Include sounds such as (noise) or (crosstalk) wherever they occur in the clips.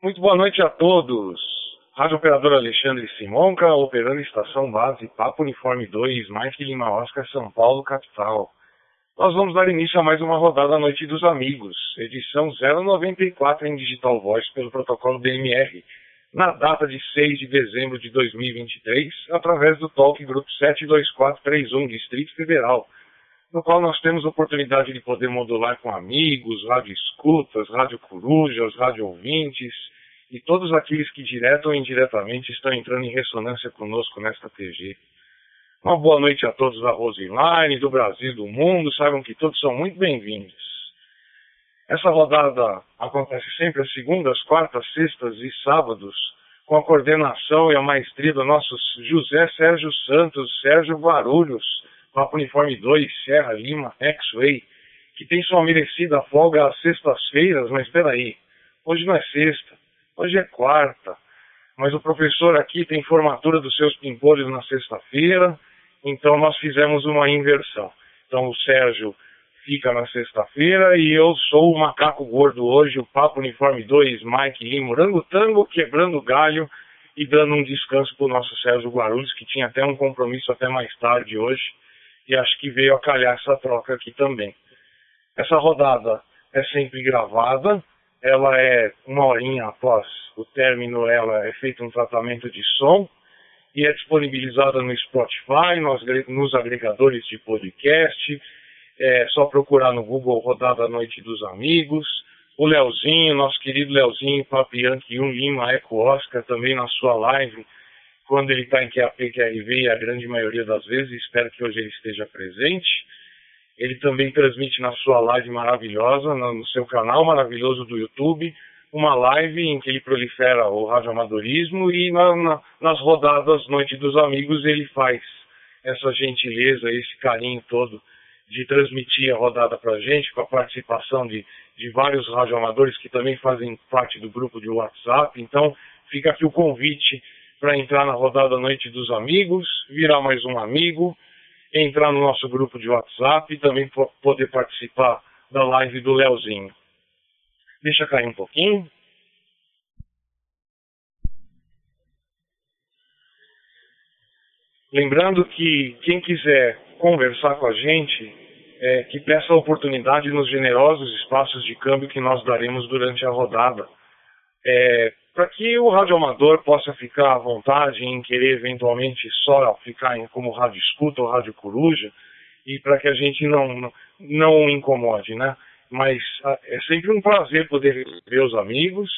Muito boa noite a todos. Rádio Operador Alexandre Simonca, operando estação base Papo Uniforme 2, Mike Lima Oscar, São Paulo, capital. Nós vamos dar início a mais uma rodada Noite dos Amigos, edição 094 em Digital Voice pelo protocolo DMR, na data de 6 de dezembro de 2023, através do Talk Grupo 72431, Distrito Federal, no qual nós temos oportunidade de poder modular com amigos, rádio escutas, rádio corujas, rádio ouvintes e todos aqueles que direto ou indiretamente estão entrando em ressonância conosco nesta TG. Uma boa noite a todos da Roseline, do Brasil, do mundo, saibam que todos são muito bem-vindos. Essa rodada acontece sempre às segundas, quartas, sextas e sábados, com a coordenação e a maestria do nosso José Sérgio Santos, Sérgio Barulhos, Papo Uniforme 2, Serra Lima, X-Way, que tem sua merecida folga às sextas-feiras, mas espera aí, hoje não é sexta, hoje é quarta, mas o professor aqui tem formatura dos seus pimpolhos na sexta-feira, então nós fizemos uma inversão. Então o Sérgio fica na sexta-feira e eu sou o macaco gordo hoje, o Papo Uniforme 2, Mike Lima, Tango, quebrando galho e dando um descanso para o nosso Sérgio Guarulhos, que tinha até um compromisso até mais tarde hoje e acho que veio a calhar essa troca aqui também. Essa rodada é sempre gravada, ela é uma horinha após o término, ela é feito um tratamento de som e é disponibilizada no Spotify, nos, nos agregadores de podcast, é só procurar no Google Rodada Noite dos Amigos, o Leozinho, nosso querido Leozinho, Papianque 1 Lima Eco Oscar, também na sua live, quando ele está em QAP, QRV, e a grande maioria das vezes, espero que hoje ele esteja presente. Ele também transmite na sua live maravilhosa, no seu canal maravilhoso do YouTube, uma live em que ele prolifera o radioamadorismo e na, na, nas rodadas Noite dos Amigos ele faz essa gentileza, esse carinho todo de transmitir a rodada para a gente, com a participação de, de vários radioamadores que também fazem parte do grupo de WhatsApp. Então, fica aqui o convite para entrar na rodada Noite dos Amigos, virar mais um amigo, entrar no nosso grupo de WhatsApp e também poder participar da live do Leozinho. Deixa cair um pouquinho. Lembrando que quem quiser conversar com a gente, é, que peça a oportunidade nos generosos espaços de câmbio que nós daremos durante a rodada. É, para que o radioamador possa ficar à vontade em querer eventualmente só ficar em, como rádio escuta ou rádio coruja e para que a gente não, não, incomode, né? Mas é sempre um prazer poder ver os amigos.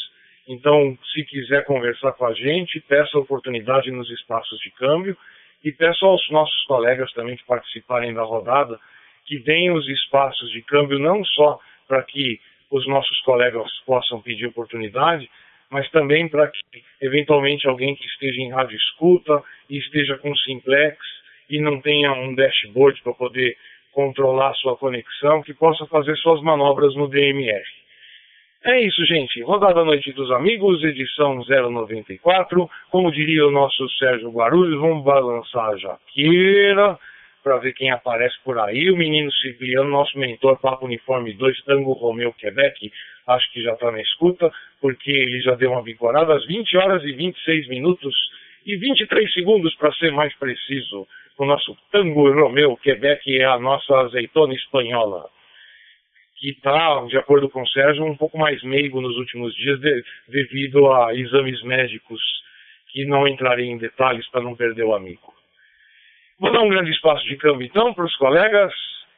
Então, se quiser conversar com a gente, peça a oportunidade nos espaços de câmbio e peço aos nossos colegas também que participarem da rodada que deem os espaços de câmbio não só para que os nossos colegas possam pedir oportunidade, mas também para que, eventualmente, alguém que esteja em rádio escuta e esteja com simplex e não tenha um dashboard para poder controlar sua conexão, que possa fazer suas manobras no DMR. É isso, gente. Rodada Noite dos Amigos, edição 094. Como diria o nosso Sérgio Guarulhos, vamos balançar a jaqueira para ver quem aparece por aí. O menino Cipriano, nosso mentor, Papo Uniforme 2, Tango Romeu, Quebec, acho que já está na escuta, porque ele já deu uma bicorada às 20 horas e 26 minutos e 23 segundos, para ser mais preciso. O nosso Tango Romeu, Quebec, é a nossa azeitona espanhola que está, de acordo com o Sérgio, um pouco mais meigo nos últimos dias de, devido a exames médicos que não entrarei em detalhes para não perder o amigo. Vou dar um grande espaço de câmbio então para os colegas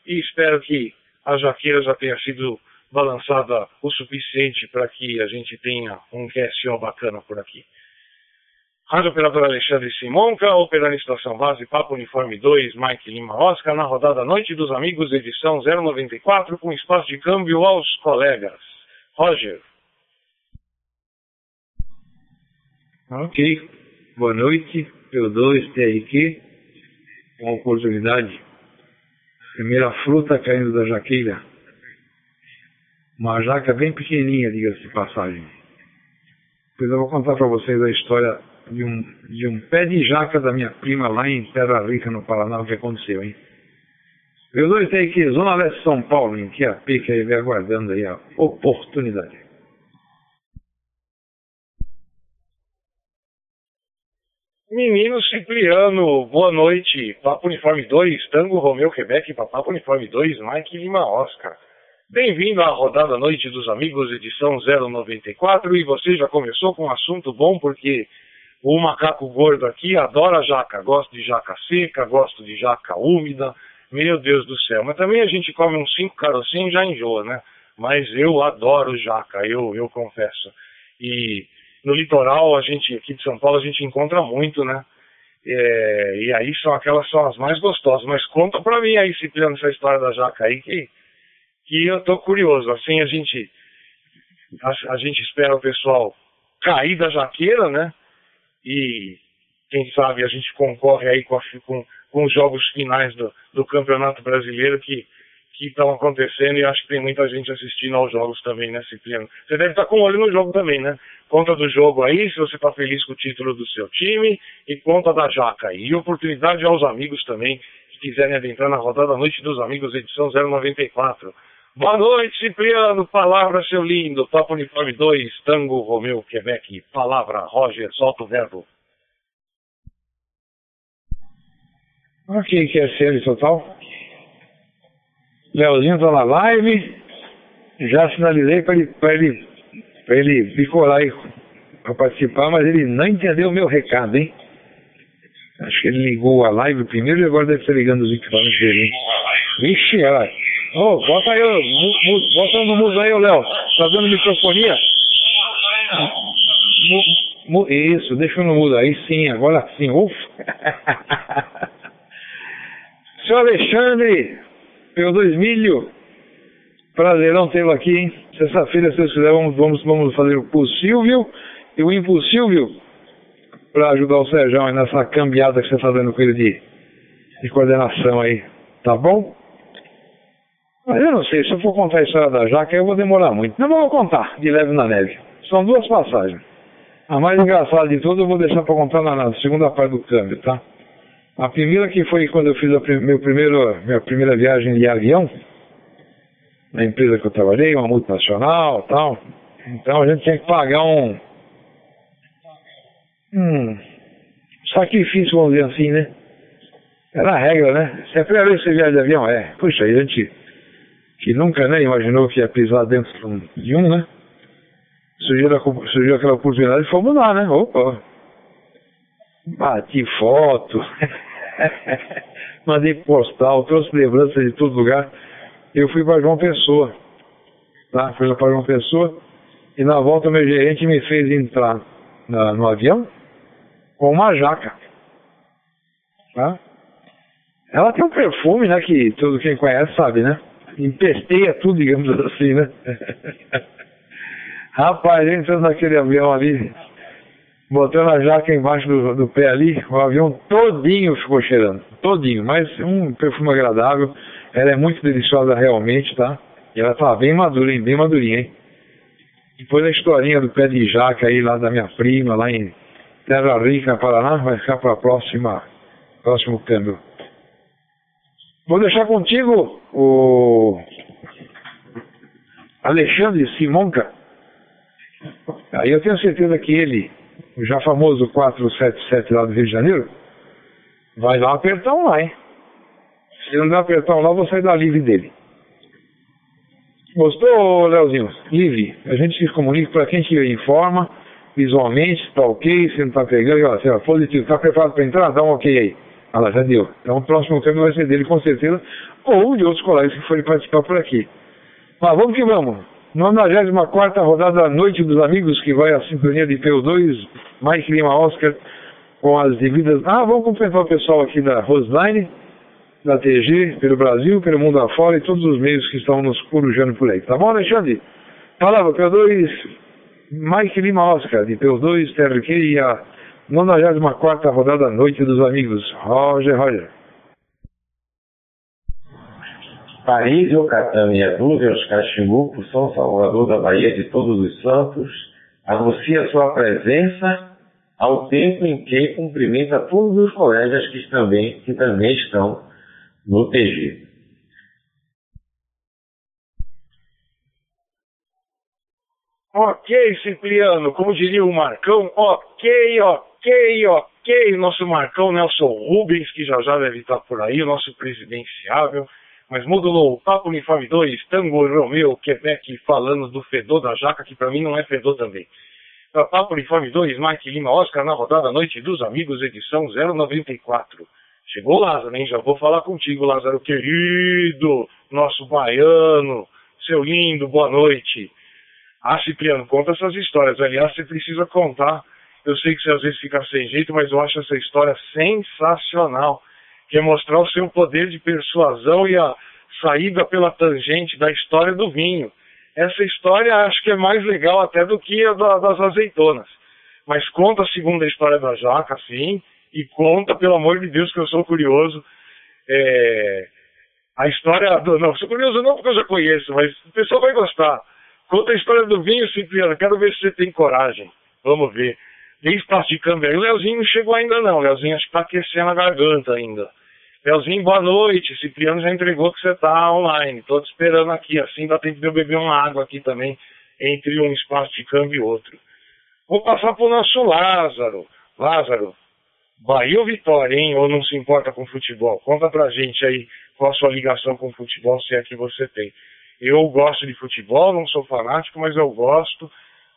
e espero que a jaqueira já tenha sido balançada o suficiente para que a gente tenha um QSO bacana por aqui. Rádio Operador Alexandre Simonca, operando estação base Papo Uniforme 2, Mike Lima Oscar, na rodada Noite dos Amigos, edição 094, com espaço de câmbio aos colegas. Roger. Ok, boa noite, P2, TRQ uma oportunidade. Primeira fruta caindo da jaqueira. Uma jaca bem pequenininha, diga-se de passagem. Depois eu vou contar para vocês a história de um, de um pé de jaca da minha prima lá em Terra Rica, no Paraná, o que aconteceu, hein? Eu dois tem aqui, Zona Leste de São Paulo, em que a pica aí aguardando aí a oportunidade. Menino Cipriano, boa noite. Papo Uniforme 2, Tango Romeu Quebec Papo Uniforme 2, Mike Lima Oscar. Bem-vindo à rodada Noite dos Amigos, edição 094. E você já começou com um assunto bom, porque o macaco gordo aqui adora jaca. Gosta de jaca seca, gosta de jaca úmida. Meu Deus do céu. Mas também a gente come uns cinco carocinhos e já enjoa, né? Mas eu adoro jaca, eu, eu confesso. E no litoral, a gente, aqui de São Paulo, a gente encontra muito, né? É, e aí são aquelas são as mais gostosas. Mas conta pra mim aí, Cipriano, essa história da jaca aí, que, que eu tô curioso. Assim a gente, a, a gente espera o pessoal cair da jaqueira, né? E quem sabe a gente concorre aí com, a, com, com os jogos finais do, do Campeonato Brasileiro que que estão acontecendo e acho que tem muita gente assistindo aos jogos também, né, Cipriano? Você deve estar com o olho no jogo também, né? Conta do jogo aí, se você está feliz com o título do seu time, e conta da Jaca aí. E oportunidade aos amigos também, que quiserem adentrar na rodada Noite dos Amigos, edição 094. Boa noite, Cipriano. Palavra, seu lindo. Papo Uniforme 2, Tango Romeu, Quebec. Palavra, Roger. Solta o verbo. Ok, que é série total. Leozinho tá na live. Já sinalizei para ele, pra ele, pra ele para participar, mas ele não entendeu o meu recado, hein? Acho que ele ligou a live primeiro e agora deve estar ligando os equipamentos dele, hein? Vixe, ela. Ô, oh, bota aí, mu, mu, bota no muso aí, Léo. Tá dando microfonia? Mu, isso, deixa no mudo aí sim, agora sim. Ufa. (laughs) Seu Alexandre, pelo dois milho. Prazerão tê-lo aqui? Sexta-feira, se Deus quiser, vamos, vamos, vamos fazer o possível e o impossível para ajudar o Sérgio nessa cambiada que você está dando com ele de, de coordenação aí. Tá bom? Mas eu não sei, se eu for contar a história da Jaca, eu vou demorar muito. Não vou contar, de leve na neve. São duas passagens. A mais engraçada de todas eu vou deixar para contar na, na segunda parte do câmbio, tá? A primeira que foi quando eu fiz a meu primeiro, minha primeira viagem de avião, na empresa que eu trabalhei, uma multinacional tal. Então a gente tinha que pagar um, um sacrifício, vamos dizer assim, né? Era a regra, né? Se é a primeira vez que você viaja de avião, é. Puxa, a gente que nunca né, imaginou que ia pisar dentro de um, né? Surgiu, surgiu aquela oportunidade e fomos lá, né? Opa! Bati foto, (laughs) mandei postal, trouxe lembranças de todo lugar. Eu fui para João Pessoa, tá? Fui para João Pessoa e na volta meu gerente me fez entrar na, no avião com uma jaca, tá? Ela tem um perfume, né, que todo quem conhece sabe, né? Empesteia tudo, digamos (laughs) assim, né? Rapaz, entrando naquele avião ali, botando a jaca embaixo do, do pé ali, o avião todinho ficou cheirando, todinho, mas um perfume agradável, ela é muito deliciosa realmente, tá? E ela tá bem madura, hein? bem madurinha, hein? Depois a historinha do pé de jaca aí lá da minha prima, lá em Terra Rica, Paraná, vai ficar para próxima, próximo câmbio. Vou deixar contigo o Alexandre Simonca. Aí eu tenho certeza que ele o já famoso 477 lá do Rio de Janeiro, vai dar um apertão lá, hein? Se não der um apertão lá, eu vou sair da live dele. Gostou, Leozinho? Live. A gente se comunica para quem te informa visualmente, está ok, se não está pegando, ó, assim, positivo, está preparado para entrar? Dá um ok aí. Ah lá, já deu. Então o próximo câmbio vai ser dele com certeza, ou de outros colegas que forem participar por aqui. Mas vamos que vamos. 94 rodada Noite dos Amigos, que vai a sintonia de PO2, Mike Lima Oscar, com as devidas. Ah, vamos cumprimentar o pessoal aqui da Roseline, da TG, pelo Brasil, pelo mundo afora e todos os meios que estão nos corujando por aí. Tá bom, Alexandre? Palavra, PO2, Mike Lima Oscar, de PO2, TRQ e a 94 rodada Noite dos Amigos. Roger, Roger. Paris, Yucatán e Adúvias Caximbu, São Salvador da Bahia de Todos os Santos, anuncia sua presença ao tempo em que cumprimenta todos os colegas que também, que também estão no TG. Ok, Cipriano, como diria o Marcão, ok. Ok, ok, nosso Marcão Nelson Rubens, que já já deve estar por aí, o nosso presidenciável. Mas modulou Papo Uniforme 2, Tango Romeu, Quebec, falando do fedor da jaca, que para mim não é fedor também. Papo Uniforme 2, Mike Lima Oscar, na rodada Noite dos Amigos, edição 094. Chegou Lázaro, hein? Já vou falar contigo, Lázaro, querido, nosso baiano, seu lindo, boa noite. Ah, Cipriano, conta essas histórias. Aliás, você precisa contar eu sei que você às vezes fica sem jeito, mas eu acho essa história sensacional. Que é mostrar o seu poder de persuasão e a saída pela tangente da história do vinho. Essa história acho que é mais legal até do que a da, das azeitonas. Mas conta a segunda história da jaca, sim, e conta, pelo amor de Deus, que eu sou curioso. É... A história do. Não, sou curioso não porque eu já conheço, mas o pessoal vai gostar. Conta a história do vinho, Cipriano. Quero ver se você tem coragem. Vamos ver. Tem espaço de câmbio aí. O Leozinho não chegou ainda não. O Leozinho acho que está aquecendo a garganta ainda. Leozinho, boa noite. Cipriano já entregou que você está online. Tô te esperando aqui. Assim dá tempo de eu beber uma água aqui também, entre um espaço de câmbio e outro. Vou passar para o nosso Lázaro. Lázaro, Bahia ou Vitória, hein? Ou não se importa com futebol? Conta pra gente aí qual a sua ligação com futebol, se é que você tem. Eu gosto de futebol, não sou fanático, mas eu gosto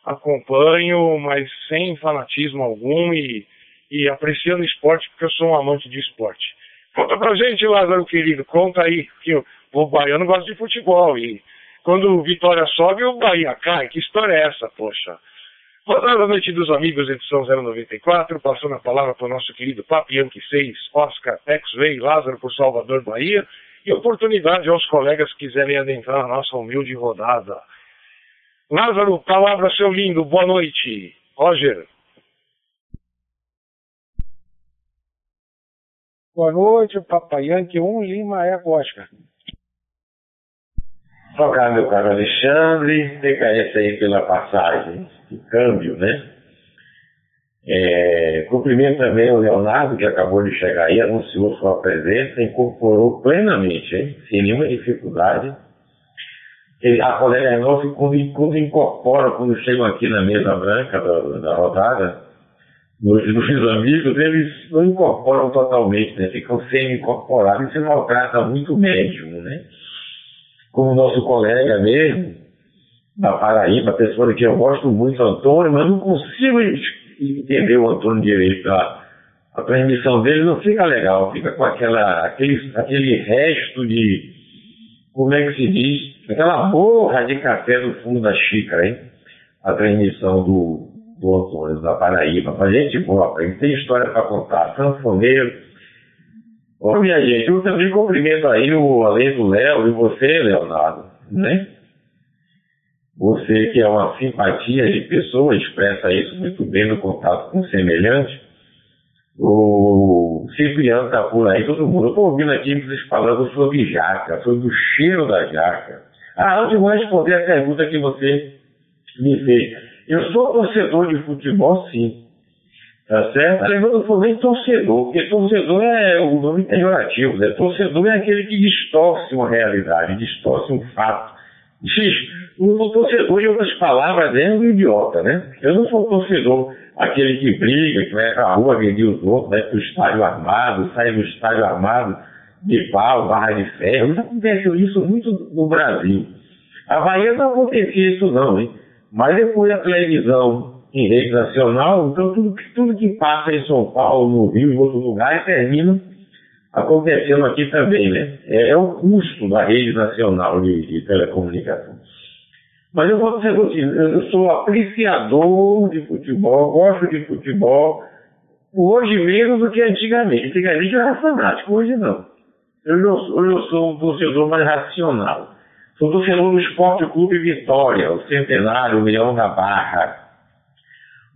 acompanho, mas sem fanatismo algum e, e apreciando esporte porque eu sou um amante de esporte. Conta pra gente, Lázaro querido, conta aí, que o, baiano gosta de futebol e quando o Vitória sobe, o Bahia cai. Que história é essa, poxa? Rodada Noite dos Amigos, edição 094, passando a palavra para o nosso querido Papianque 6, Oscar X-Ray, Lázaro por Salvador, Bahia, e oportunidade aos colegas que quiserem adentrar a nossa humilde rodada. Lázaro, palavra seu lindo, boa noite. Roger. Boa noite, Papai Yankee 1 Lima é Oscar. Tocar meu caro Alexandre, DKS aí pela passagem de câmbio, né? É, cumprimento também o Leonardo, que acabou de chegar aí, anunciou sua presença, incorporou plenamente, hein? sem nenhuma dificuldade a colega nossa, quando, quando incorpora, quando chegam aqui na mesa branca da, da rodada, nos, nos, amigos, eles não incorporam totalmente, né? ficam semi-incorporados. Isso maltrata muito médium, né? Como o nosso colega mesmo, da Paraíba, pessoa que eu gosto muito, Antônio, mas não consigo entender o Antônio direito. A, a transmissão dele não fica legal, fica com aquela, aquele, aquele resto de, como é que se diz, Aquela borra de café no fundo da xícara, hein? A transmissão do, do da Paraíba. Pra gente boa, a gente tem história para contar. Sanfoneiro. Ô, minha gente, eu também cumprimento aí, o, além do Léo, e você, Leonardo, né? Você que é uma simpatia de pessoa, expressa isso muito bem no contato com semelhante. O Cipriano está por aí, todo mundo. Eu estou ouvindo aqui vocês falando sobre jaca, sobre o cheiro da jaca. Ah, antes de responder a pergunta que você me fez. Eu sou torcedor de futebol, sim. Tá certo? Eu não sou nem torcedor, porque torcedor é um nome pejorativo. Né? Torcedor é aquele que distorce uma realidade, distorce um fato. O torcedor, em outras palavras, é um idiota, né? Eu não sou torcedor aquele que briga, que vai pra rua agredir os outros, vai pro estádio armado, sai do estádio armado de pau, barra de ferro. Já aconteceu isso muito no Brasil. A Bahia não acontecia isso não, hein? Mas depois a televisão em rede nacional, então tudo, tudo que passa em São Paulo, no Rio, em outro lugar, termina acontecendo aqui também, né? É, é o custo da rede nacional de, de telecomunicação. Mas eu vou dizer assim, eu sou apreciador de futebol, gosto de futebol, hoje menos do que antigamente. Antigamente eu era fanático, hoje não. Eu, não, eu sou um torcedor mais racional. Do Esporte Clube Vitória, o Centenário, o Leão da Barra.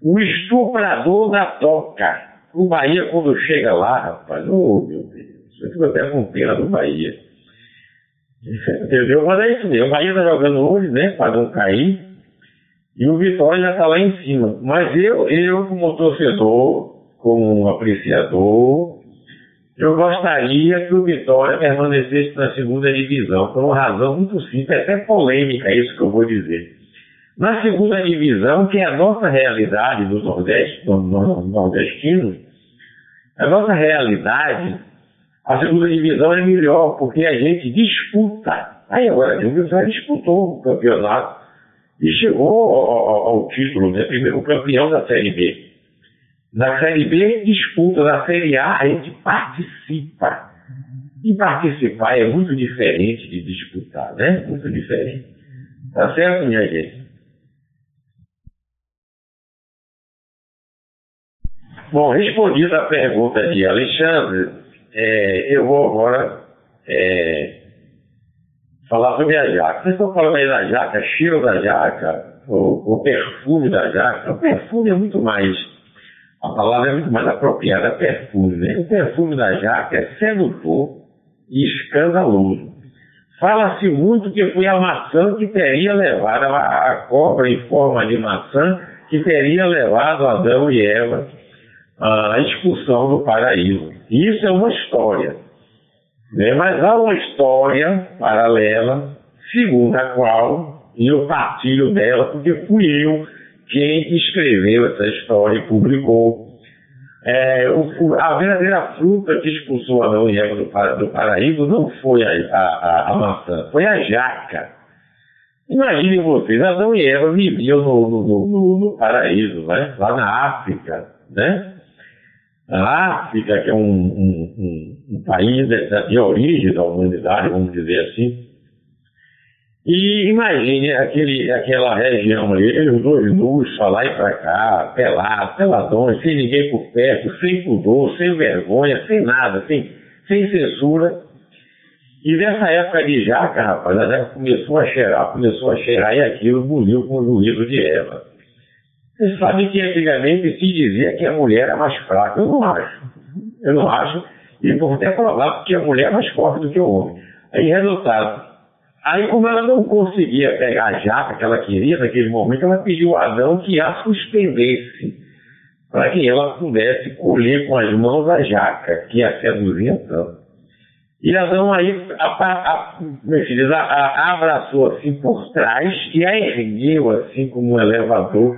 O estuprador da toca. O Bahia, quando chega lá, rapaz, oh meu Deus, eu fico até com pena do Bahia. Entendeu? Mas é isso mesmo. O Bahia está jogando hoje, né, para não cair. E o Vitória já está lá em cima. Mas eu, eu como torcedor, como apreciador, eu gostaria que o Vitória permanecesse na segunda divisão, por uma razão muito simples, até polêmica, é isso que eu vou dizer. Na segunda divisão, que é a nossa realidade do Nordeste, do nordestino, a nossa realidade, a segunda divisão é melhor, porque a gente disputa. Aí agora, a gente já disputou o campeonato e chegou ao, ao, ao título, né? Primeiro campeão da Série B. Na Série B disputa, na Série A a gente participa. E participar é muito diferente de disputar, né? Muito diferente. Tá certo, minha gente? Bom, respondida a pergunta de Alexandre, é, eu vou agora é, falar sobre a jaca. Vocês estão falando aí da jaca, cheiro da jaca, o, o, perfume da jaca. O perfume é muito mais, a palavra é muito mais apropriada, perfume. Né? O perfume da jaca é sedutor e escandaloso. Fala-se muito que foi a maçã que teria levado, a, a cobra em forma de maçã, que teria levado Adão e Eva à expulsão do paraíso. Isso é uma história. Né? Mas há uma história paralela, segundo a qual eu partilho dela, porque fui eu quem escreveu essa história e publicou. É, o, a verdadeira fruta que expulsou Adão e Eva do, do paraíso não foi a, a, a, maçã, foi a jaca. Imaginem vocês, Adão e Eva viviam no, no, no, no paraíso, né? lá na África, né? A África, que é um, um, um, um país de, de, origem da humanidade, vamos dizer assim. E imagine aquele, aquela região ali, os dois nus, pra lá e pra cá, pelados, peladões, sem ninguém por perto, sem pudor, sem vergonha, sem nada, sem, sem censura. E nessa época de jaca, rapaz, ela começou a cheirar, começou a cheirar e aquilo buliu com o juízo de Eva. Você sabe que antigamente se dizia que a mulher era mais fraca. Eu não acho. Eu não acho. E vou até provar que a mulher é mais forte do que o homem. Aí, resultado. Aí, como ela não conseguia pegar a jaca que ela queria naquele momento, ela pediu a Adão que a suspendesse para que ela pudesse colher com as mãos a jaca que a seduzia tanto. E Adão aí, a, a, a, a, abraçou assim por trás e a ergueu assim como um elevador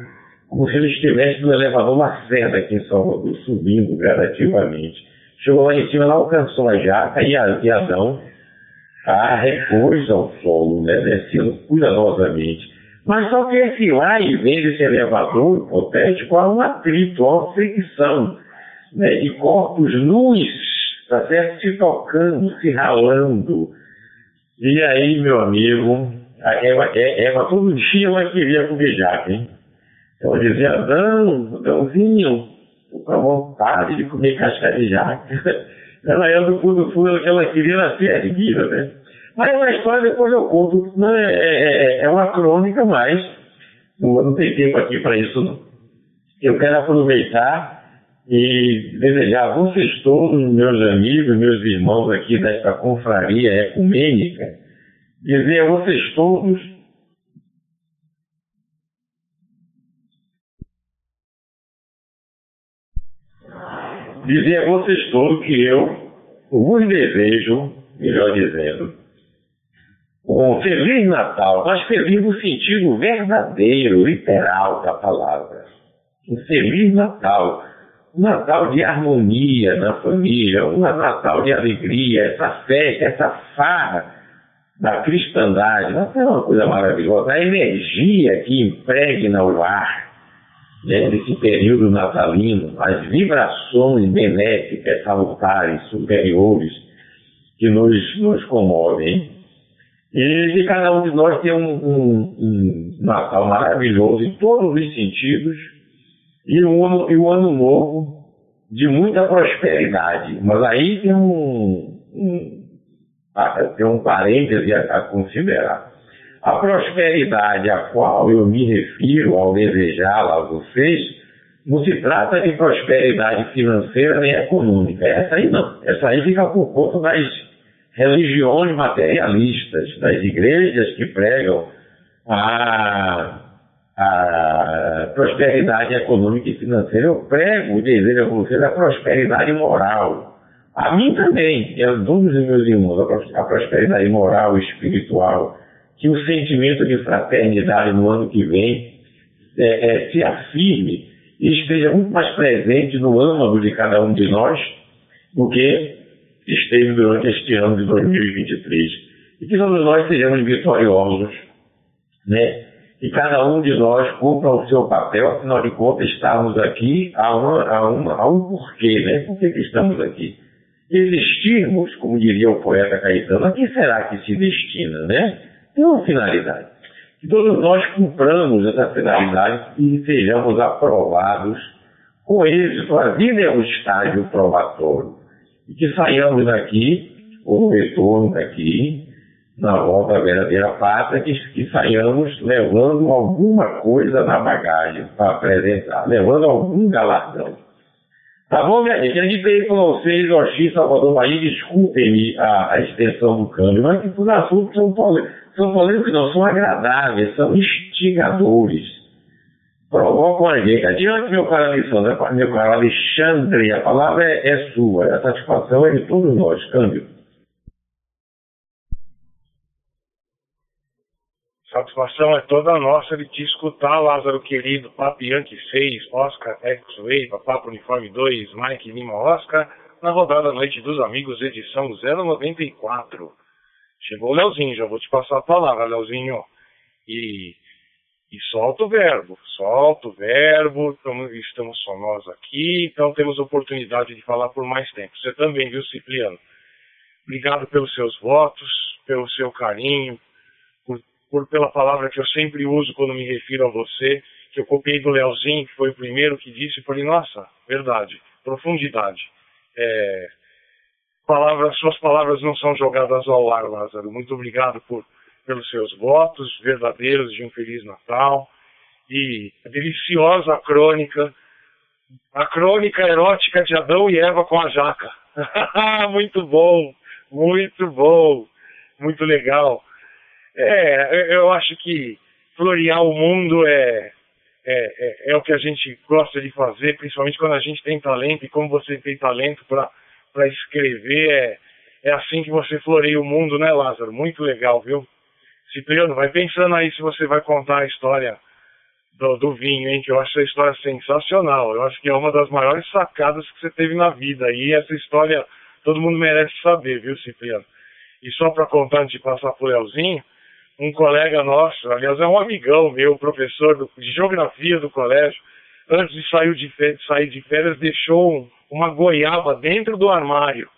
como se ele estivesse no elevador Lacerda aqui em Salvador, subindo gradativamente. Chegou lá em cima, ela alcançou a jaca e, a, e Adão a repôs ao solo, né, descendo cuidadosamente. Mas só que esse lá e vem desse elevador hipotético há um atrito, há uma fricção né, de corpos nus, tá certo? Se tocando, se ralando. E aí, meu amigo, a Eva, Eva todo dia ela queria comer jaca, hein? Eu dizia, Adão, Adãozinho, com a vontade de comer casca de jaca. Ela ia no fundo, fundo, ela queria nascer erguida, né? Mas é uma história depois eu conto, não é, é, é, é uma crônica, mas não tem tempo aqui para isso, não. Eu quero aproveitar e desejar a vocês todos, meus amigos, meus irmãos aqui desta confraria ecumênica, dizer a vocês todos dizer a vocês todos que eu vos desejo, melhor dizendo, um Feliz Natal, mas feliz no sentido verdadeiro, literal da palavra. Um Feliz Natal. Um Natal de harmonia na família, um Natal de alegria, essa festa, essa farra da cristandade. Não é uma coisa maravilhosa. A energia que impregna o ar né, desse período natalino, as vibrações benéficas, salutares, superiores, que nos, nos comovem. E de cada um de nós tem um, um, um Natal maravilhoso em todos os sentidos, e um, ano, e um ano novo de muita prosperidade. Mas aí tem um, um, tem um parêntese a, a considerar. A prosperidade a qual eu me refiro ao desejá-la a vocês não se trata de prosperidade financeira nem econômica. Essa aí não. Essa aí fica por conta das religiões materialistas, das igrejas que pregam a, a prosperidade econômica e financeira. Eu prego o desejo a vocês da prosperidade moral. A mim também, e a todos os meus irmãos, a prosperidade moral e espiritual que o sentimento de fraternidade no ano que vem é, é, se afirme e esteja muito mais presente no âmago de cada um de nós do que esteve durante este ano de 2023. E que todos nós sejamos vitoriosos, né? E cada um de nós cumpra o seu papel, afinal de contas, estamos aqui a, uma, a, uma, um porquê, né? Por que, que estamos aqui? Existirmos, como diria o poeta Caetano, a que será que se destina, né? Tem uma finalidade. Que todos nós cumpramos essa finalidade e sejamos aprovados com êxito, a vida é um estágio probatório. E que saiamos daqui, o retorno daqui, na volta à verdadeira pátria, que, que saiamos levando alguma coisa na bagagem para apresentar, levando algum galardão. Tá bom, minha gente? A gente veio com vocês, Oxi, Salvador Bahia, desculpem-me a, a, extensão do câmbio, mas os assuntos são, são polêmicos, não são agradáveis, são instigadores. Provocam a gente. Adiante, meu caro Alexandre, meu caro Alexandre, a palavra é, é sua, a satisfação é de todos nós, câmbio. Satisfação é toda nossa de te escutar, Lázaro querido, Papo Yankee 6, Oscar X-Way, Papo Uniforme 2, Mike Lima Oscar, na rodada Noite dos Amigos, edição 094. Chegou o Leozinho, já vou te passar a palavra, Leozinho. E, e solta o verbo, solta o verbo, estamos, estamos só nós aqui, então temos oportunidade de falar por mais tempo. Você também, viu, Cipriano? Obrigado pelos seus votos, pelo seu carinho, por pela palavra que eu sempre uso quando me refiro a você, que eu copiei do Leozinho, que foi o primeiro que disse, falei, nossa, verdade, profundidade. É, palavras, suas palavras não são jogadas ao ar, Lázaro. Muito obrigado por, pelos seus votos verdadeiros de um Feliz Natal. E a deliciosa crônica, a crônica erótica de Adão e Eva com a jaca. (laughs) muito bom, muito bom, muito legal. É, eu acho que florear o mundo é, é, é, é, o que a gente gosta de fazer, principalmente quando a gente tem talento, e como você tem talento para escrever, é, é assim que você floreia o mundo, né, Lázaro? Muito legal, viu? Cipriano, vai pensando aí se você vai contar a história do, do vinho, hein? Que eu acho essa história sensacional. Eu acho que é uma das maiores sacadas que você teve na vida. E essa história todo mundo merece saber, viu, Cipriano? E só para contar antes de passar pro Leozinho, um colega nosso, aliás, é um amigão meu, professor do, de geografia do colégio, antes de sair de, férias, sair de férias, deixou uma goiaba dentro do armário.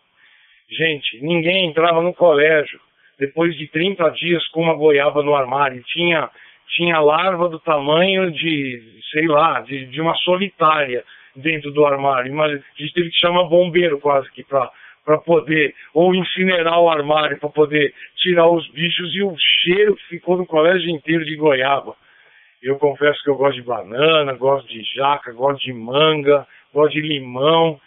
Gente, ninguém entrava no colégio depois de 30 dias com uma goiaba no armário. Tinha, tinha larva do tamanho de, sei lá, de, de uma solitária dentro do armário. Mas a gente teve que chamar bombeiro quase que para para poder, ou incinerar o armário para poder tirar os bichos e o cheiro que ficou no colégio inteiro de goiaba. Eu confesso que eu gosto de banana, gosto de jaca, gosto de manga, gosto de limão.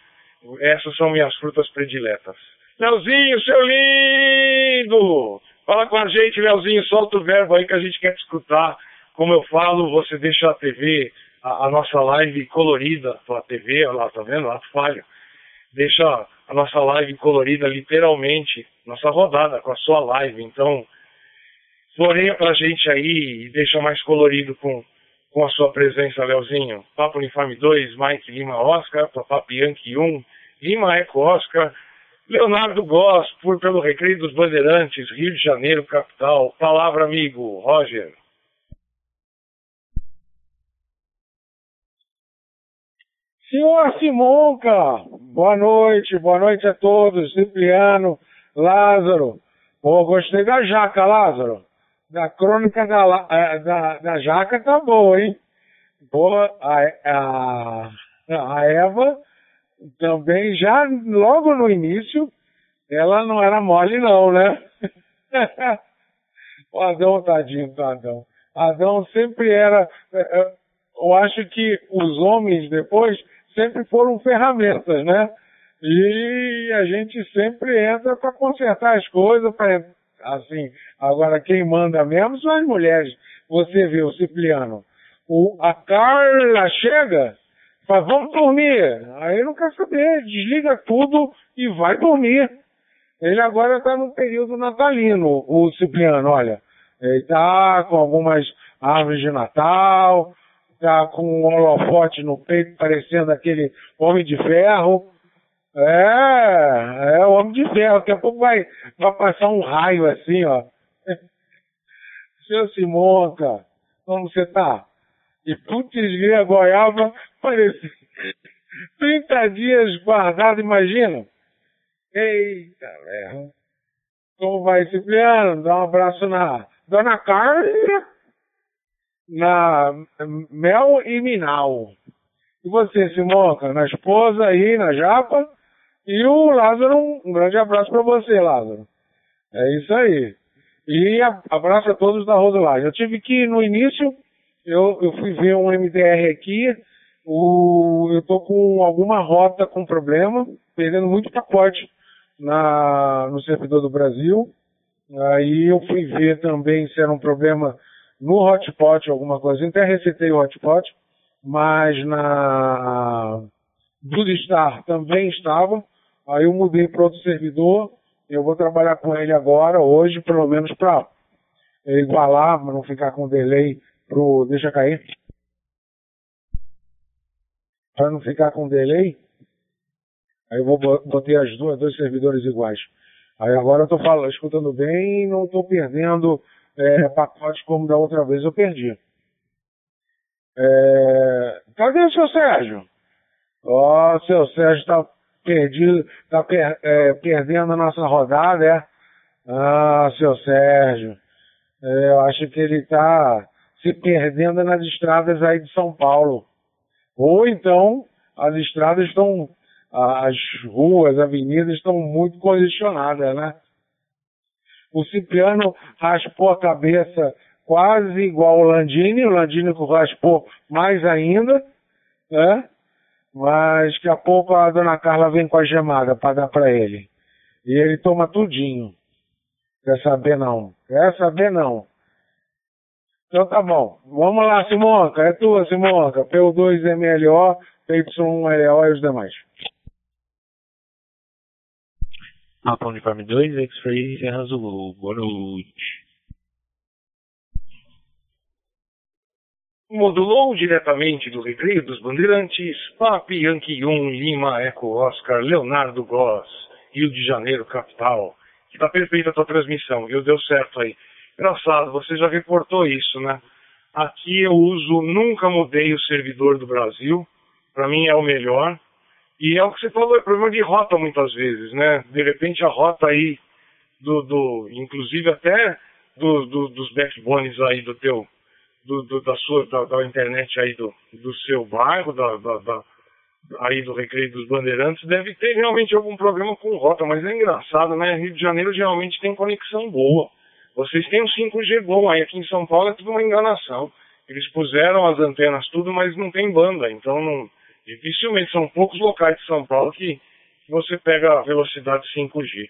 Essas são minhas frutas prediletas. Leozinho, seu lindo! Fala com a gente, Leozinho, solta o verbo aí que a gente quer te escutar. Como eu falo, você deixa a TV, a, a nossa live colorida, a TV, olha lá, tá vendo? Lá falha. Deixa a nossa live colorida, literalmente, nossa rodada com a sua live. Então, floreia pra gente aí e deixa mais colorido com, com a sua presença, Leozinho. Papo Uniforme 2, Mike Lima Oscar, Papo Yankee 1, Lima Eco Oscar, Leonardo Goss, por pelo Recreio dos Bandeirantes, Rio de Janeiro, capital. Palavra, amigo, Roger. Senhor Simonca, boa noite, boa noite a todos. Cipriano, Lázaro. Pô, gostei da jaca, Lázaro. Da crônica da, é, da, da jaca tá boa, hein? Pô, a, a, a Eva também já logo no início, ela não era mole não, né? (laughs) o Adão, tadinho do Adão. Adão sempre era. É, é, eu acho que os homens depois sempre foram ferramentas, né? E a gente sempre entra para consertar as coisas, para assim. Agora quem manda mesmo são as mulheres. Você vê o Cipriano. O, a Carla chega, fala, vamos dormir. Aí não quer saber, desliga tudo e vai dormir. Ele agora está no período natalino, o Cipriano, olha. Ele tá com algumas árvores de Natal, tá com um holofote no peito parecendo aquele homem de ferro. É, é o homem de ferro. Daqui a pouco vai, vai passar um raio assim, ó. (laughs) Seu Simonca, como você tá? E putz, a goiaba (laughs) parecia 30 dias guardado, imagina. Eita, velho. Como vai, Cipriano? Dá um abraço na Dona Carla, na Mel e Minal. E você, Simonca, na esposa aí, na Japa. E o Lázaro, um grande abraço para você, Lázaro. É isso aí. E abraço a todos da Rosolagem. Eu tive que, no início, eu, eu fui ver um MDR aqui, o, eu tô com alguma rota com problema, perdendo muito pacote na, no servidor do Brasil. Aí eu fui ver também se era um problema no hotspot, alguma coisa. Até resetei o hotspot, mas na do Star também estava. Aí eu mudei para outro servidor. Eu vou trabalhar com ele agora, hoje, pelo menos para igualar, para não ficar com delay pro. Deixa cair. Para não ficar com delay. Aí eu vou botei as duas, dois servidores iguais. Aí agora eu tô falando, escutando bem e não estou perdendo é, pacotes como da outra vez eu perdi. É, cadê o seu Sérgio? Ó, oh, seu Sérgio está perdido, está per, é, perdendo a nossa rodada, é? Ah, seu Sérgio. É, eu acho que ele está se perdendo nas estradas aí de São Paulo. Ou então as estradas estão as ruas, avenidas estão muito congestionadas, né? O Cipriano raspou a cabeça quase igual o Landini, o Landini raspou mais ainda, né? Mas daqui a pouco a dona Carla vem com a gemada para dar para ele. E ele toma tudinho. Quer saber não? Quer saber não? Então tá bom. Vamos lá, Simonca. É tua, Simonca. P2MLO, PY1LO e os demais. Mapa Uniforme 2, X-Ray Serra Zulu. Boa noite. Modulou diretamente do Recreio dos Bandeirantes, Papi Yankee 1, Lima, Eco Oscar, Leonardo Goss, Rio de Janeiro, capital. Que tá perfeita a tua transmissão, viu? Deu certo aí. Engraçado, você já reportou isso, né? Aqui eu uso, nunca mudei o servidor do Brasil. Para mim é o melhor. E é o que você falou, é problema de rota muitas vezes, né? De repente a rota aí, do, do inclusive até do, do, dos backbones aí do teu, do, do da sua, da, da, internet aí do, do seu bairro, da, da, da, aí do Recreio dos Bandeirantes, deve ter realmente algum problema com rota, mas é engraçado, né? Rio de Janeiro geralmente tem conexão boa. Vocês têm um 5G bom, aí aqui em São Paulo é tudo uma enganação. Eles puseram as antenas tudo, mas não tem banda, então não Dificilmente, são poucos locais de São Paulo que você pega a velocidade 5G.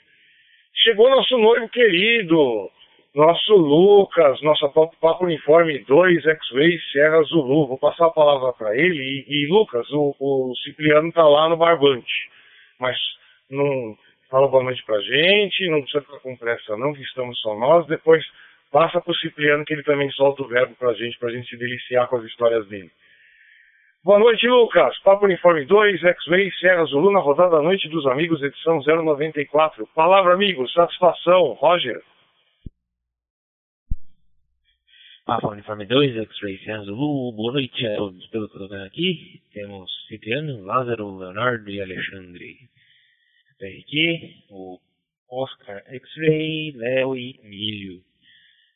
Chegou nosso noivo querido, nosso Lucas, nossa Papo Uniforme 2 X-Way Serra Zulu. Vou passar a palavra para ele. E, e, Lucas, o, o Cipriano está lá no Barbante. Mas não fala boa noite pra gente, não precisa ficar com pressa não, que estamos só nós. Depois passa pro Cipriano que ele também solta o verbo pra gente, pra gente se deliciar com as histórias dele. Boa noite, Lucas. Papo Uniforme 2, X-Way, Serra Zulu, na rodada da noite dos amigos, edição 094. Palavra, amigo. Satisfação. Roger. Papo Uniforme 2, X-Ray, Serra Zulu. Boa noite a todos pelo que eu tô aqui. Temos Cipriano, Lázaro, Leonardo e Alexandre. aqui o Oscar, X-Ray, Léo e Milho.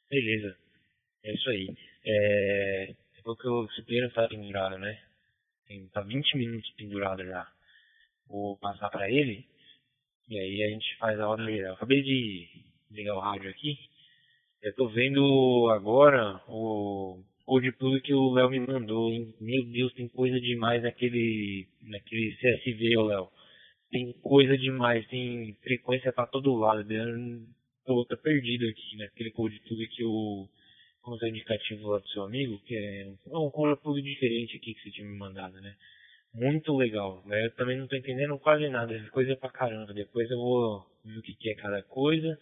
Beleza. É isso aí. É... Foi o que o Cipriano tá pendurado, né? tem, tá 20 minutos pendurado já. Vou passar para ele e aí a gente faz a hora Eu acabei de ligar o rádio aqui. Eu tô vendo agora o code plug que o Léo me mandou. Hein? Meu Deus, tem coisa demais naquele, naquele CSV, Léo. Tem coisa demais, tem frequência para todo lado. Eu tô, tô perdido aqui naquele code plug que o como é indicativo lá do seu amigo, que é um conteúdo diferente aqui que você tinha me mandado, né? Muito legal. Né? Eu também não tô entendendo quase nada, coisa pra caramba. Depois eu vou ver o que, que é cada coisa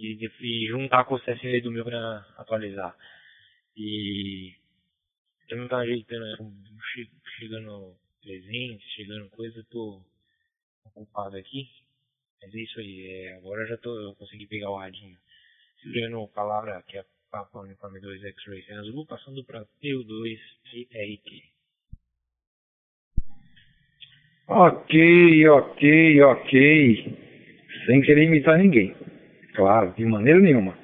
e, e juntar com o CSN do meu para atualizar. E eu não tá ajeitando, chegando presente, chegando coisa, tô ocupado aqui. Mas é isso aí, é, agora já tô, eu consegui pegar o radinho. Segurando palavra que é Papa Uniforme 2 X-Ray azul, passando para P2 RT. Ok, ok, ok. Sem querer imitar ninguém. Claro, de maneira nenhuma.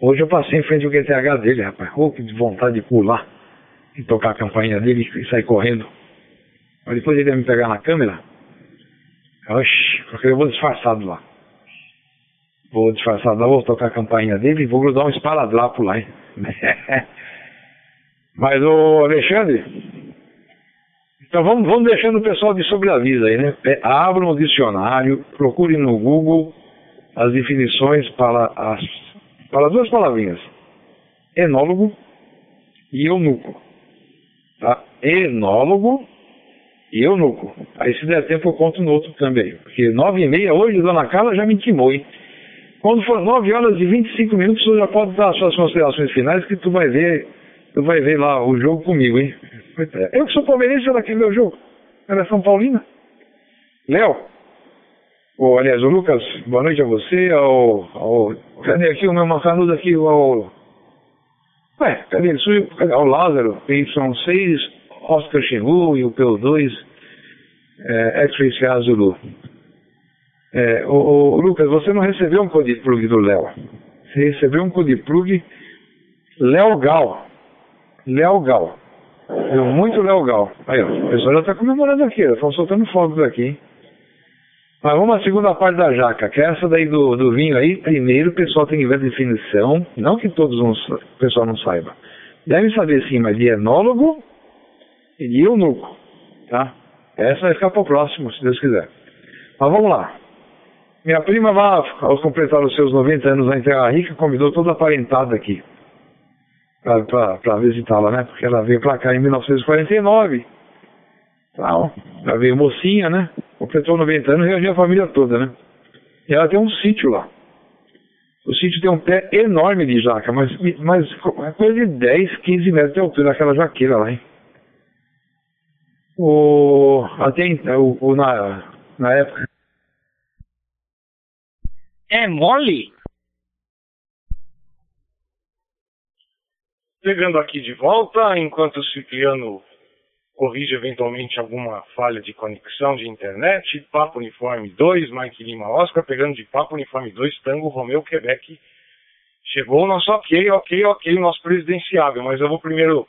Hoje eu passei em frente ao QTH dele, rapaz. Oh, que vontade de pular e tocar a campainha dele e sair correndo. Mas depois ele ia me pegar na câmera. Oxi, porque eu vou disfarçado lá. Vou disfarçado lá, vou tocar a campainha dele e vou grudar um esparadrapo lá, hein? (laughs) Mas, ô Alexandre, então vamos, vamos deixando o pessoal de sobreaviso aí, né? É, abra um dicionário, procure no Google as definições para as para duas palavrinhas. Enólogo e eunuco. Tá? Enólogo e eunuco. Aí se der tempo eu conto no outro também. Porque nove e meia hoje, Dona Carla já me intimou, hein? Quando for nove horas e vinte e cinco minutos, você já pode dar as suas considerações finais que tu vai ver, tu vai ver lá o jogo comigo, hein? Eu que sou palmeirense, quer meu jogo. Ela é São Paulina. Léo, ou aliás, o Lucas, boa noite a você, ao, ao cadê aqui o meu macanudo aqui, ao, ué, cadê ele? Cadê? Ao Lázaro, PY6, Oscar Xingu e o PO2, é, X-Ray Zulu. É, o, o, Lucas, você não recebeu um code plug do Léo. Você recebeu um code plug Léo Gal. Léo Gal. Muito legal. Aí, ó, o pessoal já está comemorando aqui, estão soltando fogos aqui, hein? Mas vamos à segunda parte da jaca, que é essa daí do, do vinho aí. Primeiro, o pessoal tem que ver a definição, não que todos o pessoal não saiba. Deve saber sim, mas de enólogo e de eunuco, tá? Essa vai ficar para o próximo, se Deus quiser. Mas vamos lá. Minha prima vai, ao completar os seus 90 anos na Terra Rica, convidou toda a parentada aqui para visitá-la, né? Porque ela veio para cá em 1949. Então, ela veio mocinha, né? Completou 90 anos e reuniu a família toda, né? E ela tem um sítio lá. O sítio tem um pé enorme de jaca, mas, mas é coisa de 10, 15 metros de altura, aquela jaqueira lá, hein? O, até o, o, na, na época. É mole? Pegando aqui de volta, enquanto o Cipriano corrige eventualmente alguma falha de conexão de internet. Papo Uniforme 2, Mike Lima Oscar, pegando de Papo Uniforme 2, Tango Romeu Quebec. Chegou o nosso ok, ok, ok, nosso presidenciável, mas eu vou primeiro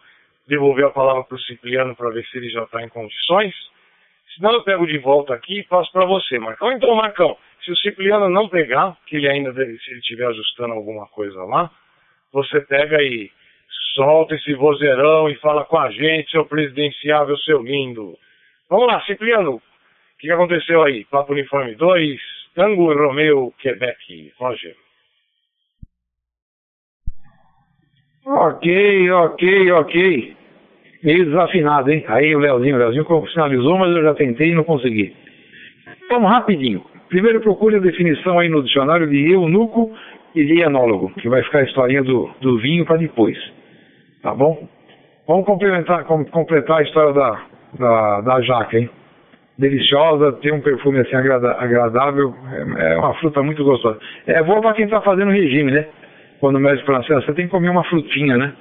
devolver a palavra para o Cipriano para ver se ele já está em condições. Senão eu pego de volta aqui e passo para você, Marcão. Então, Marcão, se o Cipriano não pegar, que ele ainda, se ele estiver ajustando alguma coisa lá, você pega e solta esse vozeirão e fala com a gente, seu presidenciável, seu lindo. Vamos lá, Cipriano. O que, aconteceu aí? Papo Uniforme 2, Tango Romeu, Quebec. Roger. Ok, ok, ok. Meio desafinado, hein? Aí o Leozinho, o Leozinho sinalizou, mas eu já tentei e não consegui. Vamos rapidinho. Primeiro procure a definição aí no dicionário de eunuco e de enólogo, que vai ficar a historinha do, do vinho para depois. Tá bom? Vamos complementar, com, completar a história da, da, da jaca, hein? Deliciosa, tem um perfume assim agradável, é, é, uma fruta muito gostosa. É boa para quem está fazendo regime, né? Quando o médico fala assim, você tem que comer uma frutinha, né?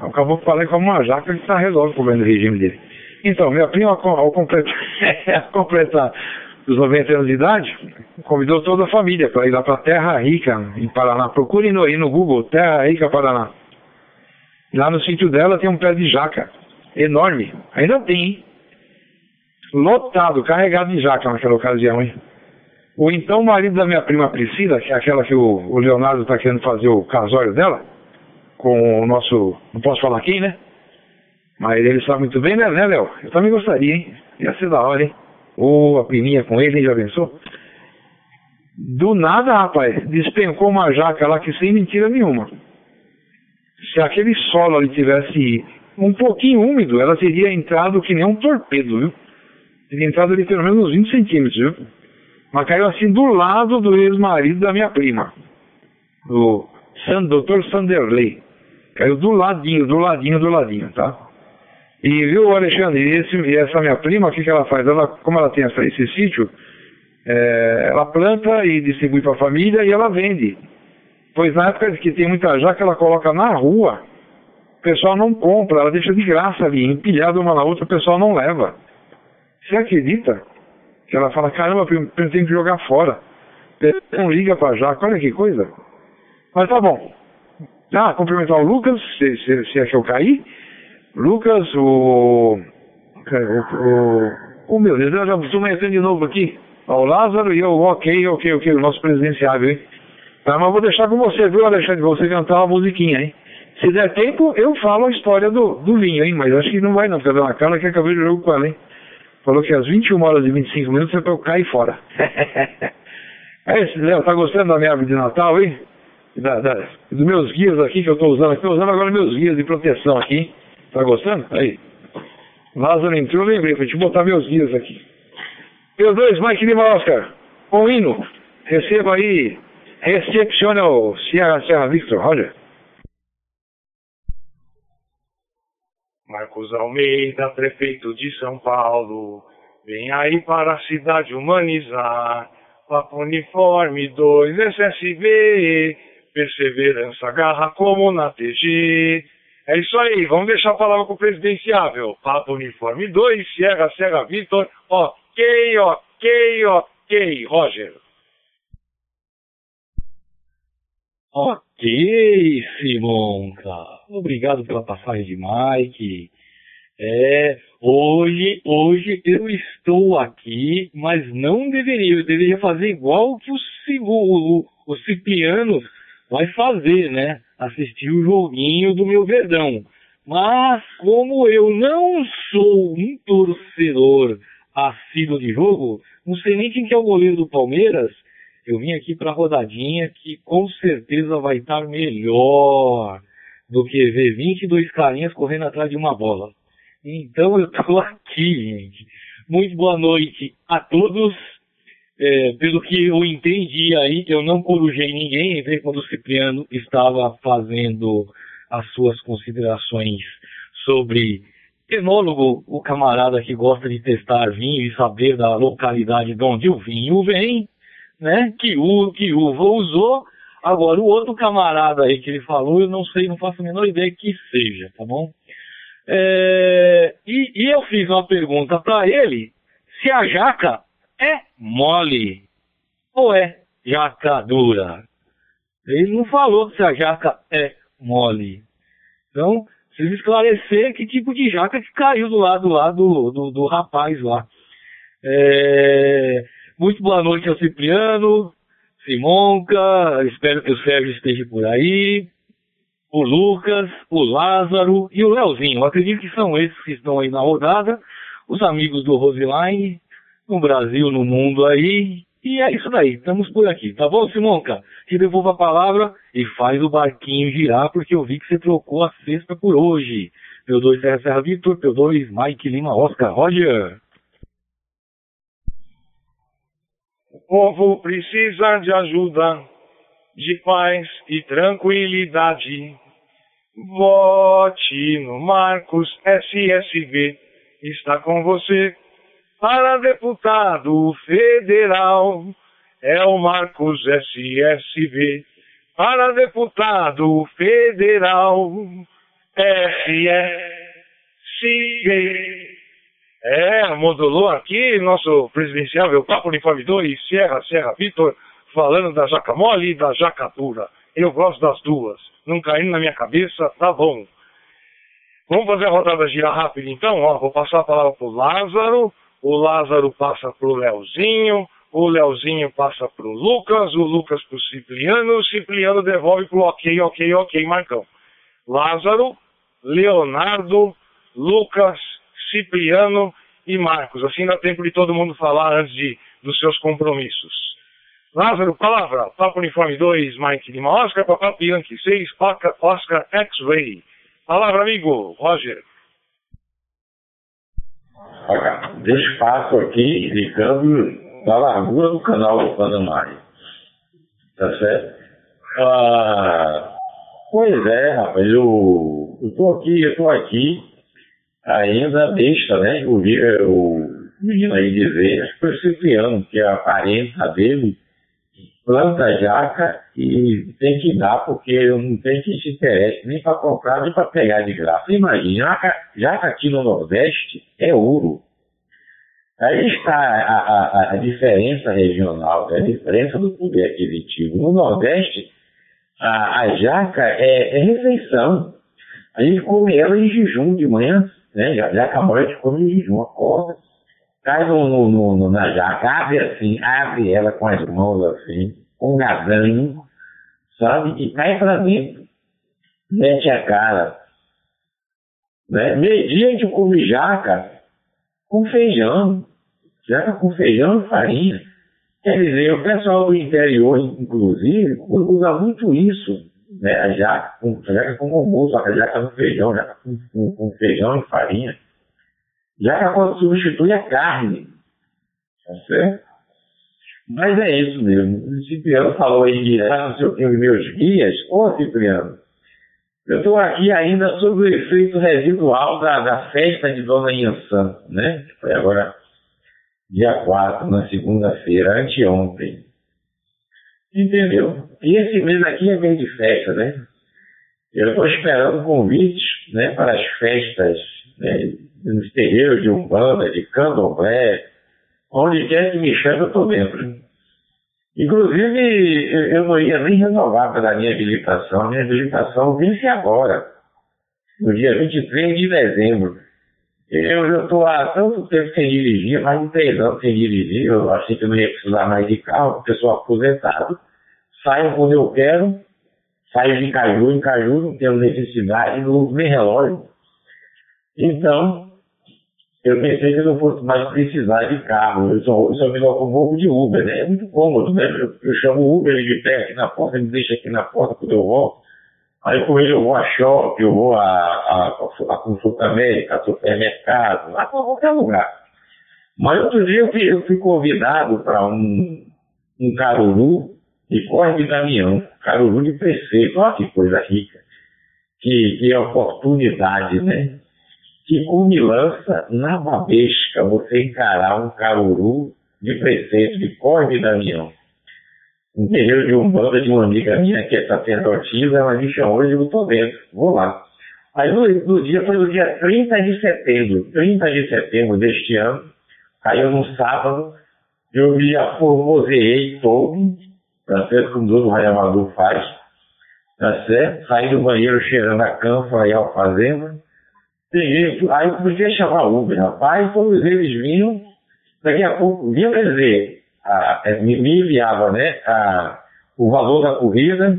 Acabou que falei como uma jaca, ele está resolve comendo o regime dele. Então, minha prima, ao completar, (laughs) completar os 90 anos de idade, convidou toda a família para ir lá para Terra Rica, em Paraná. Procurem no, no Google, Terra Rica, Paraná. Lá no sítio dela tem um pé de jaca enorme. Ainda tem, hein? Lotado, carregado de jaca naquela ocasião, hein? O então marido da minha prima Priscila, que é aquela que o, o Leonardo está querendo fazer o casório dela, com o nosso. Não posso falar quem, né? Mas ele sabe muito bem, né, né, Léo? Eu também gostaria, hein? Ia ser da hora, hein? Ou a priminha com ele, hein? Já pensou? Do nada, rapaz, despencou uma jaca lá que sem mentira nenhuma se aquele solo ali tivesse um pouquinho úmido, ela teria entrado que nem um torpedo, viu? Teria entrado ali pelo menos uns 20 centímetros, viu? Mas caiu assim do lado do ex-marido da minha prima. do San, Dr. Sanderley. Caiu do ladinho, do ladinho, do ladinho, tá? E viu, Alexandre, e, esse, e essa minha prima, o que, que ela faz? Ela, como ela tem essa, esse sítio, é, ela planta e distribui para a família e ela vende. Pois na época que tem muita jaca, ela coloca na rua, o pessoal não compra, ela deixa de graça ali, empilhada uma na outra, o pessoal não leva. Você acredita? Que ela fala, caramba, eu tenho que jogar fora. Não liga pra jaca, olha que coisa. Mas tá bom. Ah, cumprimentar o Lucas, se, se, se é que eu caí. Lucas, o. O, o, o meu Deus, eu já estou de novo aqui. O Lázaro e eu, ok, ok, ok, o nosso presidenciável, hein? Tá, mas vou deixar com você, viu, Alexandre? Você cantar uma musiquinha, hein? Se der tempo, eu falo a história do, do vinho, hein? Mas acho que não vai não, porque a dona Carla que acabei de jogo com ela, hein? Falou que às 21 horas e 25 minutos é pra eu cair fora. (laughs) é isso, Léo, tá gostando da minha árvore de Natal, hein? Da, da, dos meus guias aqui que eu tô usando aqui, tô usando agora meus guias de proteção aqui. Tá gostando? Aí. Lázaro entrou, lembrei, pra te botar meus guias aqui. Meus dois, Mike Lima Oscar, com hino, receba aí Recepcione o Sierra Serra Victor, Roger. Marcos Almeida, prefeito de São Paulo, vem aí para a cidade humanizar. Papo Uniforme 2 SSV, perseverança, garra como na TG. É isso aí, vamos deixar a palavra com o presidenciável. Papo Uniforme 2, Sierra Serra Victor, ok, ok, ok, Roger. Ok, Simonca. Obrigado pela passagem de Mike. É, hoje, hoje eu estou aqui, mas não deveria. Eu deveria fazer igual que o, o, o Cipriano vai fazer, né? Assistir o joguinho do meu Verdão. Mas como eu não sou um torcedor assíduo de jogo, não sei nem quem que é o goleiro do Palmeiras, eu vim aqui para a rodadinha que com certeza vai estar melhor do que ver 22 carinhas correndo atrás de uma bola. Então eu estou aqui, gente. Muito boa noite a todos. É, pelo que eu entendi aí, eu não corujei ninguém, entrei quando o Cipriano estava fazendo as suas considerações sobre enólogo, o camarada que gosta de testar vinho e saber da localidade de onde o vinho vem né? Que, o, que uva usou. Agora, o outro camarada aí que ele falou, eu não sei, não faço a menor ideia que seja, tá bom? É, e, e eu fiz uma pergunta para ele se a jaca é mole ou é jaca dura. Ele não falou se a jaca é mole. Então, precisa esclarecer que tipo de jaca que caiu do lado lá do, do, do rapaz lá. É, muito boa noite ao Cipriano, Simonca, espero que o Sérgio esteja por aí, o Lucas, o Lázaro e o Leozinho. Acredito que são esses que estão aí na rodada, os amigos do Roseline, no Brasil, no mundo aí. E é isso daí, estamos por aqui, tá bom, Simonca? Te devolvo a palavra e faz o barquinho girar, porque eu vi que você trocou a sexta por hoje. P2 Serra Serra Victor, P2 Mike Lima Oscar Roger. O povo precisa de ajuda, de paz e tranquilidade. Vote no Marcos SSV, está com você. Para deputado federal, é o Marcos SSV. Para deputado federal, SSV. É, modulou aqui nosso presidenciável Papo Uniforme 2, Sierra, Serra Vitor, falando da jaca mole e da jaca dura. Eu gosto das duas. Não caindo na minha cabeça, tá bom. Vamos fazer a rodada girar rápido então? Ó, vou passar a palavra pro Lázaro, o Lázaro passa pro Leozinho, o Leozinho passa pro Lucas, o Lucas pro Cipriano, o Cipriano devolve pro ok, ok, ok, Marcão. Lázaro, Leonardo, Lucas, Cipriano e Marcos. Assim dá tempo de todo mundo falar antes de, dos seus compromissos. Lázaro, palavra. Papo Uniforme 2, Mike Lima Oscar, Papai Bianchi 6, Oscar X-Ray. Palavra, amigo. Roger. Olha, deixa passo aqui indicando da largura do canal do Panamá. Tá certo? Ah, pois é, rapaz, eu, eu tô aqui, eu tô aqui, ainda besta, né? Eu vi o menino aí dizer, acho que foi o Cipriano, que é a parenta dele, planta jaca e tem que dar, porque não tem que se interesse nem para comprar, nem para pegar de graça. Imagina, jaca, jaca aqui no Nordeste é ouro. Aí está a, a, a diferença regional, a diferença do poder aquisitivo. No Nordeste, a, a jaca é, é, refeição. A gente come ela em jejum de manhã, né? Jaca mole a gente come em jejum, acorda, cai no, no, no, na jaca, abre assim, abre ela com as mãos assim, com um gadanho, sabe? E cai pra dentro, mete a cara. Né? Meio dia a gente come jaca com feijão, jaca com feijão e farinha. Quer dizer, o pessoal do interior, inclusive, usa muito isso, né? A jaca com, jaca com a jaca com feijão, jaca com, com, com feijão e farinha. Jaca quando substitui a carne. Tá certo? Mas é isso mesmo. O Cipriano falou aí de ah, que, os meus guias. Ô Cipriano, eu estou aqui ainda sobre o efeito residual da, da festa de Dona Inhansã, né? Foi agora dia 4, na segunda-feira, anteontem. Entendeu? E esse mês aqui é mês de festa, né? Eu estou esperando convites né, para as festas né, nos terreiros de Umbanda, de Candomblé, onde quer que me chame, eu estou dentro. Inclusive, eu não ia nem renovar pela minha habilitação. Minha habilitação vence agora, no dia 23 de dezembro. Eu estou há tanto tempo sem dirigir, mais de três anos sem dirigir. Eu achei que eu não ia precisar mais de carro, sou aposentado. Saio quando eu quero, saio de Caju em Caju, não tenho necessidade, não uso nem relógio. Então, eu pensei que eu não fosse mais precisar de carro. Eu só, eu só me locomovo de Uber, né? É muito cômodo, né? Eu, eu chamo o Uber, ele me pega aqui na porta, ele me deixa aqui na porta quando eu volto. Aí com ele eu vou a shopping, eu vou a, a, a consulta médica, a supermercado, a qualquer lugar. Mas outro dia eu fui, eu fui convidado para um, um caruru de Corre Damião, caruru de preceito, olha que coisa rica, que, que oportunidade, né? que cumilança na babesca você encarar um caruru de preceito de Corre Damião. Um terreiro de umbanda de uma amiga minha que é sacerdotisa, ela me chamou e eu estou dentro, vou lá. Aí no, no, dia, foi no dia 30 de setembro, 30 de setembro deste ano, caiu no sábado, eu me aformoseei todo, tá certo? Como todo Raio faz, tá certo? Saí do banheiro cheirando a campa e alfazema, Peguei, aí eu podia chamar Uber, rapaz, todos eles vinham, daqui a pouco vinham, quer dizer, a, é, me, enviava, né, a, o valor da corrida,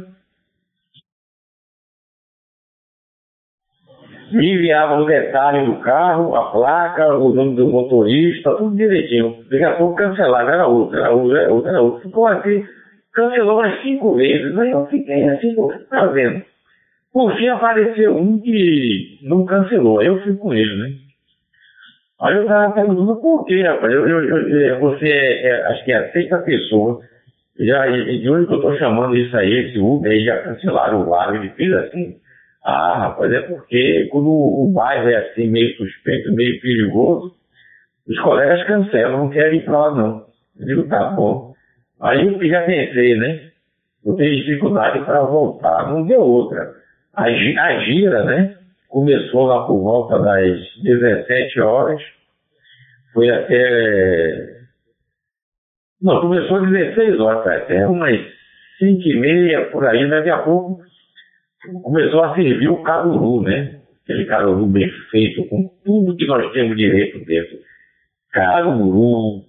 me enviava o detalhe do carro, a placa, o nome do motorista, tudo direitinho. Daqui a pouco cancelava, era outro, era outro, era outro, era outro. Ficou assim, cancelou umas cinco vezes, mas eu fiquei assim, tá vendo? Por fim apareceu um que não cancelou, eu fui com ele, né? Aí eu tava perguntando por quê, rapaz? Eu, eu, eu, você é, é, acho que é a sexta pessoa, já, de onde que eu tô chamando isso aí, esse Uber, aí já cancelaram o bar, ele fez assim. Ah, rapaz, é porque quando o bairro é assim, meio suspeito, meio perigoso, os colegas cancelam, não querem ir pra lá não. Eu digo, tá bom. Aí eu já pensei, né? Eu tenho dificuldade para voltar, não deu outra. A, a gira, né? Começou lá por volta das 17 horas, foi até. Não, começou às 16 horas, até umas 5 e meia por aí, daqui a pouco começou a servir o caruru, né? Aquele caruru bem feito, com tudo que nós temos direito dentro. Caruru,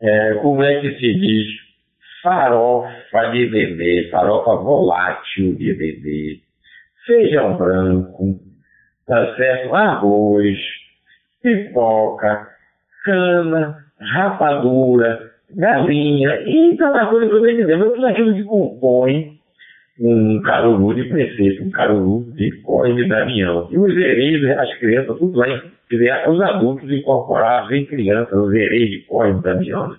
é, como é que se diz? Farofa de bebê, farofa volátil de bebê feijão branco, tá certo? Arroz, pipoca, cana, rapadura, galinha e cada coisa que eu estou dizendo. Tudo aquilo que compõe um caruru de preceito, um caruru de corre de Damião. E os hereis, as crianças, tudo lá, os adultos incorporados em crianças, os hereis de corre de Damião.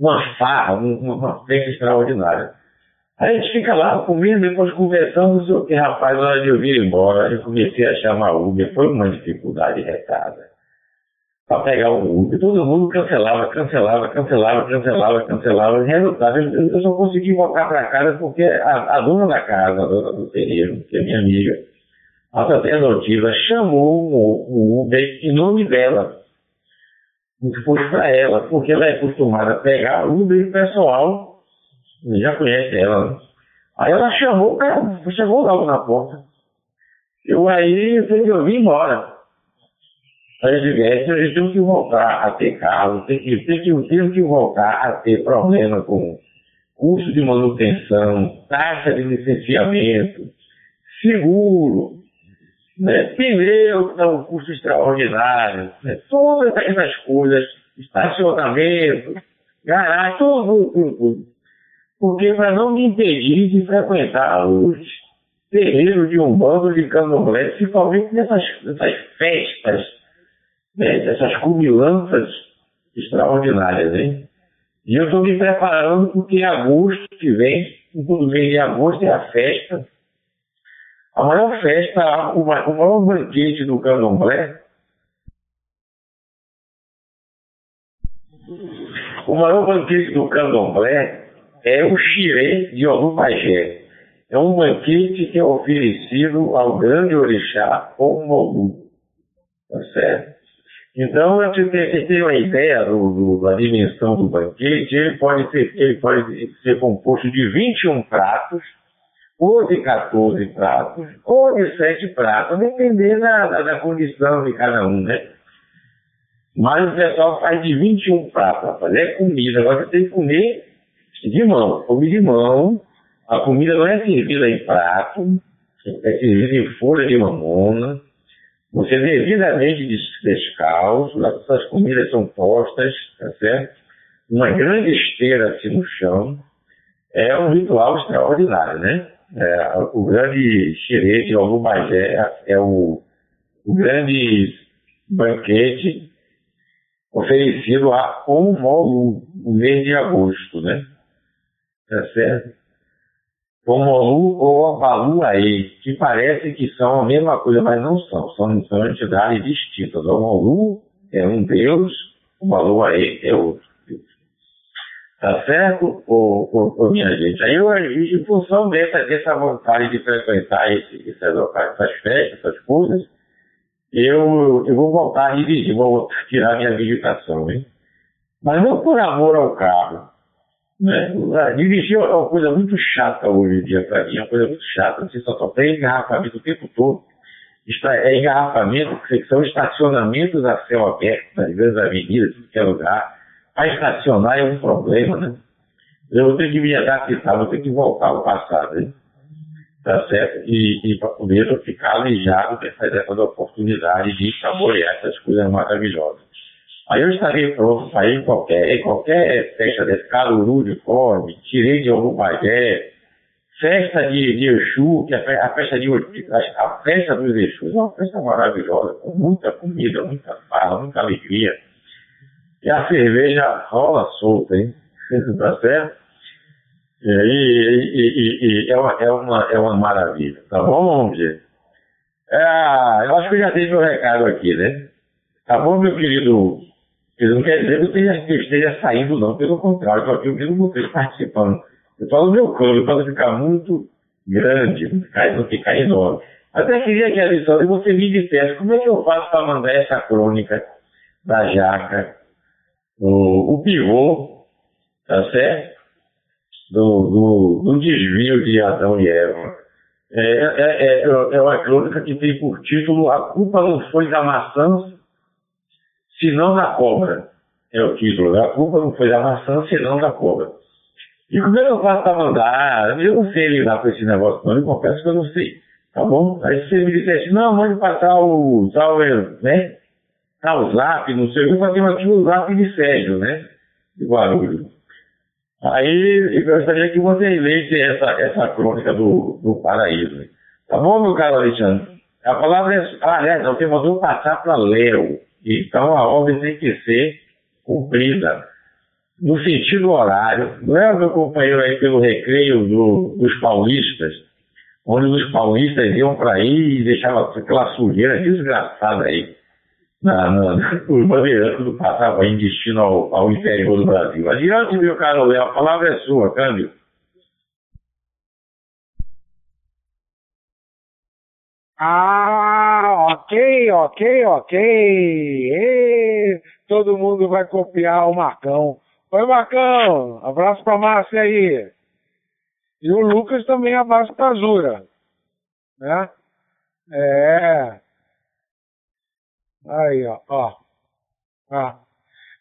Uma farra, uma, uma festa extraordinária. A gente fica lá comendo, depois sei o rapaz, na hora de eu vir embora, eu comecei a chamar Uber, foi uma dificuldade retada. Para pegar o Uber, todo mundo cancelava, cancelava, cancelava, cancelava, cancelava. Resultado, eu, eu só consegui voltar para casa porque a, a, dona da casa, a dona do terreno, que é minha amiga, a sacerdotiva, chamou o, o Uber em nome dela. Isso foi para ela, porque ela é acostumada a pegar Uber pessoal já conhece ela? Aí ela chamou, cara, chegou logo na porta. Eu aí eu vim embora. Aí eu disse, é, eu tenho que voltar a ter carro, tenho que, tenho, que, tenho que voltar a ter problema com custo de manutenção, taxa de licenciamento, seguro, né, pneu, é um custo extraordinário, né, todas essas coisas, estacionamento, garagem, tudo, tudo, tudo porque para não me impedir de frequentar os terreiros de um bando de candomblé, principalmente nessas, nessas festas, né, dessas cumilanças extraordinárias, hein? E eu estou me preparando porque em agosto que vem, no mês de agosto é a festa, a maior festa, o maior banquete do candomblé, o maior banquete do candomblé é o xirê de Bagé. É um banquete que é oferecido ao grande orixá ou Mogu. Tá certo? Então, você tem, tem uma ideia do, do, da dimensão do banquete, ele pode, ser, ele pode ser composto de 21 pratos, ou de 14 pratos, ou de 7 pratos, dependendo da, da, condição de cada um, né? Mas o pessoal faz de 21 pratos, para fazer comida. Agora você tem que comer de mão, come de mão, a comida não é servida em prato, é servida em folha de mamona, você devidamente descalço, essas comidas são postas, tá certo? Uma grande esteira assim no chão, é um ritual extraordinário, né? É, o grande xerê de algum é o, o grande banquete oferecido a um no mês de agosto, né? Tá certo? Como ou Avaluaê, que parece que são a mesma coisa, mas não são. São, são entidades distintas. O Malu é um Deus, o Avaluaê é outro. Tá certo, ô, ô, ô, minha gente? Aí, eu, em função dessa, dessa vontade de frequentar esse, esses locais, essas festas, essas coisas, eu, eu vou voltar a dirigir, vou tirar minha meditação, hein? Mas não por amor ao carro, né? Dirigir é uma coisa muito chata hoje em dia para mim, é uma coisa muito chata. Você só tem engarrafamento o tempo todo. É engarrafamento, que são estacionamentos a céu aberto, nas grandes avenidas, em qualquer lugar. Para estacionar é um problema, né? Eu vou ter que me adaptar, vou ter que voltar ao passado, hein? Tá certo? E, e para poder ficar alijado dessa, dessa oportunidade de saborear essas coisas maravilhosas. Aí eu estarei pronto para ir em qualquer, em qualquer festa desse Caruru Fome, tirei de algum bagé, festa de, de Exu, que é a festa de a, a festa dos Exus é uma festa maravilhosa, com muita comida, muita farra, muita alegria. E a cerveja rola solta, hein? (laughs) tá certo? E, e, e, e, é, uma, é, uma, é uma maravilha, tá bom, ver? É, eu acho que eu já dei meu recado aqui, né? Tá bom, meu querido isso não quer dizer que eu esteja, saindo, não. Pelo contrário, eu estou ouvindo vocês participando. Eu falo meu clube para ficar muito grande, não ficar enorme. Até queria que a lição você me dissesse como é que eu faço para mandar essa crônica da jaca, o, o pivô, tá certo? Do, do, do desvio de Adão e Eva. É, é, é, é uma crônica que tem por título A culpa não foi da maçã, senão da cobra. É o título. da culpa não foi da maçã, senão da cobra. E como é que eu faço para mandar? Eu não sei lidar com esse negócio, não. Eu confesso que eu não sei. Tá bom? Aí você me dissesse, não, mande passar o tal, né? Tal zap, não sei o que, eu fazia aqui o zap de Sérgio, né? De Guarulhos. Aí eu gostaria que você lesse essa, essa crônica do, do paraíso. Tá bom, meu caro Alexandre? A palavra é. Ah, aliás, eu vou passar para Léo. Então a ordem tem que ser cumprida. no sentido horário. Leva meu companheiro aí pelo recreio do, dos paulistas, onde os paulistas iam para aí e deixavam aquela sujeira desgraçada aí. Na, na, os bandeirantes do passavam em destino ao, ao interior do Brasil. Adiante, meu caro Léo, a palavra é sua, câmbio. Ah, ok, ok, ok. E, todo mundo vai copiar o Marcão. Oi, Marcão. Abraço pra Márcia aí. E o Lucas também abraço pra Zura. Né? É. Aí, ó. ó. Ah.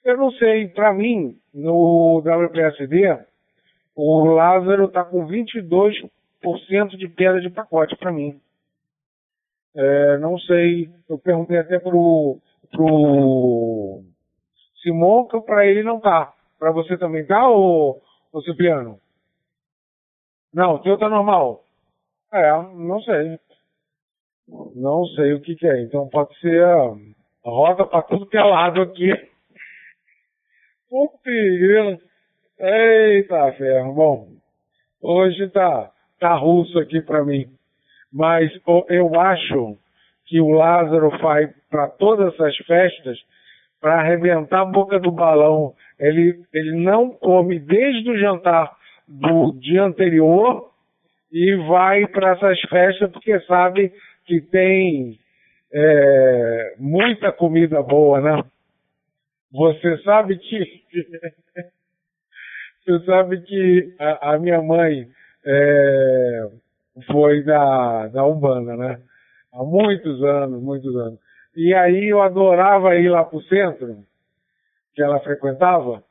Eu não sei, pra mim, no WPSD, o Lázaro tá com 22% de perda de pacote pra mim. É, não sei, eu perguntei até pro, pro Simonca, para ele não tá. Para você também tá, ô, ô Cipriano? Não, o teu tá normal. É, não sei. Não sei o que, que é. Então pode ser a roda para tudo que é lado aqui. (laughs) Putz, Eita ferro. Bom, hoje tá, tá russo aqui para mim mas eu acho que o Lázaro vai para todas essas festas para arrebentar a boca do balão. Ele, ele não come desde o jantar do dia anterior e vai para essas festas porque sabe que tem é, muita comida boa, né? Você sabe que (laughs) você sabe que a, a minha mãe é, foi da, da Umbanda, né? Há muitos anos, muitos anos. E aí eu adorava ir lá pro centro, que ela frequentava,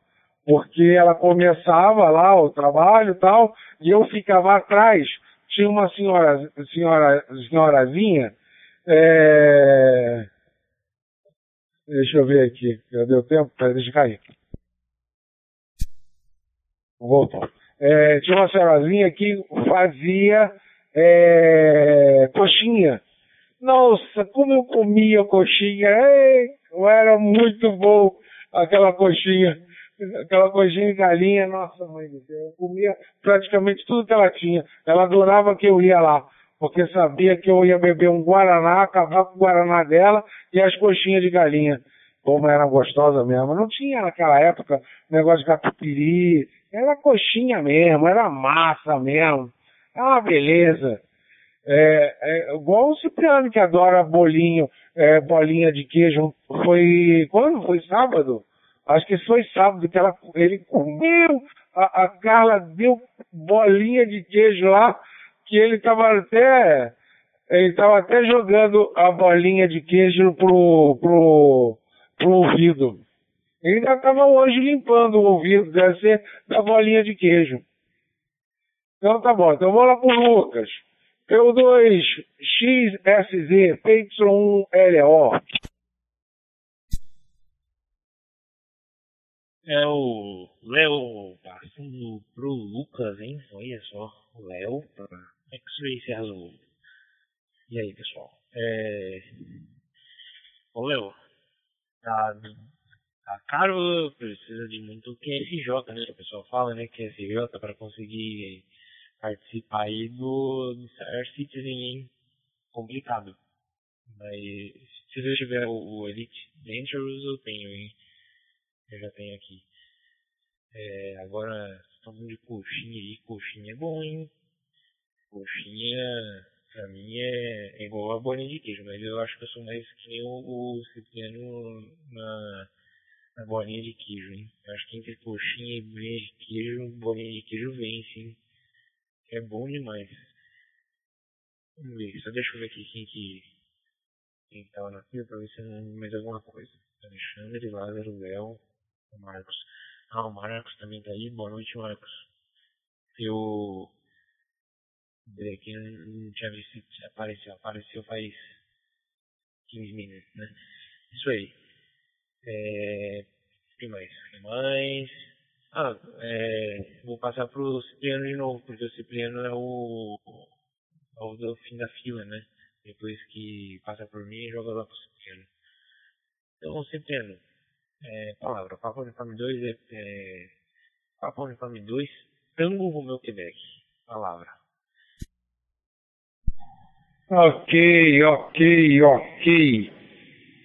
porque ela começava lá o trabalho e tal, e eu ficava atrás. Tinha uma senhora, senhora, senhorazinha, é... deixa eu ver aqui, já deu tempo? Peraí, deixa eu cair. Voltou. É, tinha uma senhorazinha que fazia é, coxinha. Nossa, como eu comia coxinha, Ei, era muito bom aquela coxinha, aquela coxinha de galinha, nossa mãe do céu, eu comia praticamente tudo que ela tinha. Ela adorava que eu ia lá, porque sabia que eu ia beber um Guaraná, acabar com o Guaraná dela e as coxinhas de galinha. Como era gostosa mesmo. Não tinha naquela época negócio de catupiry, era coxinha mesmo, era massa mesmo. É uma beleza. É, é, igual o Cipriano que adora bolinho, é, bolinha de queijo. Foi quando? Foi sábado? Acho que foi sábado que ela, ele comeu. A, a Carla deu bolinha de queijo lá, que ele estava até ele estava até jogando a bolinha de queijo pro, pro, pro ouvido. Ele ainda estava hoje limpando o ouvido, deve ser da bolinha de queijo. Então tá bom, então vamos lá pro Lucas. P2XSZ, PY1LO. É o Léo passando pro Lucas, hein? Olha só, o Léo para X-Ray resolve. E aí, pessoal? É... Ô, Léo, tá, tá caro, precisa de muito QSJ, né? O pessoal fala, né? QSJ para conseguir participar aí do, do Star Citizen, hein? Complicado. Mas se você tiver o, o Elite Dangerous, eu tenho, hein? Eu já tenho aqui. É, agora, falando de coxinha aí, coxinha é bom, hein? Coxinha, pra mim, é, é igual a bolinha de queijo, mas eu acho que eu sou mais que nem o, o Cipriano na, na bolinha de queijo, hein? Eu acho que entre coxinha e bolinha de queijo, bolinha de queijo vence, hein? É bom demais. Vamos ver, só deixa eu ver aqui quem que quem na fila pra ver se não mais alguma coisa. Alexandre, Lázaro, Léo, Marcos. Ah, o Marcos também tá aí. Boa noite, Marcos. Eu aqui não, não tinha visto se apareceu. Apareceu faz 15 minutos, né? Isso aí. É... O que mais? O que mais? Ah, é, vou passar pro Cipriano de novo, porque o Cipriano é o, é o do fim da fila, né? Depois que passa por mim, joga lá pro Cipriano. Então, Cipriano, É, palavra. Papa Uniforme 2 é, é. Papa Uniforme 2, Tango Romeu Quebec. Palavra. Ok, ok, ok.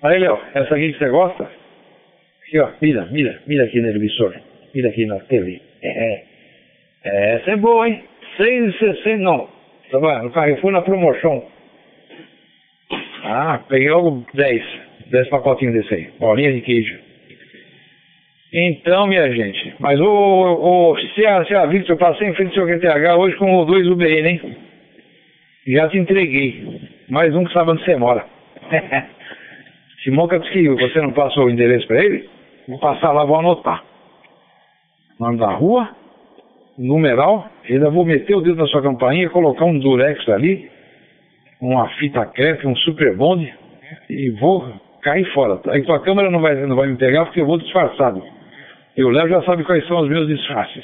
Aí, Léo, essa aqui que você gosta? Aqui, ó, mira, mira, mira aqui no visor. Mira aqui na TV. É, é. Essa é boa, hein? 6,60, não. Tá vendo? No Carrefour na promoção. Ah, peguei logo 10. 10 pacotinhos desse aí. Bolinha de queijo. Então, minha gente, mas o, o a, se a Victor passei em frente ao QTH hoje com o 2 UBN, hein? Já te entreguei. Mais um que sabe onde você mora. (laughs) Simonca disse que você não passou o endereço para ele? Vou passar lá, vou anotar. Nome da rua, numeral, ainda vou meter o dedo na sua campainha, colocar um durex ali, uma fita crepe, um super bonde e vou cair fora. Aí tua câmera não vai, não vai me pegar porque eu vou disfarçado. E o Léo já sabe quais são os meus disfarces.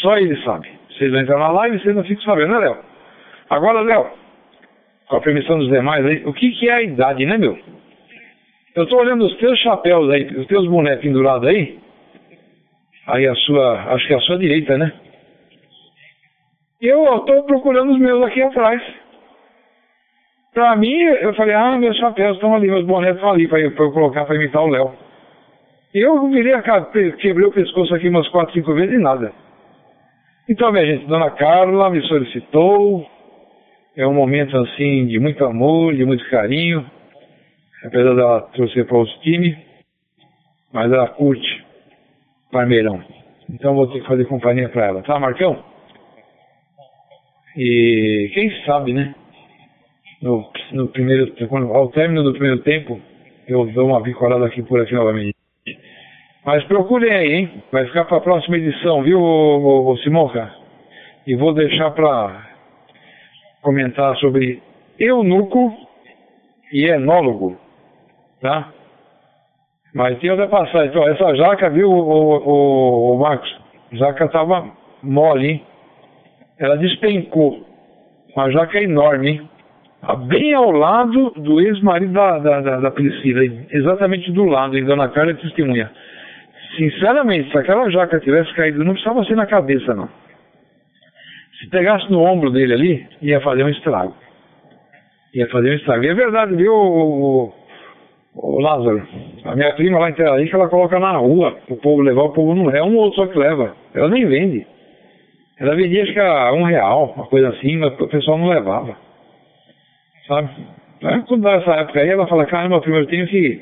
Só ele sabe. Vocês vão entrar na live e vocês não ficam sabendo, né, Léo? Agora, Léo, com a permissão dos demais aí, o que, que é a idade, né, meu? Eu tô olhando os teus chapéus aí, os teus bonecos pendurados aí. Aí a sua, acho que é a sua direita, né? Eu estou procurando os meus aqui atrás. Pra mim, eu falei, ah, meus chapéus estão ali, meus bonecos estão ali para eu, eu, colocar para imitar o Léo. Eu virei a cara, quebrei o pescoço aqui umas quatro, cinco vezes e nada. Então, minha gente, Dona Carla me solicitou. É um momento assim de muito amor, de muito carinho. Apesar dela torcer para outro time, mas ela curte Parmeirão. Então vou ter que fazer companhia para ela, tá, Marcão? E quem sabe, né? No, no primeiro, ao término do primeiro tempo, eu dou uma bicolada aqui por aqui novamente. Mas procurem aí, hein? Vai ficar para a próxima edição, viu, o, o Simonca? E vou deixar para comentar sobre eunuco e enólogo, tá? Mas tem outra passagem. Então, essa jaca, viu, o, o, o Marcos? A jaca estava mole, hein? Ela despencou. Uma jaca enorme, hein? Tá bem ao lado do ex-marido da, da, da, da, Priscila, exatamente do lado, em Dona Carla é testemunha. Sinceramente, se aquela jaca tivesse caído, não precisava ser na cabeça, não. Se pegasse no ombro dele ali, ia fazer um estrago. Ia fazer um estrago. E é verdade, viu, Ô Lázaro, a minha prima lá em Terarica, ela coloca na rua o povo levar, o povo não leva, é um ou outro só que leva. Ela nem vende. Ela vendia acho que a um real, uma coisa assim, mas o pessoal não levava. Sabe? Quando dá essa época aí, ela fala, caramba, primeiro eu tenho que.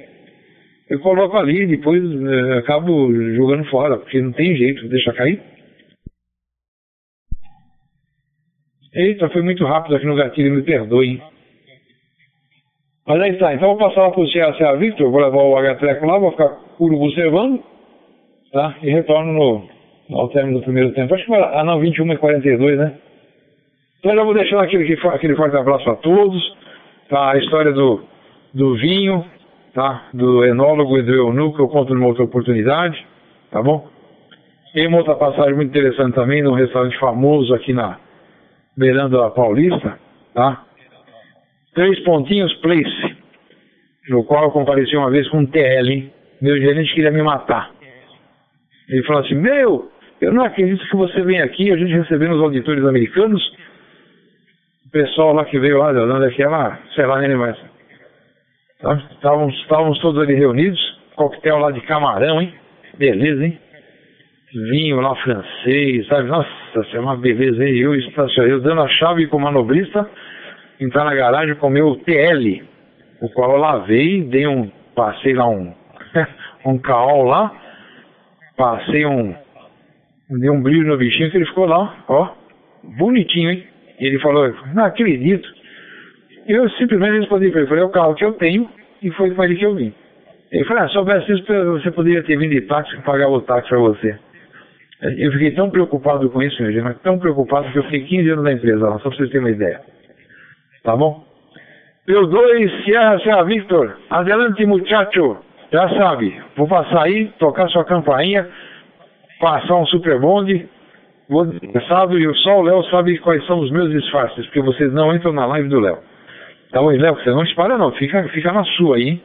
Eu coloco ali, depois eh, acabo jogando fora, porque não tem jeito, deixa cair. Eita, foi muito rápido aqui no gatilho, me perdoe, hein? Mas aí está, então vou passar lá para o CA Victor, vou levar o H-Treco lá, vou ficar puro observando, tá? E retorno no, ao término do primeiro tempo. Acho que vai, ah não, 21 e 42, né? Então já vou deixando aquele, aquele forte abraço para todos, tá? A história do, do vinho, tá? Do enólogo e do eunuco, eu conto numa outra oportunidade, tá bom? Tem uma outra passagem muito interessante também, num restaurante famoso aqui na beirando a Paulista, tá? Três Pontinhos Place, no qual eu compareci uma vez com um TL? Meu gerente queria me matar. Ele falou assim, meu, eu não acredito que você vem aqui, a gente recebendo os auditores americanos, o pessoal lá que veio lá da Holanda, que lá, sei lá, nem mais. Estávamos, estávamos todos ali reunidos, coquetel lá de camarão, hein? Beleza, hein? Vinho lá francês, sabe? Nossa, é uma beleza, hein? Eu eu dando a chave com o manobrista, entrar na garagem com o meu TL, o qual eu lavei, dei um, passei lá um, (laughs) um caol lá, passei um, dei um brilho no bichinho que ele ficou lá, ó, bonitinho, hein? E ele falou, não acredito. Eu simplesmente respondi para ele, falei, é o carro que eu tenho e foi para ele que eu vim. Ele falou, ah, soubesse isso, você poderia ter vindo de táxi e pagar o táxi para você. Eu fiquei tão preocupado com isso, meu gente, mas tão preocupado que eu fiquei 15 anos na empresa lá, só para vocês terem uma ideia. Tá bom? Meus dois, Sierra, Sierra Victor, adelante muchacho. Já sabe, vou passar aí, tocar sua campainha, passar um super bonde. Vou, sabe, e só o Léo sabe quais são os meus disfarces, porque vocês não entram na live do Léo. Tá bom, Léo? Você não espalha não, fica, fica na sua aí, hein?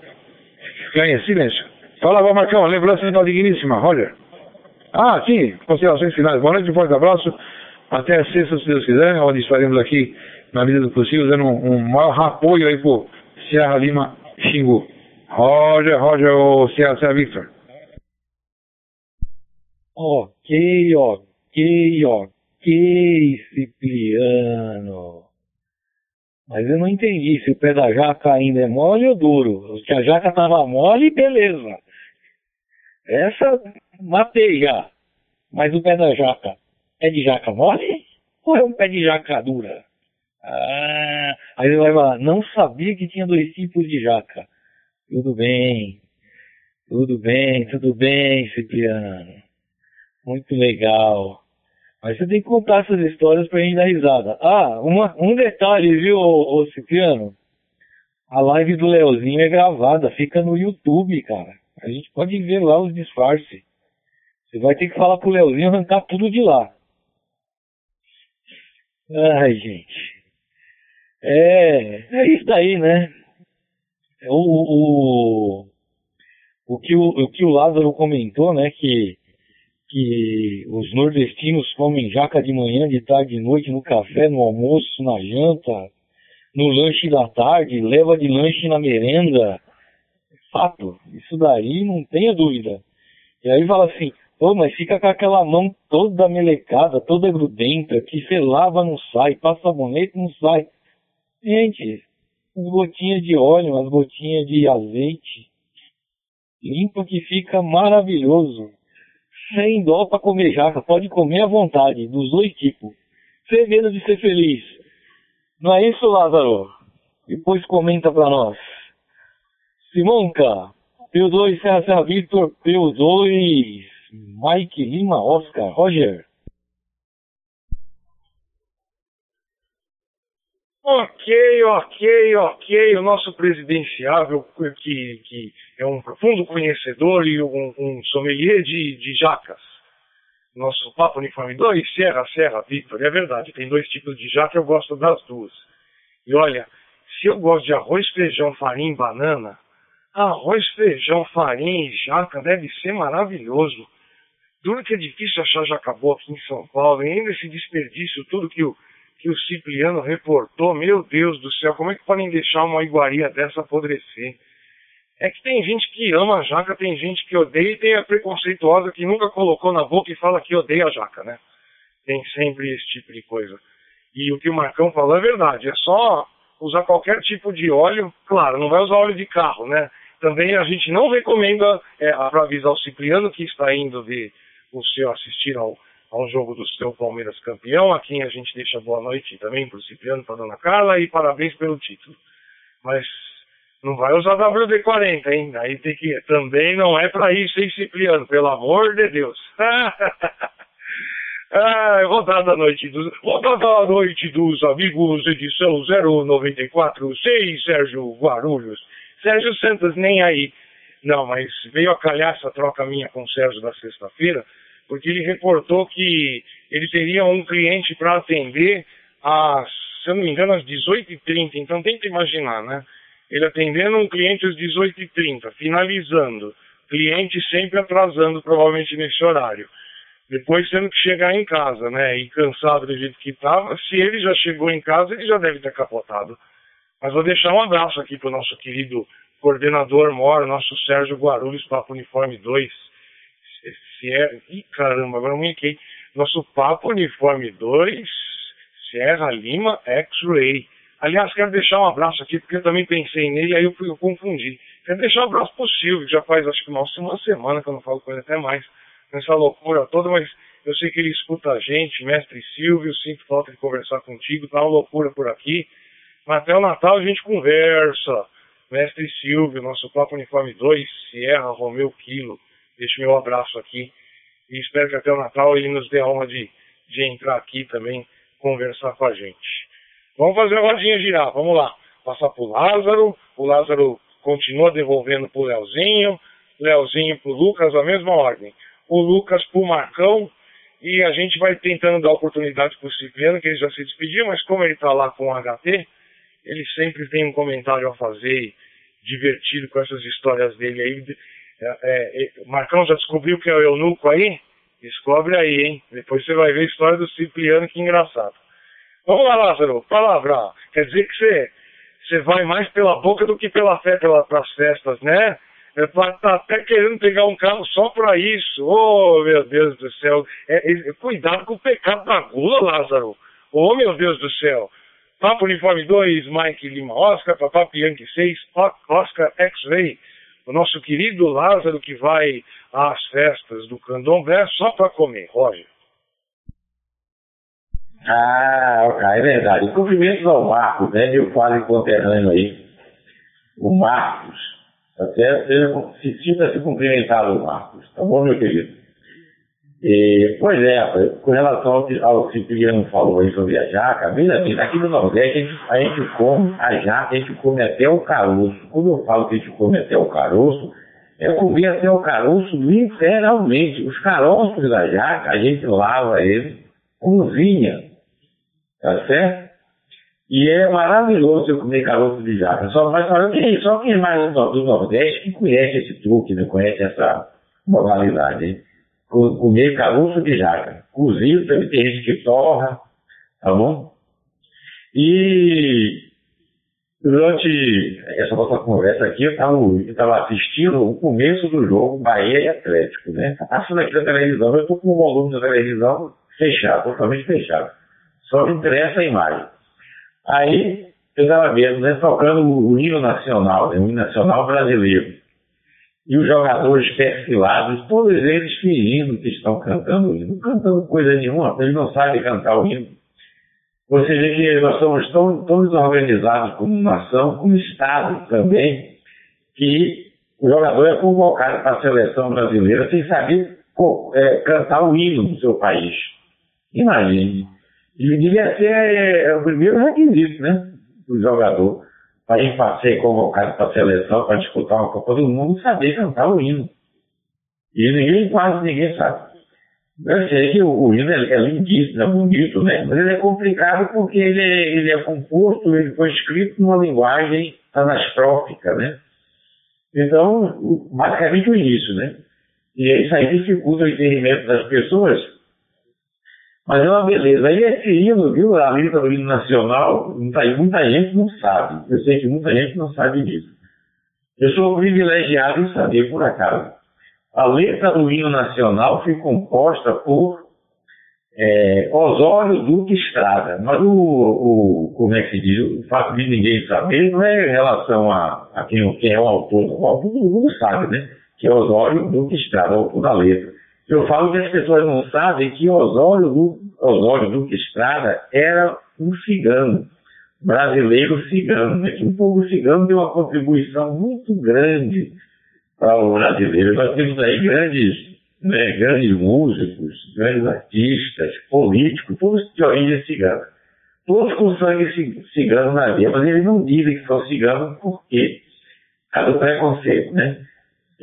Fica em silêncio. Fala, Marcão, lembrança da digníssima, Roger. Ah, sim, considerações finais. Boa noite, um forte abraço. Até sexta, se Deus quiser, onde estaremos aqui, na medida do possível, dando um, um maior apoio aí pro Serra Lima Xingu. Roger, Roger, o Serra, Serra Victor. Ok, ok, ok, Cipriano. Mas eu não entendi se o pé da jaca ainda é mole ou duro. Se a jaca tava mole, beleza. Essa matei já. Mas o pé da jaca é de jaca mole ou é um pé de jaca dura? Ah, aí ele vai falar, não sabia que tinha dois tipos de jaca. Tudo bem, tudo bem, tudo bem, Cipriano. Muito legal. Mas você tem que contar essas histórias pra gente dar risada. Ah, uma, um detalhe, viu, ô, ô Cipriano? A live do Leozinho é gravada, fica no YouTube, cara. A gente pode ver lá os disfarces. Você vai ter que falar pro Leozinho arrancar tudo de lá. Ai, gente. É, é isso daí, né? O, o, o, que o, o que o Lázaro comentou, né? Que, que os nordestinos comem jaca de manhã, de tarde, de noite, no café, no almoço, na janta, no lanche da tarde, leva de lanche na merenda. Fato. Isso daí não tenha dúvida. E aí fala assim, Pô, mas fica com aquela mão toda melecada, toda grudenta, que você lava não sai, passa sabonete não sai. Gente, as gotinhas de óleo, as gotinhas de azeite, limpa que fica maravilhoso. Sem dó para comer jaca, pode comer à vontade, dos dois tipos. Segredo de ser feliz. Não é isso, Lázaro? Depois comenta pra nós. Simonca, P2 Serra Serra Victor, P2 Mike Lima Oscar Roger. Ok, ok, ok. O nosso presidenciável, que, que é um profundo conhecedor e um, um sommelier de, de jacas. Nosso Papo Uniforme 2, Serra, Serra, Victor. É verdade, tem dois tipos de jaca, eu gosto das duas. E olha, se eu gosto de arroz, feijão, farinha e banana, arroz, feijão, farinha e jaca deve ser maravilhoso. Duro que é difícil achar já acabou aqui em São Paulo, e ainda esse desperdício tudo que o, que o Cipriano reportou, meu Deus do céu, como é que podem deixar uma iguaria dessa apodrecer? É que tem gente que ama a jaca, tem gente que odeia e tem a preconceituosa que nunca colocou na boca e fala que odeia a jaca, né? Tem sempre esse tipo de coisa. E o que o Marcão falou é verdade, é só usar qualquer tipo de óleo, claro, não vai usar óleo de carro, né? Também a gente não recomenda, é, para avisar o Cipriano que está indo de o seu assistir ao, ao jogo do seu Palmeiras campeão, a quem a gente deixa boa noite também para o Cipriano, para a Dona Carla e parabéns pelo título. Mas não vai usar WD-40, hein? Aí tem que. Também não é para isso, hein, Cipriano? Pelo amor de Deus. (laughs) ah, rodada da noite dos. Rodada da noite dos amigos, edição 0946, Sérgio Guarulhos. Sérgio Santos, nem aí. Não, mas veio a calhar essa troca minha com o Sérgio da sexta-feira porque ele reportou que ele teria um cliente para atender às, se eu não me engano, às 18h30. Então tenta imaginar, né? Ele atendendo um cliente às 18h30, finalizando. Cliente sempre atrasando, provavelmente nesse horário. Depois tendo que chegar em casa, né? E cansado do jeito que estava. Se ele já chegou em casa, ele já deve ter capotado. Mas vou deixar um abraço aqui para o nosso querido coordenador mor, nosso Sérgio Guarulhos, Papo Uniforme 2 Sierra. Ih, caramba, agora eu aqui. Nosso Papo Uniforme 2, Serra Lima X-Ray. Aliás, quero deixar um abraço aqui, porque eu também pensei nele, aí eu, eu confundi. Quero deixar um abraço Silvio, que já faz acho que uma, uma semana que eu não falo com ele, até mais, nessa loucura toda, mas eu sei que ele escuta a gente, mestre Silvio, sinto falta de conversar contigo, tá uma loucura por aqui. Mas até o Natal a gente conversa. Mestre Silvio, nosso Papo Uniforme 2, Sierra Romeu Quilo. Deixo meu abraço aqui e espero que até o Natal ele nos dê a honra de, de entrar aqui também conversar com a gente. Vamos fazer a rodinha girar, vamos lá. Passar para o Lázaro, o Lázaro continua devolvendo para o Leozinho, Leozinho para o Lucas, a mesma ordem. O Lucas para o Marcão, e a gente vai tentando dar oportunidade para o Cipriano, que ele já se despediu, mas como ele está lá com o HT, ele sempre tem um comentário a fazer divertido com essas histórias dele aí É, é, Marcão já descobriu que é o eunuco aí? Descobre aí, hein? Depois você vai ver a história do Cipriano, que engraçado. Vamos lá, Lázaro, palavra. Quer dizer que você, você vai mais pela boca do que pela fé pela, pelas festas, né? É, tá até querendo pegar um carro só para isso. Oh, meu Deus do céu. É, é, cuidado com o pecado da gula, Lázaro. Oh, meu Deus do céu. Papo Uniforme 2, Mike Lima Oscar, Papá Bianchi 6, Oscar X-Ray. O nosso querido Lázaro que vai às festas do candomblé só para comer. Roger. Ah, é verdade. Cumprimentos ao Marcos, né, meu quase conterrâneo aí. O Marcos. Até se sinta se cumprimentado, Marcos. Tá bom, meu querido? E, pois é, com relação ao, que o Cipriano falou aí sobre a jaca, assim, aqui no Nordeste a gente, a gente come a jaca, a gente come até o caroço. Quando eu falo que a gente come até o caroço, é comer até o caroço literalmente. Os caroços da jaca, a gente lava ele, cozinha, tá certo? E é maravilhoso eu comer caroço de jaca. Só, mas, só quem é mais do Nordeste que conhece esse truque, né? conhece essa modalidade, hein? Comer caroço de jaca. Cozido também tem gente que torra, tá bom? E durante essa nossa conversa aqui, eu estava assistindo o começo do jogo Bahia e Atlético, né? Tá passando aqui na televisão, eu estou com o volume da televisão fechado, totalmente fechado. Só me interessa a imagem. Aí, eu estava vendo, né, tocando o hino nacional, né, o hino nacional brasileiro e os jogadores perfilados, todos eles fingindo que estão cantando hino, cantando coisa nenhuma, eles não sabem cantar o hino. Você vê que nós somos tão, tão desorganizados como nação, como Estado também, que o jogador é convocado para a seleção brasileira sem saber é, cantar o hino do seu país. Imagine. E devia ser é, o primeiro requisito, né? Do jogador ir ser convocado para a seleção para disputar uma Copa do Mundo saber cantar o hino. E ninguém, quase ninguém sabe. Eu sei que o, o hino é, é lindíssimo, é bonito, né? Mas ele é complicado porque ele é, ele é composto, ele foi escrito numa linguagem anastrófica, né? Então, basicamente o início, né? E isso aí dificulta o entendimento das pessoas mas é uma beleza. Aí esse hino, viu, a letra do hino nacional, muita, muita gente não sabe. Eu sei que muita gente não sabe disso. Eu sou privilegiado em saber, por acaso. A letra do hino nacional foi composta por é, Osório Duque Estrada. Mas o, o, como é que se diz, o fato de ninguém saber não é em relação a, a quem, quem é o autor. O autor todo mundo sabe, né? Que é Osório Duque Estrada, o autor da letra. Eu falo que as pessoas não sabem que Osório, Osório Duque Estrada era um cigano, brasileiro cigano, né? o povo cigano deu uma contribuição muito grande para o brasileiro. Nós temos aí grandes, né, grandes músicos, grandes artistas, políticos, todos de origem cigana. Todos com sangue cigano na veia, mas eles não dizem que são ciganos porque cada preconceito, né?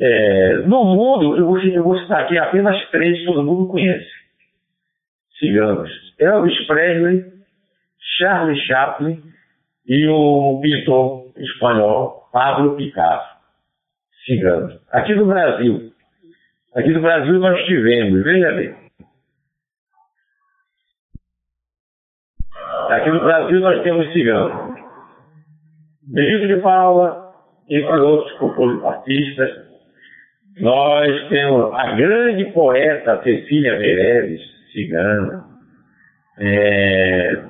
É, no mundo, eu vou, citar aqui apenas três que todo mundo conhece. Ciganos. Elvis Presley, Charlie Chaplin e o pintor espanhol Pablo Picasso. Ciganos. Aqui no Brasil. Aqui no Brasil nós tivemos, veja bem. Aqui no Brasil nós temos ciganos. Benito de Paula, entre outros artistas, nós temos a grande poeta Cecília Meirelles, cigana, é,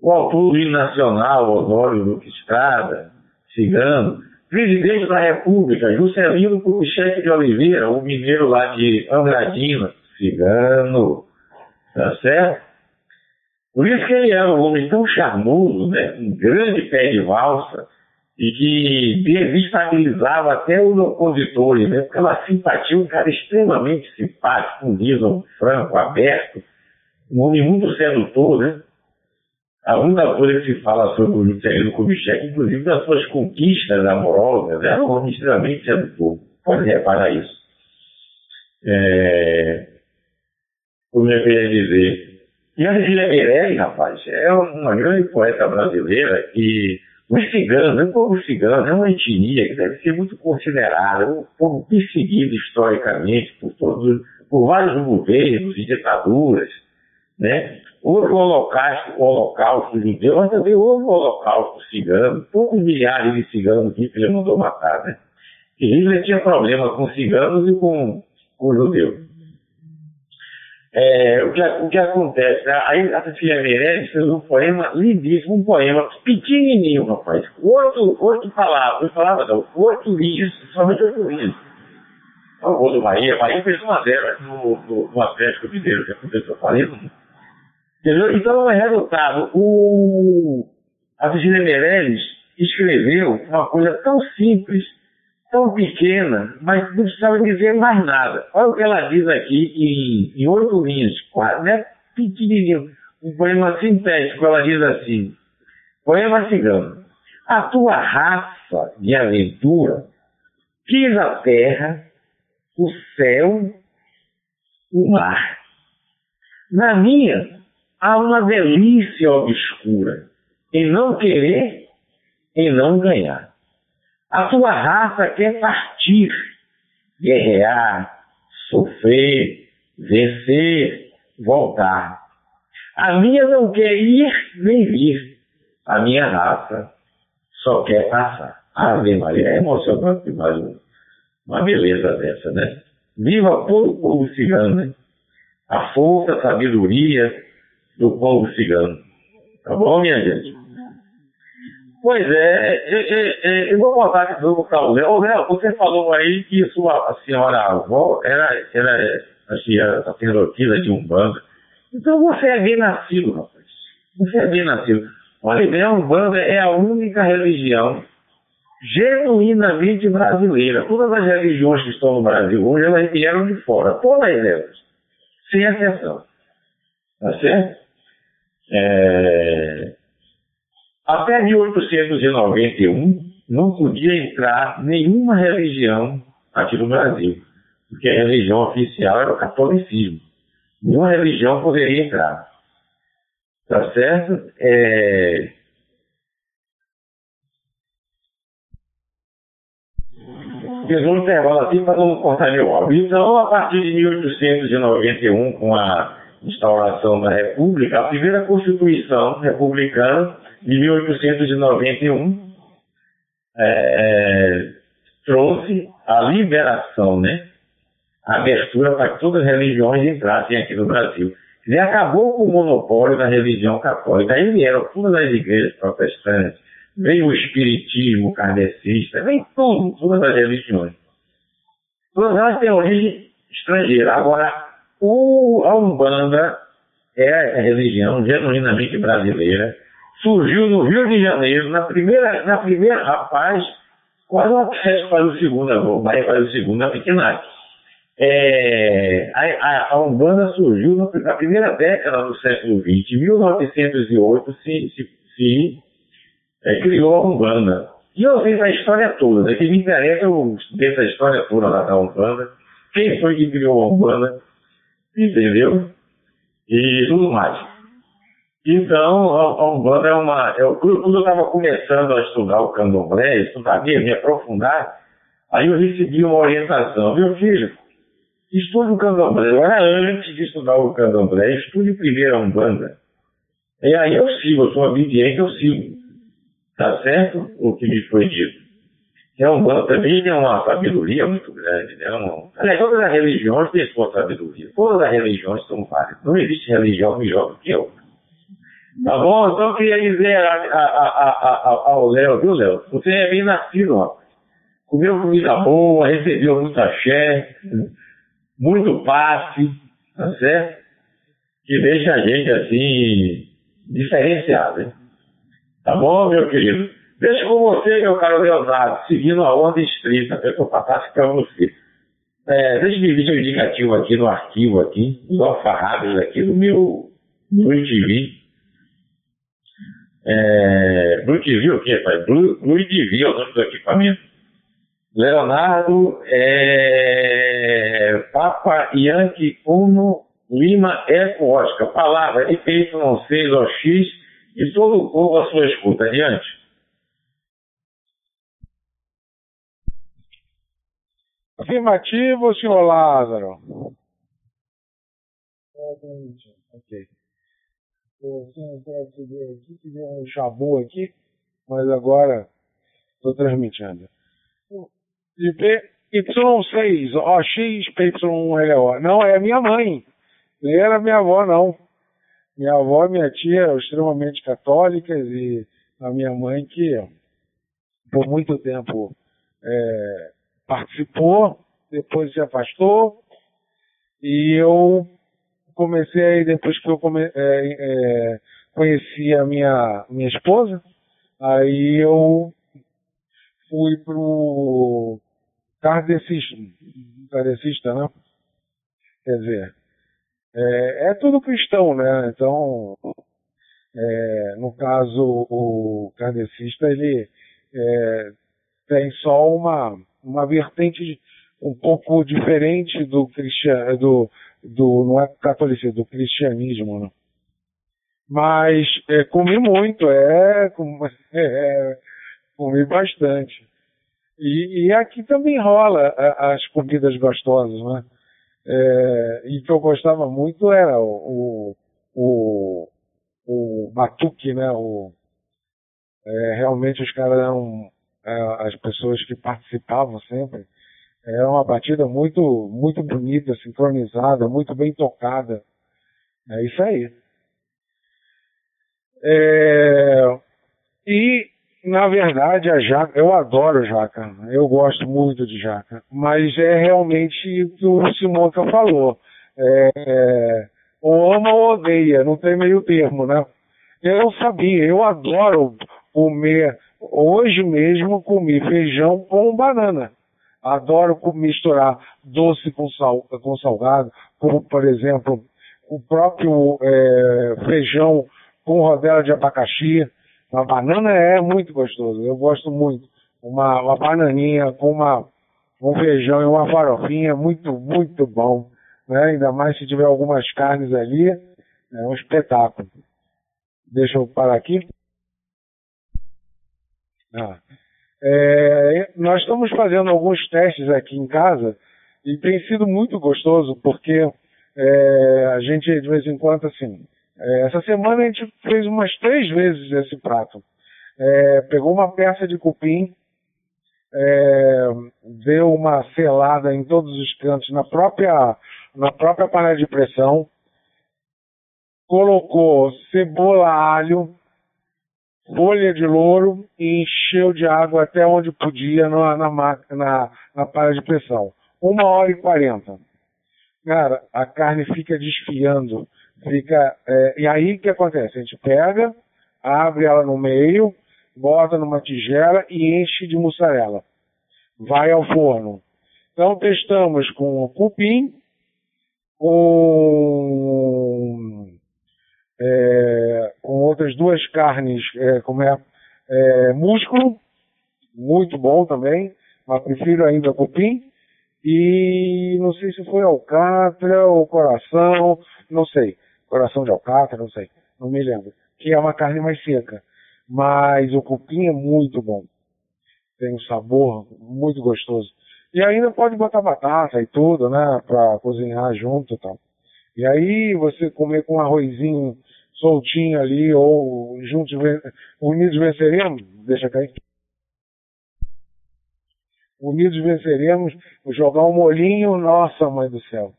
o autor do nacional, Osório Duque Estrada, cigano, presidente da República, Juscelino Kubitschek de Oliveira, o mineiro lá de Andradina, cigano, tá certo? Por isso que ele era um homem tão charmoso, né? um grande pé de valsa, e que desestabilizava até os opositores, né? Pela simpatia, um cara extremamente simpático, um liso, franco, aberto, um homem muito sedutor, né? A única coisa que se fala sobre o Juscelino Kubitschek, inclusive das suas conquistas amorosas, era um homem extremamente sedutor. Pode reparar isso. É... Como eu queria dizer. E a Cecília Meirelles, rapaz, é uma grande poeta brasileira e Os ciganos, o povo cigano é uma etnia que deve ser muito considerada, um povo perseguido historicamente por, todos, por vários governos e ditaduras. Né? Houve o holocausto, o holocausto judeu, mas também houve o holocausto cigano, poucos milhares de ciganos que ele mandou matar. Né? E Hitler tinha problema com ciganos e com, com judeus. É, o, que, o, que, acontece? Né? Aí a Cecília Meirelles fez um poema lindíssimo, um poema pequenininho, rapaz. Oito, oito palavras, palavras não, oito linhas, somente oito linhas. O gol do Bahia, Bahia fez uma zero no, no, no Atlético Mineiro, que aconteceu falando. Entendeu? Então é resultado. O, a Cecília Meirelles escreveu uma coisa tão simples tão pequena, mas não precisava dizer mais nada. Olha o que ela diz aqui em, em oito linhas, quase, né? pequenininho, um poema sintético, ela diz assim, poema cigano, a tua raça de aventura quis a terra, o céu, o mar. Na minha, há uma delícia obscura em não querer e não ganhar. A sua raça quer partir, guerrear, sofrer, vencer, voltar. A minha não quer ir nem vir. A minha raça só quer passar. Ave Maria, é emocionante, mas uma beleza dessa, né? Viva o povo cigano, né? A força, a sabedoria do povo cigano. Tá bom, minha gente? Pois é, é, é, eu vou voltar de novo para o Léo. Léo, você falou aí que sua senhora avó era, era assim, a sacerdotisa de Umbanda. Então você é bem nascido, rapaz. Você é bem nascido. Olha bem, a Umbanda é a única religião genuinamente brasileira. Todas as religiões que estão no Brasil hoje, elas vieram de fora. Todas elas. Sem exceção. Tá certo? É... Até 1891 não podia entrar nenhuma religião aqui no Brasil, porque a religião oficial era o catolicismo. Nenhuma religião poderia entrar. Tá certo? É... Fiz um intervalo assim para não cortar meu áudio. Então, a partir de 1891, com a instauração da República, a primeira Constituição republicana de 1891 é, é, trouxe a liberação, né? A abertura para que todas as religiões entrassem aqui no Brasil. E acabou com o monopólio da religião católica. Aí vieram todas as igrejas protestantes, veio o espiritismo kardecista, veio tudo, todas as religiões. Todas elas têm origem estrangeira. Agora, o, a Umbanda é a religião genuinamente brasileira surgiu no Rio de Janeiro, na primeira, na primeira rapaz, quase uma festa para o segundo, vai para o segundo, na pequena. É, a, a, a, Umbanda surgiu na primeira década do século XX, em 1908 se, se, se é, criou a Umbanda. E eu fiz a história toda, né? que me interessa, eu estudei essa história toda da Umbanda, quem foi que criou a Umbanda, entendeu? E tudo mais. Então, a Umbanda é uma. Eu, quando eu estava começando a estudar o candomblé, estudar mesmo, me aprofundar, aí eu recebi uma orientação. Meu filho, estude o candomblé. Agora, antes de estudar o candomblé, estude primeiro a Umbanda. E aí eu sigo, eu sou obediente, eu sigo. Tá certo? O que me foi dito. A Umbanda também é uma sabedoria muito grande. Né? Uma... Aliás, todas as religiões têm sua sabedoria. Todas as religiões são várias. Não existe religião melhor do que outra. Tá bom? Então eu queria dizer a, a, a, ao Léo, viu, Léo? Você é bem nascido, ó. Comeu comida boa, recebeu muita axé, muito passe, tá certo? Que deixa a gente assim, diferenciado, hein? Tá bom, meu querido? Deixa com você, meu caro Leonardo, seguindo a onda estrita, eu passasse para você. É, deixa eu dividir o indicativo aqui no arquivo aqui, os alfarrábios aqui do meu, meu TV. É, Blue TV o quê, pai? Blue, Blue TV é o nome do equipamento. Leonardo é, Papa Yankee Uno Lima Eco Oscar. Palavra Y6OX e todo o povo à sua escuta. Adiante. Afirmativo, senhor Lázaro. Ok. Eu tive um chabu aqui, mas agora estou transmitindo. Y6, OX, PY1LO. Não, é minha mãe. Nem era minha avó, não. Minha avó e minha tia eram extremamente católicas e a minha mãe que por muito tempo é, participou, depois se afastou e eu comecei depois que eu come, é, é, conheci a minha minha esposa, aí eu fui pro kardecista, kardecista, né? Quer dizer, é, é tudo cristão, né? Então, é, no caso, o kardecista, ele é, tem só uma, uma vertente um pouco diferente do cristian, do, do não é catolicismo, do cristianismo, né? Mas é, comi muito, é, (laughs) é, comi bastante. E, e, aqui também rola as comidas gostosas, né? É, e que eu gostava muito era o, o, o, o batuque, né? O, é, realmente os caras eram é, as pessoas que participavam sempre. Era uma batida muito, muito bonita, sincronizada, muito bem tocada. É isso aí. É, e, na verdade, a jaca, eu adoro jaca, eu gosto muito de jaca, mas é realmente o que o Simonca falou. É, é, ou ama ou odeia, não tem meio termo, né? Eu sabia, eu adoro comer, hoje mesmo comi feijão com banana. Adoro misturar doce com, sal, com salgado, como por exemplo o próprio é, feijão com rodela de abacaxi. A banana é muito gostoso, eu gosto muito. Uma, uma bananinha com uma, um feijão e uma farofinha, muito, muito bom. Né? Ainda mais se tiver algumas carnes ali, é um espetáculo. Deixa eu parar aqui. Ah. É, nós estamos fazendo alguns testes aqui em casa e tem sido muito gostoso porque é, a gente de vez em quando assim é, essa semana a gente fez umas três vezes esse prato é, pegou uma peça de cupim é, deu uma selada em todos os cantos na própria na própria panela de pressão colocou cebola alho folha de louro e encheu de água até onde podia na, na, na, na panela de pressão. Uma hora e quarenta. Cara, a carne fica desfiando. Fica, é, e aí o que acontece? A gente pega, abre ela no meio, bota numa tigela e enche de mussarela. Vai ao forno. Então testamos com cupim, com é, com outras duas carnes, é, como é, é, músculo, muito bom também, mas prefiro ainda cupim. E não sei se foi alcatra ou coração, não sei. Coração de alcatra, não sei, não me lembro. Que é uma carne mais seca. Mas o cupim é muito bom. Tem um sabor muito gostoso. E ainda pode botar batata e tudo, né? Pra cozinhar junto e tal. E aí você comer com arrozinho soltinho ali, ou juntos, unidos venceremos, deixa cair. Unidos venceremos, jogar um molinho, nossa mãe do céu.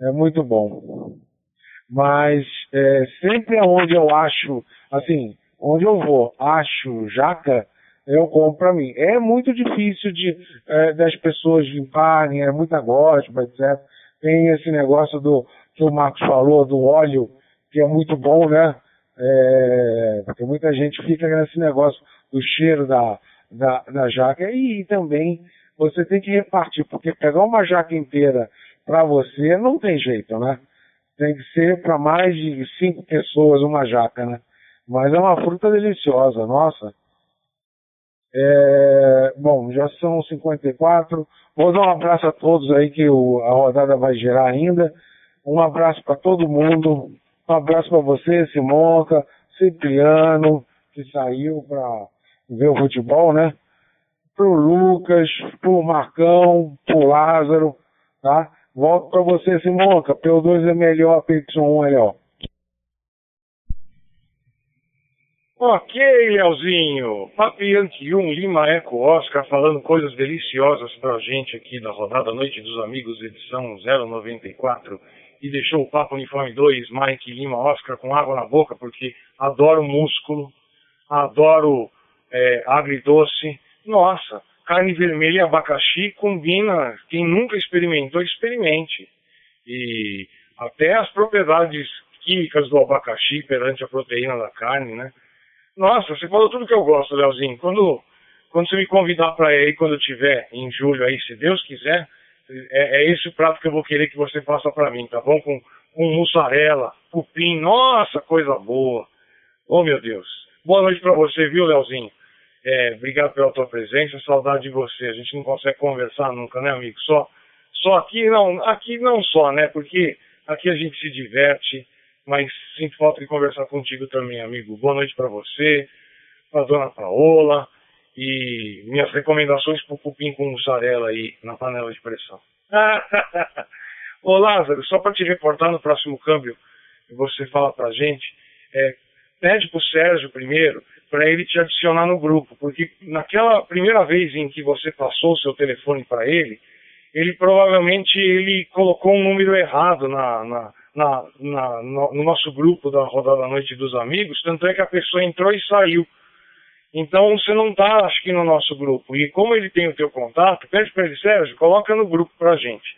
É muito bom. Mas é, sempre onde eu acho, assim, onde eu vou, acho jaca, eu compro para mim. É muito difícil de é, das pessoas limparem, é muita gosma, etc. Tem esse negócio do que o Marcos falou, do óleo que é muito bom, né? É, porque muita gente fica nesse negócio do cheiro da, da, da jaca e, e também você tem que repartir, porque pegar uma jaca inteira para você não tem jeito, né? Tem que ser para mais de cinco pessoas uma jaca, né? Mas é uma fruta deliciosa, nossa. É, bom, já são 54. Vou dar um abraço a todos aí que o, a rodada vai gerar ainda. Um abraço para todo mundo. Um abraço para você, Simonca, Cipriano, que saiu para ver o futebol, né? pro Lucas, pro Marcão, pro Lázaro, tá? Volto para você, Simonca. P2 é melhor, PY1 é melhor. Ok, Leozinho. Papiante 1, Lima Eco Oscar, falando coisas deliciosas pra gente aqui da rodada Noite dos Amigos, edição 094. E deixou o Papo Uniforme 2, Mike Lima Oscar, com água na boca, porque adoro músculo, adoro é, agridoce. Nossa, carne vermelha e abacaxi combina. Quem nunca experimentou, experimente. E até as propriedades químicas do abacaxi perante a proteína da carne, né? Nossa, você falou tudo que eu gosto, Leozinho. Quando, quando você me convidar para ir, quando eu tiver em julho aí, se Deus quiser, é, é esse o prato que eu vou querer que você faça para mim, tá bom? Com, com mussarela, cupim, nossa, coisa boa. Oh, meu Deus. Boa noite para você, viu, Leozinho? É, obrigado pela tua presença, saudade de você. A gente não consegue conversar nunca, né, amigo? Só, só aqui não, aqui não só, né? Porque aqui a gente se diverte, mas sinto falta de conversar contigo também, amigo. Boa noite para você, para dona Paola e minhas recomendações para o cupim com mussarela aí na panela de pressão. (laughs) Ô Lázaro, só para te reportar no próximo câmbio, você fala para gente, é, pede para o Sérgio primeiro para ele te adicionar no grupo, porque naquela primeira vez em que você passou o seu telefone para ele, ele provavelmente ele colocou um número errado na, na na, no, no nosso grupo da Rodada Noite dos Amigos, tanto é que a pessoa entrou e saiu. Então você não está, acho que, no nosso grupo. E como ele tem o teu contato, pede para ele, Sérgio, coloca no grupo para a gente.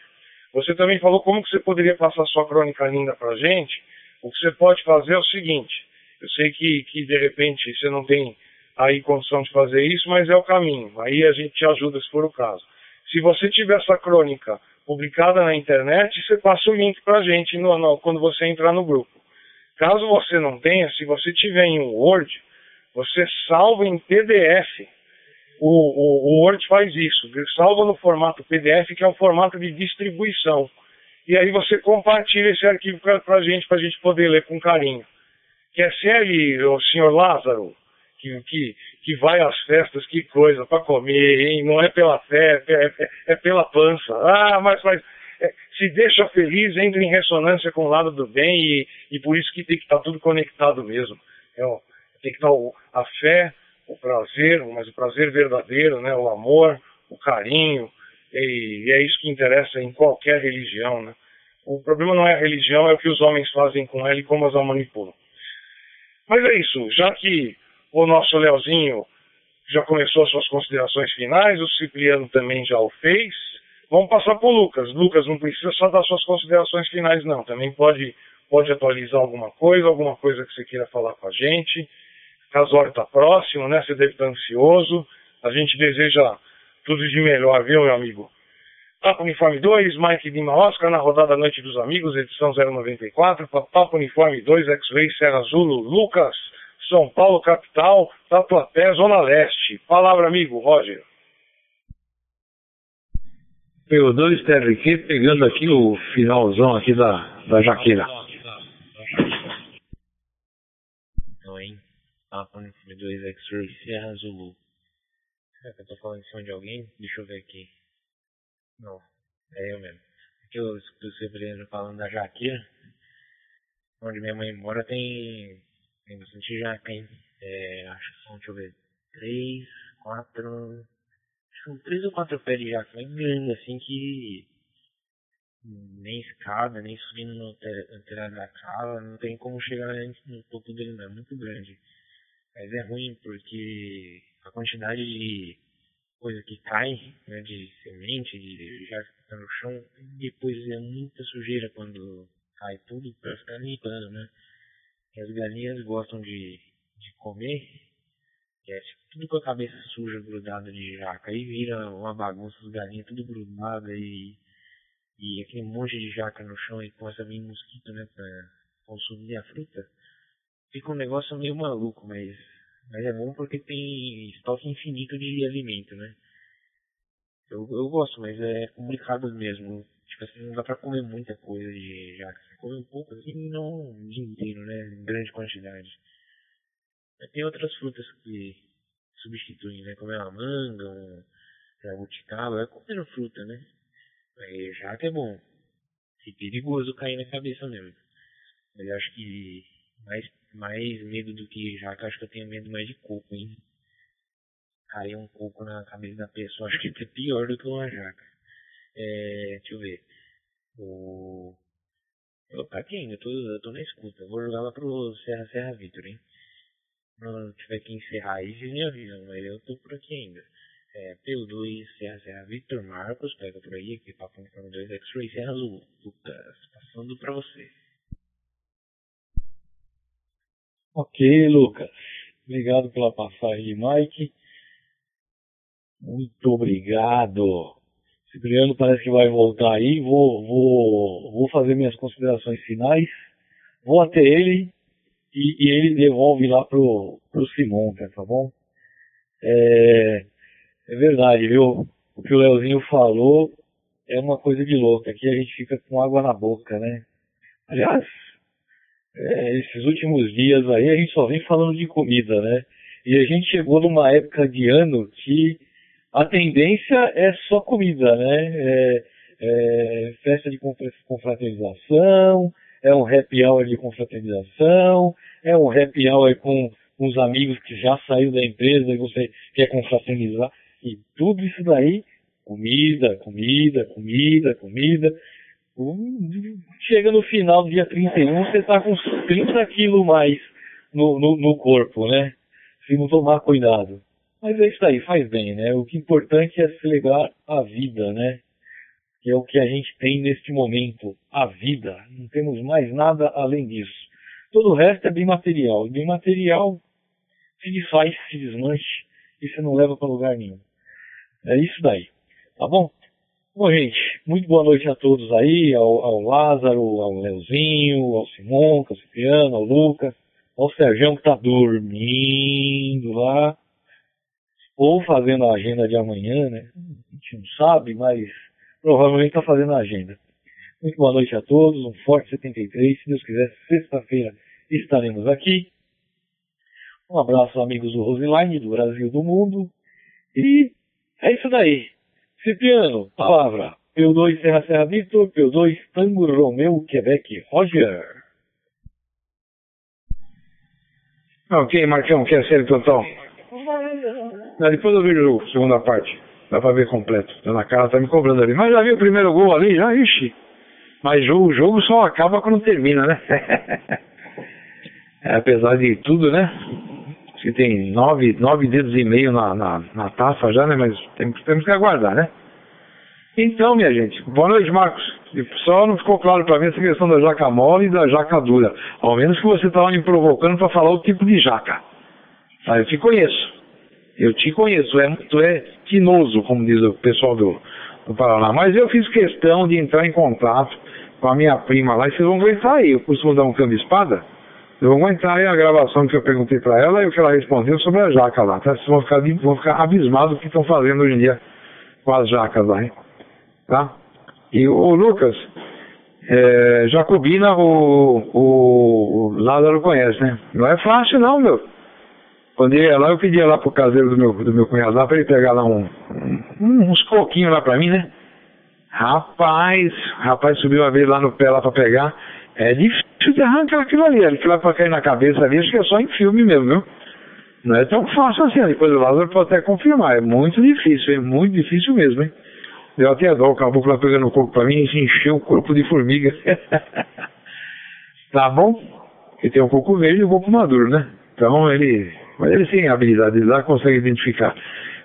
Você também falou como que você poderia passar sua crônica linda para a gente. O que você pode fazer é o seguinte. Eu sei que, que de repente você não tem aí condição de fazer isso, mas é o caminho. Aí a gente te ajuda se for o caso. Se você tiver essa crônica publicada na internet, você passa o link para a gente no, no, quando você entrar no grupo. Caso você não tenha, se você tiver em um Word, você salva em PDF. O, o, o Word faz isso, salva no formato PDF, que é um formato de distribuição. E aí você compartilha esse arquivo para a gente, para a gente poder ler com carinho. Quer ser o senhor Lázaro? que, que, que vai às festas, que coisa, para comer, hein? Não é pela fé, é, é, é pela pança. Ah, mas, mas é, se deixa feliz, entra em ressonância com o lado do bem e, e por isso que tem que estar tá tudo conectado mesmo. É, ó, tem que estar a fé, o prazer, mas o prazer verdadeiro, né? O amor, o carinho, e, é isso que interessa em qualquer religião, né? O problema não é a religião, é o que os homens fazem com ela e como as manipulam. Mas é isso, já que o nosso Leozinho já começou as suas considerações finais, o Cipriano também já o fez. Vamos passar o Lucas. Lucas, não precisa só dar suas considerações finais, não. Também pode, pode atualizar alguma coisa, alguma coisa que você queira falar com a gente. Casório está próximo, né? Você deve estar ansioso. A gente deseja tudo de melhor, viu, meu amigo? Papo Uniforme 2, Mike Lima Oscar, na rodada Noite dos Amigos, edição 094. Papo Uniforme 2, X-Ray Serra Azul, Lucas. São Paulo, capital, Tatuapé, Zona Leste. Palavra, amigo, Roger. PO2 TRQ pegando aqui o finalzão aqui da, da Jaqueira. Então, hein? Papo 2 X-Ray Serra Zulu. Será que eu tô falando em cima de alguém? Deixa eu ver aqui. Não, é eu mesmo. Aqui eu escutei o Severino falando da Jaqueira. Onde minha mãe mora tem tem bastante jaca, hein? É, acho que são, deixa eu ver, três, quatro. São três ou quatro pés de jaca bem grande, assim, que nem escada, nem subindo no telhado da casa, não tem como chegar no topo dele, não. É muito grande. Mas é ruim porque a quantidade de coisa que cai, né, de semente, de jaca que tá no chão, depois é muita sujeira quando cai tudo pra ficar limpando, né? que as galinhas gostam de, de comer, que é tudo com a cabeça suja, grudada de jaca. Aí vira uma bagunça, as galinhas tudo grudada e, e aquele monte de jaca no chão e começa a vir mosquito, né, pra consumir a fruta. Fica um negócio meio maluco, mas, mas é bom porque tem estoque infinito de alimento, né. Eu, eu gosto, mas é complicado mesmo. Tipo assim, não dá pra comer muita coisa de jaca. Você come um pouco assim, não o dia inteiro, né? Em grande quantidade. Mas tem outras frutas que substituir, né? Comer uma manga, um jabuticaba, é comendo fruta, né? Aí jaca é bom. É perigoso cair na cabeça mesmo. Mas eu acho que mais, mais medo do que jaca, acho que eu tenho medo mais de coco, hein? Cair um coco na cabeça da pessoa, (laughs) acho que é pior do que uma jaca. É, deixa eu ver. O. Opa, aqui ainda, eu tô, eu tô na escuta. Vou jogar lá pro Serra Serra Vitor, hein? Quando tiver que encerrar aí, vocês me avisam, mas eu tô por aqui ainda. É, PU2, Serra Serra Victor Marcos, pega por aí, aqui Papo Uniforme 2, X-Ray Serra Azul. Lucas, passando pra você. Ok, Lucas. Obrigado pela passagem, Mike. Muito obrigado. Cipriano parece que vai voltar aí. Vou, vou, vou fazer minhas considerações finais. Vou até ele e, e ele devolve lá pro, pro Simonca, tá bom? É, é verdade, viu? O que o Leozinho falou é uma coisa de louco. Aqui a gente fica com água na boca, né? Aliás, é, esses últimos dias aí a gente só vem falando de comida, né? E a gente chegou numa época de ano que a tendência é só comida, né? É, é festa de confraternização, é um happy hour de confraternização, é um happy hour com uns amigos que já saíram da empresa e você quer confraternizar. E tudo isso daí, comida, comida, comida, comida. Chega no final do dia 31, você está com 30 quilos mais no, no, no corpo, né? Se não tomar cuidado. Mas é isso aí, faz bem, né? O que é importante é celebrar a vida, né? Que é o que a gente tem neste momento, a vida. Não temos mais nada além disso. Todo o resto é bem material. E bem material se desfaz, se desmanche e você não leva para lugar nenhum. É isso daí. Tá bom? Bom, gente, muito boa noite a todos aí, ao, ao Lázaro, ao Leozinho, ao Simão, ao Cipriano, ao Lucas, ao Sérgio que tá dormindo lá ou fazendo a agenda de amanhã, né? A gente não sabe, mas provavelmente está fazendo a agenda. Muito boa noite a todos, um forte 73. Se Deus quiser, sexta-feira estaremos aqui. Um abraço, amigos do Roseline, do Brasil do Mundo. E é isso daí. Cipriano, palavra. P2 Serra Serra Victor, P2 Tango Romeu Quebec Roger. Ok, Marcão, que é série total. Não, depois eu vejo a segunda parte. Dá pra ver completo. Dona Carla tá me cobrando ali. Mas já viu o primeiro gol ali? Já, ixi. Mas o jogo só acaba quando termina, né? (laughs) é, apesar de tudo, né? Que tem nove, nove dedos e meio na, na, na taça já, né? Mas temos, temos que aguardar, né? Então, minha gente, boa noite, Marcos. Só não ficou claro para mim essa questão da jaca mole e da jaca dura. Ao menos que você estava me provocando para falar o tipo de jaca. Ah, eu te conheço. Eu te conheço, é, tu é tinoso, como diz o pessoal do, do Paraná. Mas eu fiz questão de entrar em contato com a minha prima lá e vocês vão aguentar aí. Eu costumo dar um câmbio espada. Eu vou aguentar aí a gravação que eu perguntei para ela e o que ela respondeu sobre a jaca lá. Tá? Vocês vão ficar, vão ficar abismados do que estão fazendo hoje em dia com as jacas lá, hein? Tá? E o Lucas, é, Jacobina, o, o, o Lázaro conhece, né? Não é fácil não, meu. Quando ele ia lá, eu pedia lá pro caseiro do meu, do meu cunhado lá pra ele pegar lá um, um uns coquinhos lá pra mim, né? Rapaz, rapaz subiu uma vez lá no pé lá pra pegar. É difícil de arrancar aquilo ali. Aquilo lá pra cair na cabeça acho que é só em filme mesmo, viu? Não é tão fácil assim. Depois o Lázaro pode até confirmar. É muito difícil, é muito difícil mesmo, hein? Deu até dó o caboclo lá pegando o coco pra mim e encheu o corpo de formiga. (laughs) tá bom? Porque tem um coco verde e um coco maduro, né? Então ele mas eles têm habilidade lá, conseguem identificar.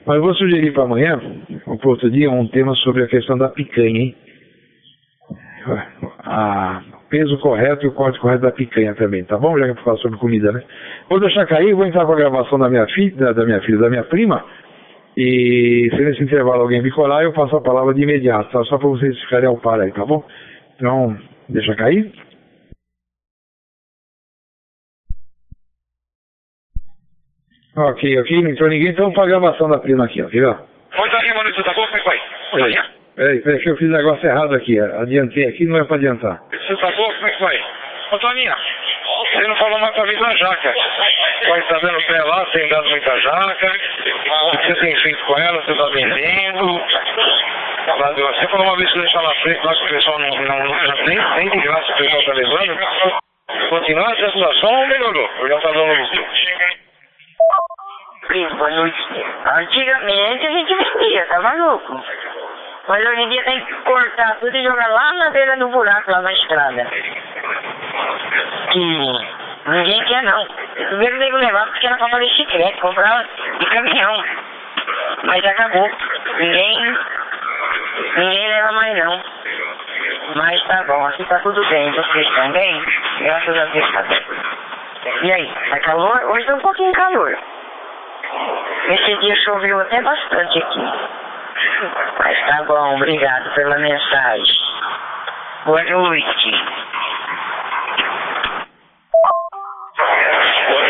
Mas eu vou sugerir para amanhã, ou para outro dia, um tema sobre a questão da picanha, hein? A peso correto e o corte correto da picanha também, tá bom? Já que eu falar sobre comida, né? Vou deixar cair, vou entrar com a gravação da minha filha, da, minha filha, da minha prima. E se nesse intervalo alguém me colar, eu passo a palavra de imediato, tá? Só para vocês ficarem ao par aí, tá bom? Então, deixa cair. Ok, ok, não entrou ninguém, então pra gravação da prima aqui, ó, viu? Oi, Toninho, mano, tá bom? Como é que vai? Oi, Peraí, peraí, que eu fiz o negócio errado aqui, adiantei aqui, não é pra adiantar. Você tá bom? Como é que vai? Ô, Toninho, Você não falou mais pra vir da jaca. Vai estar dando pé lá, tem dado muita jaca. O que você tem feito com ela? Você tá vendendo? Você falou uma vez que deixar na frente lá que o pessoal não, não, não nem, nem de graça o pessoal tá levando. Continua essa situação ou melhorou? Ou já tá dando lucro? Antigamente a gente vestia, tá maluco? Mas hoje em dia tem que cortar tudo e jogar lá na beira do buraco, lá na estrada. Que ninguém quer não. Primeiro nego levar porque era pra fazer chiclete, comprar de caminhão. Mas acabou. Ninguém. Ninguém leva mais não. Mas tá bom, aqui tá tudo bem. Vocês estão bem? Graças a Deus tá bem. E aí, tá calor? Hoje tá um pouquinho calor. Esse dia choveu até bastante aqui. Mas tá bom, obrigado pela mensagem. Boa noite.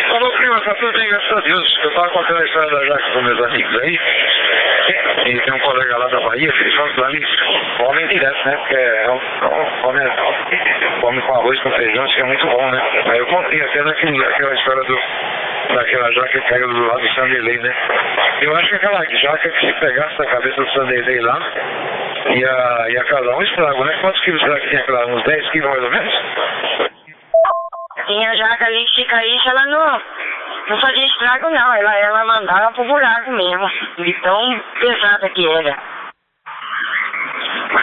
Falou, prima, tá tudo bem, graças a Deus. Eu tava contando a história da Jaque com meus amigos aí. E tem um colega lá da Bahia, que eles falam ali, comem direto, né? Porque é um, come, come com arroz, com feijão, isso é muito bom, né? Aí eu contei até naquele, aquela história do, daquela jaca que caiu do lado do Sanderlei, né? Eu acho que aquela jaca que se pegasse na cabeça do Sanderlei lá, ia, ia causar um estrago, né? Quantos quilos será que tinha aquela? Uns 10 quilos mais ou menos? Tinha jaca ali que se caísse, ela não, não fazia estrago não, ela, ela mandava pro buraco mesmo, de tão pesada que era.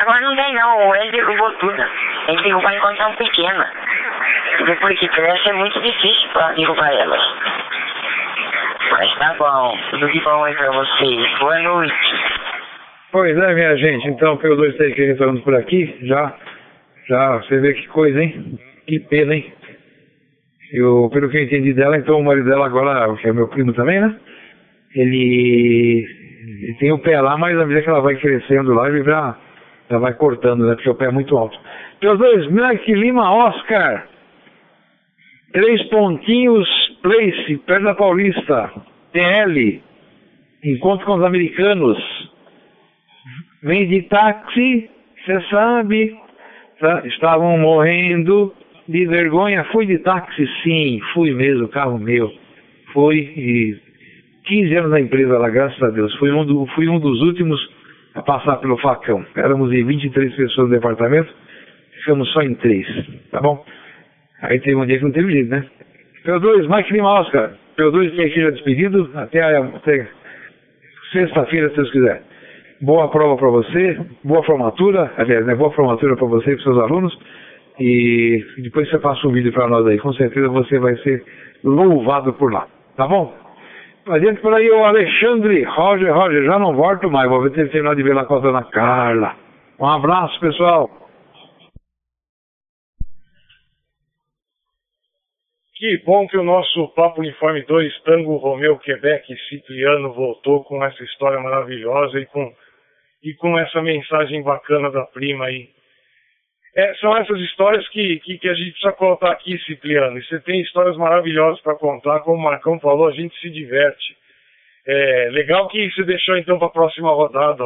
Agora não tem não, ele derrubou tudo. Ele derrubou enquanto tão pequena. Depois que cresce é muito difícil pra derrubar elas. Tá bom, tudo de bom aí pra vocês. Boa noite. Pois é, minha gente, então pelo 2 3 que retornando por aqui, já, já, você vê que coisa, hein? Que pena, hein? Eu, pelo que eu entendi dela, então o marido dela agora, que é meu primo também, né? Ele, ele tem o pé lá, mas à medida que ela vai crescendo lá, ele já, já vai cortando, né? Porque o pé é muito alto. Meus dois, Mike Lima Oscar. Três pontinhos, Place, perto da Paulista. TL. Encontro com os americanos. Vem de táxi, você sabe. Tá? Estavam morrendo de vergonha. Fui de táxi, sim. Fui mesmo, carro meu. Fui e 15 anos na empresa lá, graças a Deus. Fui um, do, fui um dos últimos a passar pelo facão. Éramos em 23 pessoas no departamento. Ficamos só em três, tá bom? Aí teve um dia que não teve jeito, né? P2, Mike Lima Oscar. P2 tem aqui já despedido. Até, até sexta-feira, se Deus quiser. Boa prova para você, boa formatura, aliás, né, boa formatura para você e para seus alunos. E depois você passa um vídeo para nós aí. Com certeza você vai ser louvado por lá. Tá bom? Adiante por aí o Alexandre, Roger, Roger, já não volto mais. Vou ter terminar de ver lá com a dona Carla. Um abraço, pessoal. Que bom que o nosso Papo Uniforme 2, Tango Romeu Quebec Cipriano voltou com essa história maravilhosa e com, e com essa mensagem bacana da prima aí. É, são essas histórias que, que, que, a gente precisa contar aqui, Cipriano. E você tem histórias maravilhosas para contar, como o Marcão falou, a gente se diverte. É legal que você deixou então para a próxima rodada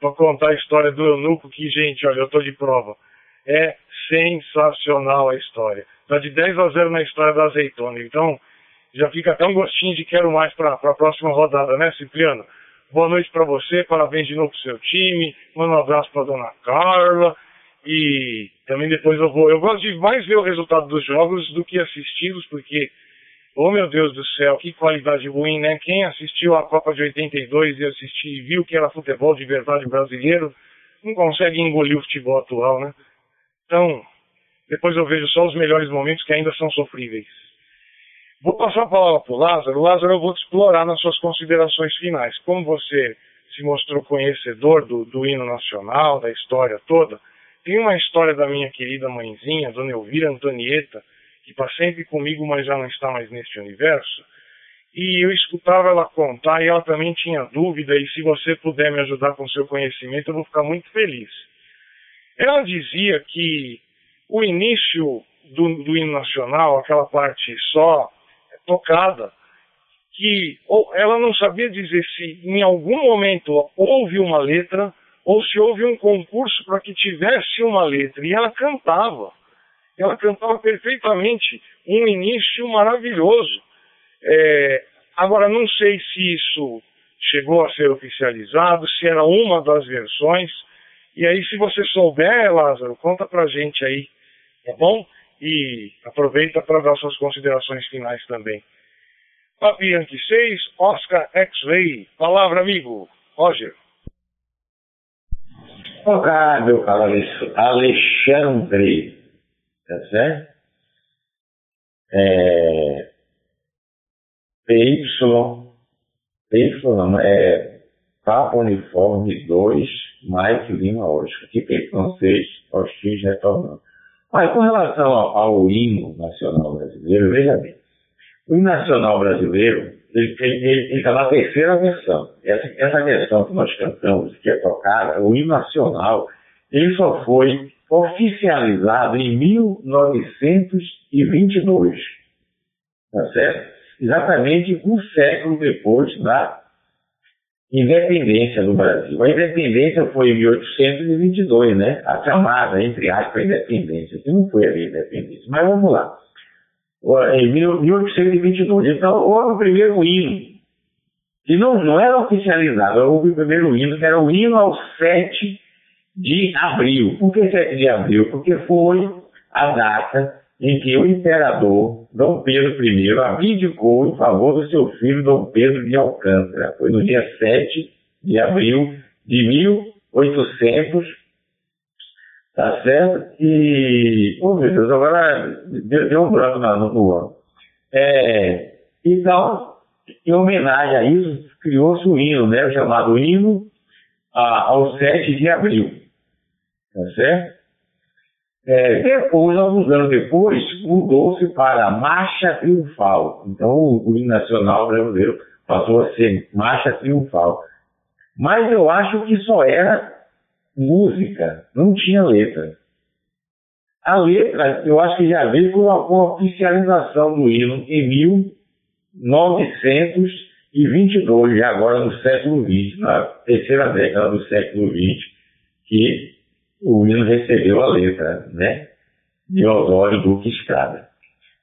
para contar a história do eunuco, que, gente, olha, eu estou de prova. É sensacional a história. Está de 10 a 0 na história da azeitona. Então, já fica até um gostinho de quero mais para a próxima rodada, né, Cipriano? Boa noite para você, parabéns de novo pro seu time. Manda um abraço para dona Carla. E também depois eu vou. Eu gosto de mais ver o resultado dos jogos do que assisti-los, porque, oh meu Deus do céu, que qualidade ruim, né? Quem assistiu a Copa de 82 e assistiu e viu que era futebol de verdade brasileiro, não consegue engolir o futebol atual, né? Então, depois eu vejo só os melhores momentos que ainda são sofríveis. Vou passar a palavra para o Lázaro. Lázaro, eu vou te explorar nas suas considerações finais. Como você se mostrou conhecedor do, do hino nacional, da história toda, tem uma história da minha querida mãezinha, Dona Elvira Antonieta, que está sempre comigo, mas já não está mais neste universo. E eu escutava ela contar e ela também tinha dúvida, e se você puder me ajudar com seu conhecimento, eu vou ficar muito feliz. Ela dizia que o início do, do hino nacional, aquela parte só tocada, que ela não sabia dizer se em algum momento houve uma letra ou se houve um concurso para que tivesse uma letra. E ela cantava. ela cantava perfeitamente, um início maravilhoso. É, agora, não sei se isso chegou a ser oficializado, se era uma das versões. E aí, se você souber, Lázaro, conta pra gente aí, tá bom? E aproveita para dar suas considerações finais também. Papi Yankee 6, Oscar X-Ray. Palavra, amigo. Roger. Ah, meu caro Alexandre, tá certo? É, PY, PY não, é Papa Uniforme 2, Mike Lima Oscar. Que PY 6, X retornando. Mas com relação ao, ao hino nacional brasileiro, veja bem, o hino nacional brasileiro, ele está na terceira versão. Essa, essa versão que nós cantamos, que é tocada, o hino nacional, ele só foi oficializado em 1922. Tá certo? Exatamente um século depois da independência do Brasil. A independência foi em 1822, né? A chamada, entre aspas, independência, que não foi a independência. Mas vamos lá em 1822. Então, houve o primeiro hino, que não, não era oficializado, houve o primeiro hino, que era o hino ao 7 de abril. Por que 7 de abril? Porque foi a data em que o imperador Dom Pedro I abdicou em favor do seu filho Dom Pedro de Alcântara. Foi no dia 7 de abril de 1800 Tá certo? E, oh meu Deus, agora deu, deu um branco no, no ano. É, então, em homenagem a isso, criou-se o hino, né? Chamado hino a, ao 7 de abril. Tá certo? É, depois, alguns anos depois, mudou-se para Marcha Triunfal. Então, o, hino nacional brasileiro passou a ser Marcha Triunfal. Mas eu acho que só era música, não tinha letra. A letra, eu acho que já veio com a oficialização do hino em 1922, já agora no século XX, na terceira década do século XX, que o hino recebeu a letra, né? De Osório Duque Estrada.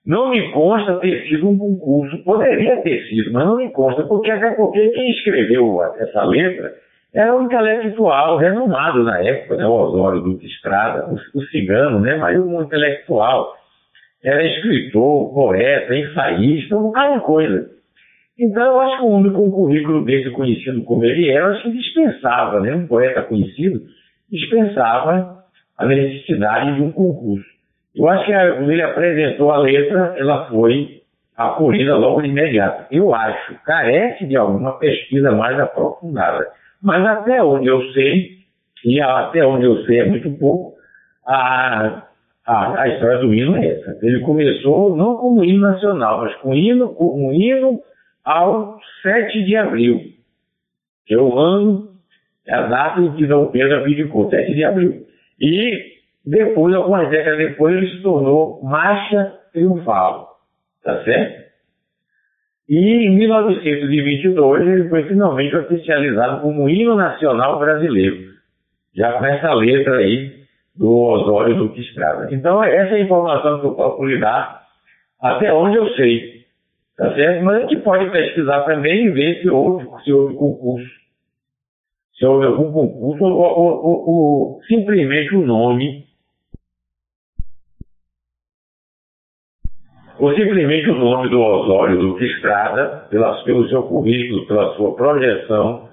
Não me consta ter sido um concurso, poderia ter sido, mas não me consta, porque até porque quem escreveu essa letra era um intelectual renomado na época, né? o Osório Duque Estrada, o, o cigano, né? mas um intelectual. Era escritor, poeta, ensaísta, uma coisa. Então eu acho que o único currículo dele conhecido como ele era, acho que dispensava, né? um poeta conhecido, dispensava a necessidade de um concurso. Eu acho que quando ele apresentou a letra, ela foi acolhida logo de imediato. Eu acho, carece de alguma pesquisa mais aprofundada. Mas até onde eu sei, e até onde eu sei é muito pouco, a, a, a história do hino é essa. Ele começou não como hino nacional, mas com hino, um hino ao 7 de abril, é o ano, é a data em que Pedro abdicou, 7 de abril. E depois, algumas décadas depois, ele se tornou Marcha Triunfal. Tá certo? E em 1922 ele foi finalmente oficializado como hino nacional brasileiro, já com essa letra aí do Osório Duque Estrada. Então essa é a informação que eu posso lhe dar até onde eu sei. Tá certo? Mas a gente pode pesquisar também e ver se houve, se houve concurso. Houve algum concurso ou simplesmente o nome ou simplesmente o nome do Osório do Estrada, pela, pelo seu currículo, pela sua projeção,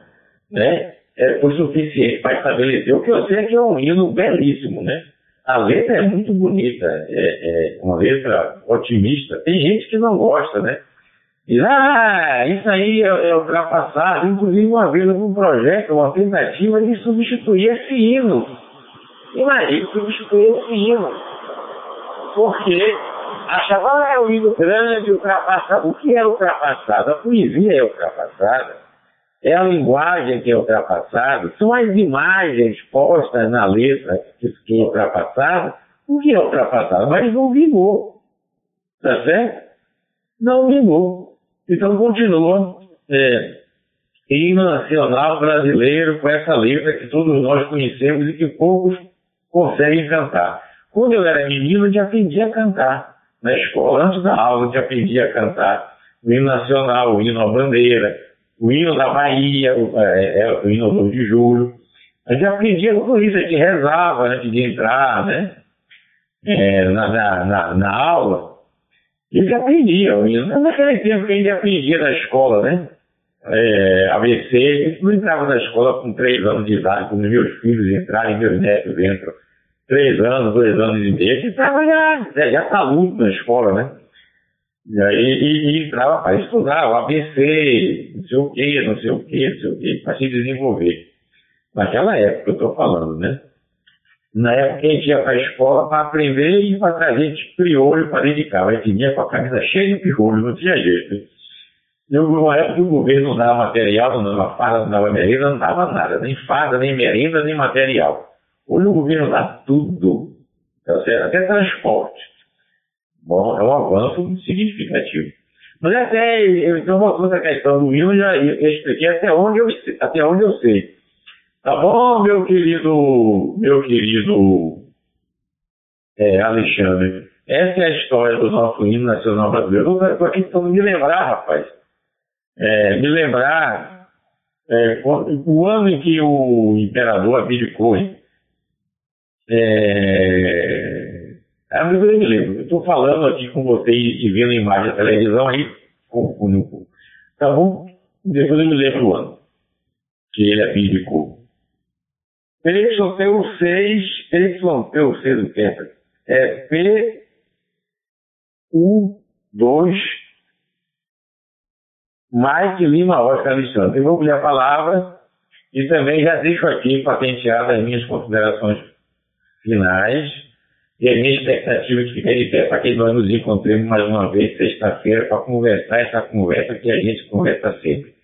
né, é, foi suficiente para estabelecer o que eu sei é que é um hino belíssimo, né? A letra é muito bonita, é, é uma letra otimista. Tem gente que não gosta, né? Diz, ah, isso aí é, é ultrapassado. Inclusive, uma vez um projeto, uma tentativa de substituir esse hino. Imagina substituir esse hino. Porque achava que era um hino grande, ultrapassado. O que é ultrapassado? A poesia é ultrapassada. É a linguagem que é ultrapassada. São as imagens postas na letra que é ultrapassada. O que é ultrapassado? Mas não vingou. Tá certo? Não vingou. Então continua é, hino nacional brasileiro com essa letra que todos nós conhecemos e que poucos conseguem cantar. Quando eu era menino, eu já aprendi a cantar. Na escola, antes da aula, eu já aprendi a cantar o hino nacional, o hino à bandeira, o hino da Bahia, o, é, é, o hino do de julho. A gente aprendia tudo isso, a gente rezava antes de entrar, né? É, na, na, na, na, aula. E já aprendia. Naquele tempo que a gente aprendia na escola, né? É, ABC, eu não entrava na escola com três anos de idade, quando meus filhos entraram e meus netos entram. Três anos, dois anos e meio, a gente estava já, já tá muito na escola, né? E aí e, e entrava para estudar o ABC, não sei o quê, não sei o quê, não sei o quê, para se desenvolver. Naquela época eu estou falando, né? Na época a gente ia para a escola para aprender e para trazer de piolho para dedicar. A gente vinha com a camisa cheia de piolho, não tinha jeito. E uma época o governo não dava material, não dava farda, não dava merenda, não dava nada, nem farda, nem merenda, nem material. Hoje o governo dá tudo, tá até transporte. Bom, é um avanço significativo. Mas até, então, voltando à questão do hino, já, eu, eu expliquei até onde eu, até onde eu sei. Tá bom, meu querido, meu querido é, Alexandre? Essa é a história do nosso hino nacional brasileiro. Eu estou aqui tentando me lembrar, rapaz. É, me lembrar é, o ano em que o imperador abdicou. É, eu me lembro. Estou falando aqui com vocês e vendo a imagem da televisão aí. Com, tá bom? Depois eu me lembro o ano que ele abdicou. Perixopeu 6, Perixopeu 6 do Kepler, é P, U, 2, Mike Lima Oscar Alexandre. Eu vou ler a palavra e também já deixo aqui patenteadas as minhas considerações finais e a minha expectativa que fica de pé para que nós nos encontremos mais uma vez sexta-feira para conversar essa conversa que a gente conversa sempre.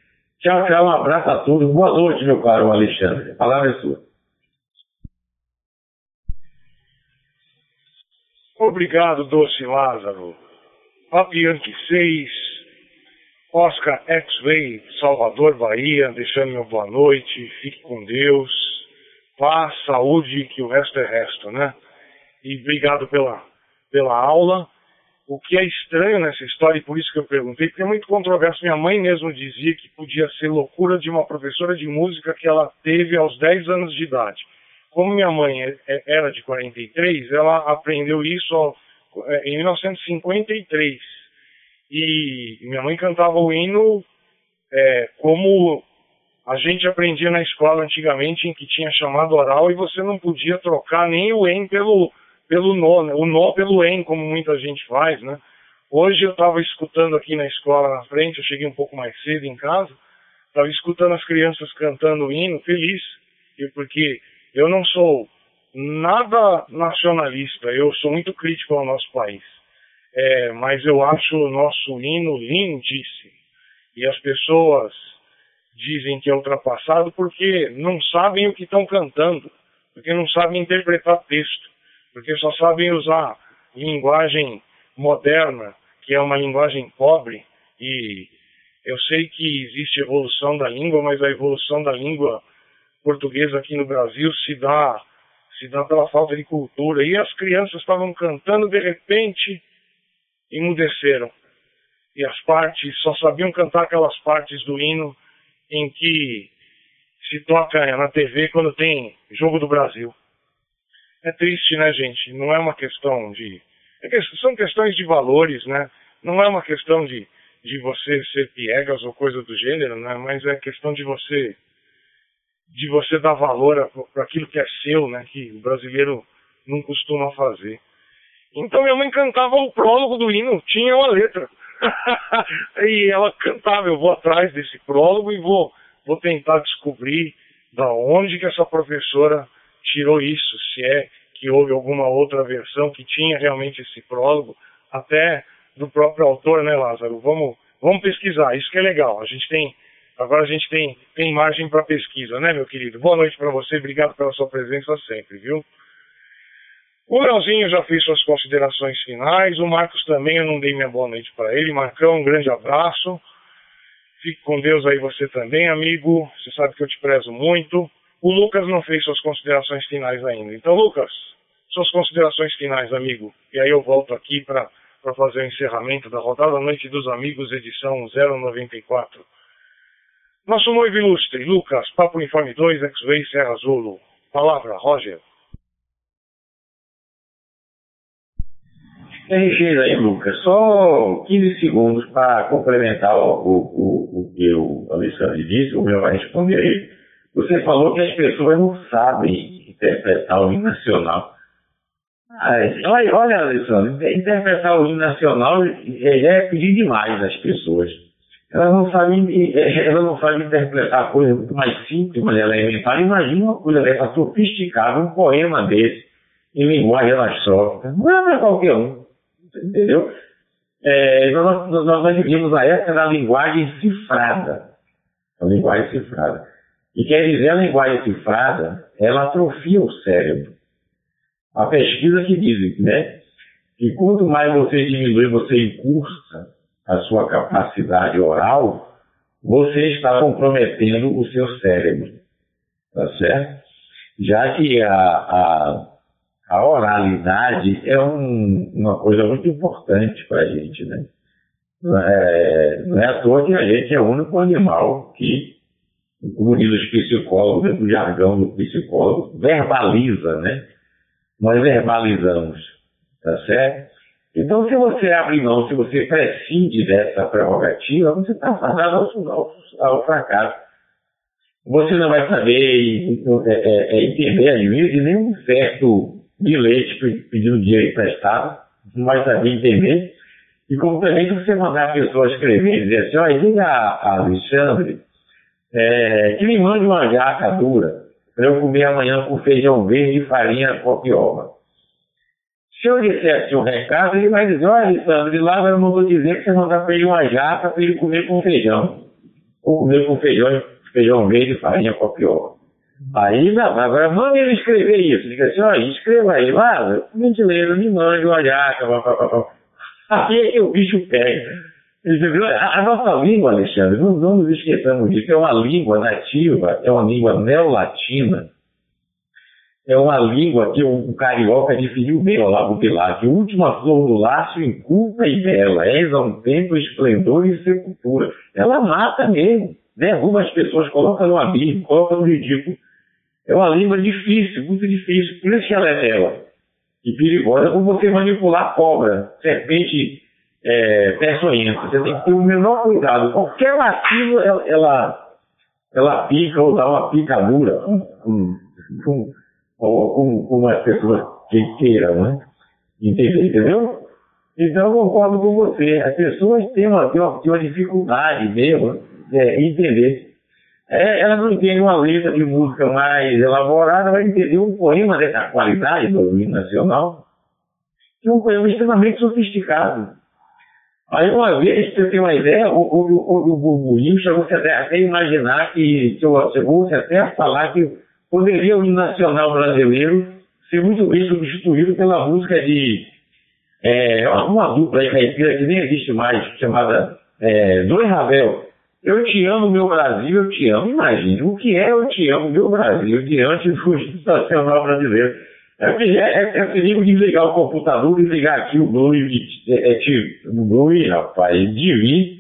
Tchau, tchau, um abraço a todos. Boa noite, meu caro Alexandre. A palavra é sua. Obrigado, doce Lázaro. Papiante 6, Oscar X-Ray, Salvador, Bahia, deixando meu boa noite, fique com Deus, paz, saúde, que o resto é resto, né? E obrigado pela, pela aula. O que é estranho nessa história, e por isso que eu perguntei, porque é muito controverso. Minha mãe mesmo dizia que podia ser loucura de uma professora de música que ela teve aos 10 anos de idade como minha mãe é, é, era de 43, ela aprendeu isso é, em 1953. E minha mãe cantava o hino é, como a gente aprendia na escola antigamente, em que tinha chamado oral e você não podia trocar nem o em pelo, pelo nó, né? o nó pelo em, como muita gente faz, né? Hoje eu estava escutando aqui na escola na frente, eu cheguei um pouco mais cedo em casa, estava escutando as crianças cantando o hino, feliz, porque eu não sou nada nacionalista, eu sou muito crítico ao nosso país. É, mas eu acho o nosso hino lindíssimo. E as pessoas dizem que é ultrapassado porque não sabem o que estão cantando, porque não sabem interpretar texto, porque só sabem usar linguagem moderna, que é uma linguagem pobre, e eu sei que existe evolução da língua, mas a evolução da língua portuguesa aqui no Brasil se dá, se dá pela falta de cultura. E as crianças estavam cantando, de repente, emudeceram. E as partes, só sabiam cantar aquelas partes do hino em que se toca na TV quando tem jogo do Brasil. É triste, né, gente? Não é uma questão de. É são questões de valores, né? Não é uma questão de, de você ser piegas ou coisa do gênero, né? Mas é questão de você de você dar valor para aquilo que é seu, né? Que o brasileiro não costuma fazer. Então minha mãe cantava o prólogo do hino, tinha uma letra. (laughs) e ela cantava, eu vou atrás desse prólogo e vou, vou tentar descobrir da onde que essa professora tirou isso, se é que houve alguma outra versão que tinha realmente esse prólogo, até do próprio autor, né, Lázaro? Vamos, vamos pesquisar, isso que é legal. A gente tem Agora a gente tem, tem margem para pesquisa, né, meu querido? Boa noite para você, obrigado pela sua presença sempre, viu? O Leozinho já fez suas considerações finais, o Marcos também, eu não dei minha boa noite para ele. Marcão, um grande abraço. Fique com Deus aí você também, amigo. Você sabe que eu te prezo muito. O Lucas não fez suas considerações finais ainda. Então, Lucas, Suas considerações finais, amigo. E aí eu volto aqui para fazer o encerramento da rodada Noite dos Amigos, edição 094. Nosso noivo ilustre, Lucas, Papo Informe 2, X-Ray Serra Zulu. Palavra, Roger. RG aí, Lucas. Só 15 segundos para complementar o, o, o, que o Alexandre disse, o meu vai responder aí. Você falou que as pessoas não sabem interpretar o hino nacional. olha, olha, Alexandre, interpretar o hino nacional é pedir demais às pessoas. Elas não sabem, elas não interpretar coisa muito mais simples, mas elementar. Imagina uma coisa dessa sofisticada, um poema desse, em linguagem elastrófica. Não é qualquer um. Entendeu? É, nós, nós, nós vivemos a época da linguagem cifrada. A linguagem cifrada. E quer dizer, a linguagem cifrada, ela atrofia o cérebro. A pesquisa que diz, né? Que quanto mais você diminui, você encurta a sua capacidade oral, você está comprometendo o seu cérebro. Tá certo? Já que a, a a oralidade é um, uma coisa muito importante para a gente, né? É, não é à toa que a gente é o único animal que, como diz os psicólogos, o jargão do psicólogo, verbaliza, né? Nós verbalizamos, tá certo? Então, se você abre mão, se você prescinde dessa prerrogativa, você está fadado ao, ao, fracasso. Você não vai saber é, é, é entender, às vezes, nenhum certo bilhete pedindo dinheiro emprestado, não vai saber entender. E como também você mandar a pessoa escrever e dizer assim, olha, diga a Alexandre é, que me mande uma jaca dura para eu comer amanhã com feijão verde e farinha copioba. Se eu disser assim um recado, ele vai dizer, olha Alexandre, lá não vou dizer que você mandar para uma jaca para ele comer com feijão. Ou comer com feijão, feijão verde farinha copioba. Aí, agora manda ele escrever isso. Diga assim, olha, escreva aí, lá, mentileiro, me mande uma jaca, Aí é o bicho pega. A nossa língua, Alexandre, não, não nos esqueçamos disso, é uma língua nativa, é uma língua neolatina, é uma língua que o carioca definiu bem no Pilar, que última flor do laço inculta e bela, és um tempo esplendor e sepultura. Ela mata mesmo, derruba as pessoas, coloca no abismo, coloca no ridículo. É uma língua difícil, muito difícil. Por isso que ela é bela e perigosa como você manipular cobra, serpente é, peçonhenta. Você tem que ter o menor cuidado. Qualquer latido ela, ela, ela pica ou dá uma picadura com, com uma pessoa que queira, né? Entendeu? Então eu concordo com você. As pessoas têm uma, têm uma, têm uma dificuldade mesmo é, entender é, ela não tem uma letra de música mais elaborada, vai entender um poema dessa qualidade do hino nacional, que é um poema extremamente sofisticado. Aí uma vez, você tem uma ideia, o, o, o, o burburinho chegou-se até, até imaginar que, chegou-se até a falar que poderia o nacional brasileiro ser muito bem substituído pela música de é, uma dupla caipira que nem existe mais, chamada é, Ravel. Eu te amo, meu Brasil, eu te amo. Imagine, o que é eu te amo, meu Brasil, diante do Nacional Brasileiro? É, é, é de ligar o computador, desligar aqui o Blue e é, é, o Blue, rapaz, de vir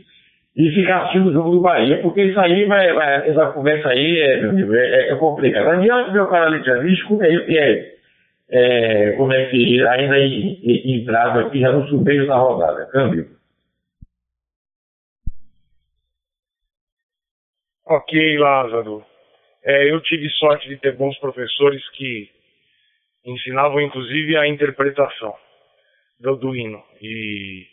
e ficar assistindo o jogo do Bahia, porque isso aí vai, vai essa conversa aí é, é, é complicada. Adiante, meu cara aí, é, é, como é que ainda entrado aqui já no subeio da rodada, câmbio. Ok, Lázaro. É, eu tive sorte de ter bons professores que ensinavam inclusive a interpretação do, do hino. E,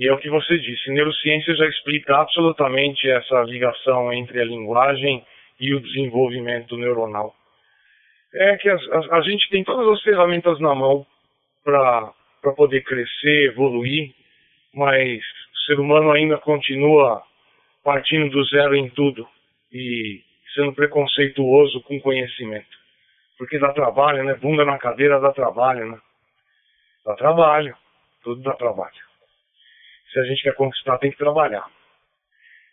e é o que você disse, neurociência já explica absolutamente essa ligação entre a linguagem e o desenvolvimento neuronal. É que a, a, a gente tem todas as ferramentas na mão para poder crescer, evoluir, mas o ser humano ainda continua partindo do zero em tudo e sendo preconceituoso com conhecimento. Porque dá trabalho, né? Bunda na cadeira dá trabalho, né? Dá trabalho. Tudo dá trabalho. Se a gente quer conquistar, tem que trabalhar.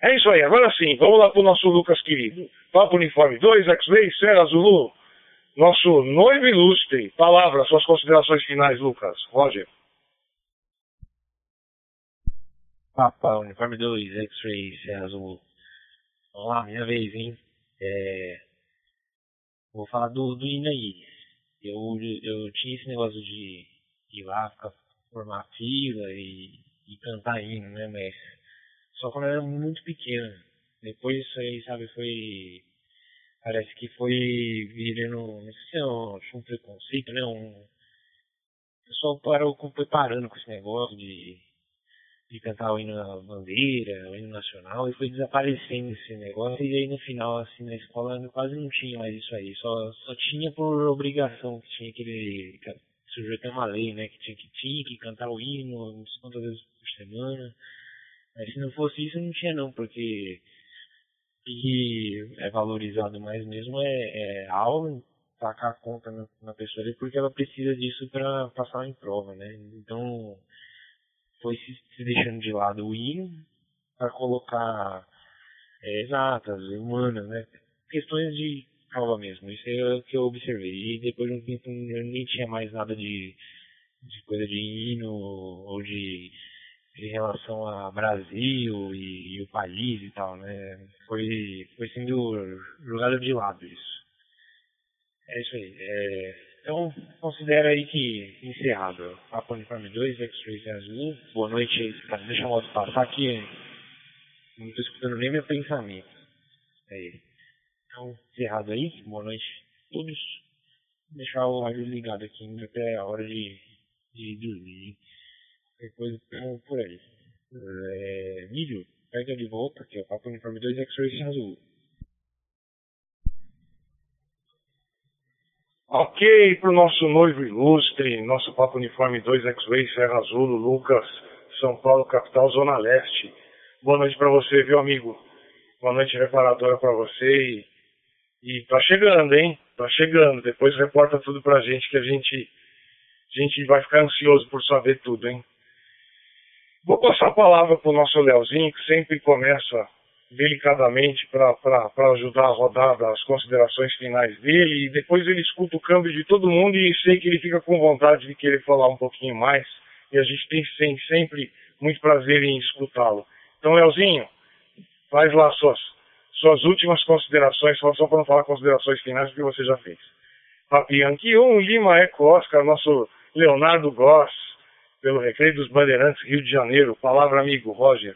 É isso aí. Agora sim, vamos lá pro nosso Lucas querido. Papo Uniforme 2, X-Ray, Serra Zulu. nosso noivo ilustre. Palavra, suas considerações finais, Lucas. Roger. Papa, uniforme 2, X-Ray, Serra Azul. Vamos lá, minha vez, hein? É... Vou falar do, do hino aí. Eu, eu tinha esse negócio de ir lá, ficar, formar fila e, e hino, né? Mas só quando eu era muito pequeno. Depois isso aí, sabe, foi. Parece que foi virando. Não sei se é um, um preconceito, né? Um, o pessoal parou, foi parando com esse negócio de, de cantar o hino da bandeira, o hino nacional, e foi desaparecendo esse negócio. E aí no final, assim, na escola quase não tinha mais isso aí. Só, só tinha por obrigação que tinha aquele. Surgiu até uma lei, né? Que tinha que, tinha que cantar o hino não sei quantas vezes por semana. Mas se não fosse isso, não tinha não, porque que é valorizado mais mesmo é, é aula, tacar a conta na, na pessoa ali, porque ela precisa disso para passar em prova, né? Então, foi se, se deixando de lado o hino para colocar é, exatas, humanas, né? Questões de prova mesmo, isso é o que eu observei. E depois de um tempo eu nem tinha mais nada de, de coisa de hino ou de em relação a Brasil e, e, o país e tal, né? Foi, foi sendo jogado de lado isso. É isso aí. É, então, considera aí que encerrado. Papo Uniforme 2, X-Ray Azul. Boa noite. Cara, deixa a moto passar aqui. Não estou escutando nem meu pensamento. Aí. Então, encerrado aí. Boa noite a todos. Vou deixar o rádio ligado aqui ainda até a hora de, de dormir qualquer coisa por aí. É, vídeo, pega de volta aqui, ó, Papo Uniforme 2 X-Ray Azul. Ok, para o nosso noivo ilustre, nosso Papo Uniforme 2 X-Ray Serra Azul, Lucas, São Paulo, capital, Zona Leste. Boa noite para você, viu, amigo? Boa noite reparadora para você e, e tá chegando, hein? Tá chegando. Depois reporta tudo pra gente que a gente, a gente vai ficar ansioso por saber tudo, hein? Vou passar a palavra para o nosso Leozinho, que sempre começa delicadamente para ajudar a rodar as considerações finais dele, e depois ele escuta o câmbio de todo mundo e sei que ele fica com vontade de querer falar um pouquinho mais, e a gente tem sempre muito prazer em escutá-lo. Então, Leozinho, faz lá suas, suas últimas considerações, só, para não falar considerações finais, porque você já fez. Papianqui 1, Lima Eco Oscar, nosso Leonardo Goss, pelo Recreio dos Bandeirantes, Rio de Janeiro. Palavra, amigo, Roger.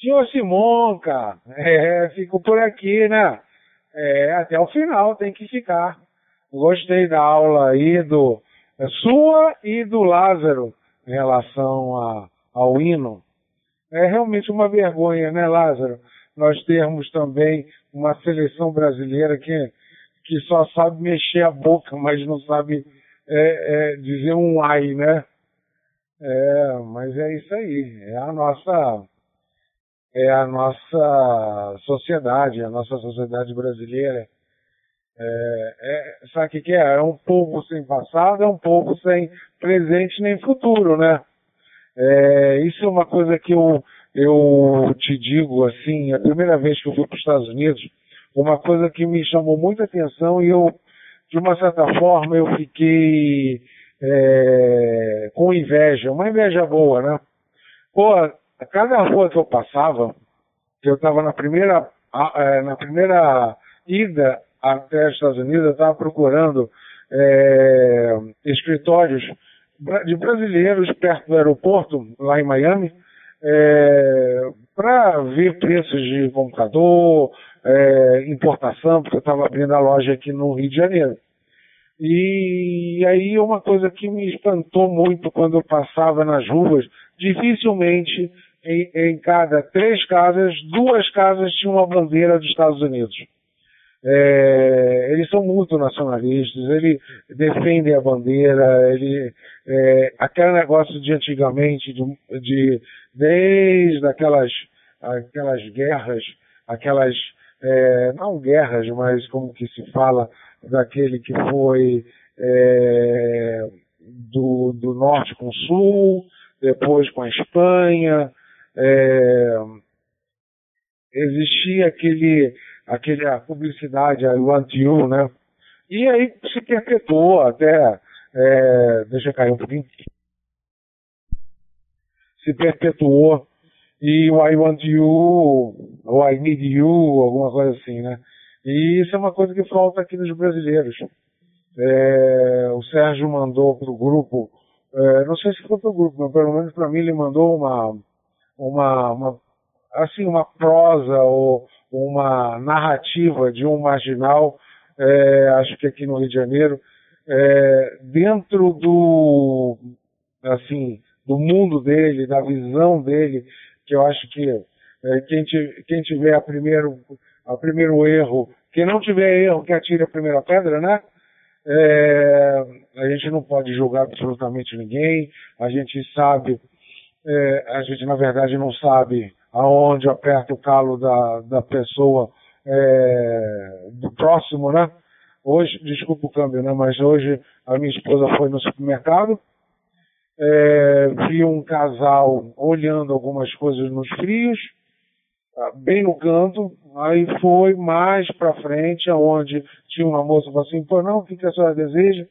Senhor Simonca, é, fico por aqui, né? É, até o final tem que ficar. Gostei da aula aí do é, sua e do Lázaro em relação a, ao hino. É realmente uma vergonha, né, Lázaro? Nós termos também uma seleção brasileira que que só sabe mexer a boca, mas não sabe é, é, dizer um ai, né? É, mas é isso aí. É a nossa é a nossa sociedade, a nossa sociedade brasileira. É, é, sabe o que, é? É um povo sem passado, é um povo sem presente nem futuro, né? É, isso é uma coisa que eu, eu te digo assim, a primeira vez que eu fui para os Estados Unidos, uma coisa que me chamou muita atenção e eu, de uma certa forma, eu fiquei é, com inveja, uma inveja boa, né? Pô, a cada rua que eu passava, que eu estava na primeira, é, na primeira ida até os Estados Unidos, eu estava procurando é, escritórios de brasileiros perto do aeroporto, lá em Miami, é, para ver preços de computador, é, importação, porque eu estava abrindo a loja aqui no Rio de Janeiro. E aí uma coisa que me espantou muito quando eu passava nas ruas, dificilmente em, em cada três casas, duas casas tinham uma bandeira dos Estados Unidos. É, eles são muito nacionalistas, eles defendem a bandeira, ele, é, aquele negócio de antigamente, de, de desde aquelas, aquelas guerras, aquelas é, não guerras, mas como que se fala daquele que foi é, do, do norte com o sul, depois com a Espanha, é, existia aquele, aquele, a publicidade, I Want You, né? E aí se perpetuou até, é, deixa eu cair um pouquinho, se perpetuou e o I Want You, ou I Need You, alguma coisa assim, né? E isso é uma coisa que falta aqui nos brasileiros. É, o Sérgio mandou para o grupo, é, não sei se foi para o grupo, mas pelo menos para mim ele mandou uma, uma, uma, assim, uma prosa ou uma narrativa de um marginal, é, acho que aqui no Rio de Janeiro, é, dentro do, assim, do mundo dele, da visão dele, que eu acho que é, quem, quem tiver a primeiro, a primeiro erro, quem não tiver erro, que atire a primeira pedra, né? É, a gente não pode julgar absolutamente ninguém, a gente sabe, é, a gente na verdade não sabe aonde aperta o calo da, da pessoa é, do próximo, né? Hoje, desculpa o câmbio, né? Mas hoje a minha esposa foi no supermercado, é, vi um casal olhando algumas coisas nos frios, tá, bem no canto, aí foi mais para frente, aonde tinha uma moça que falou assim, pô, não, o que a senhora deseja?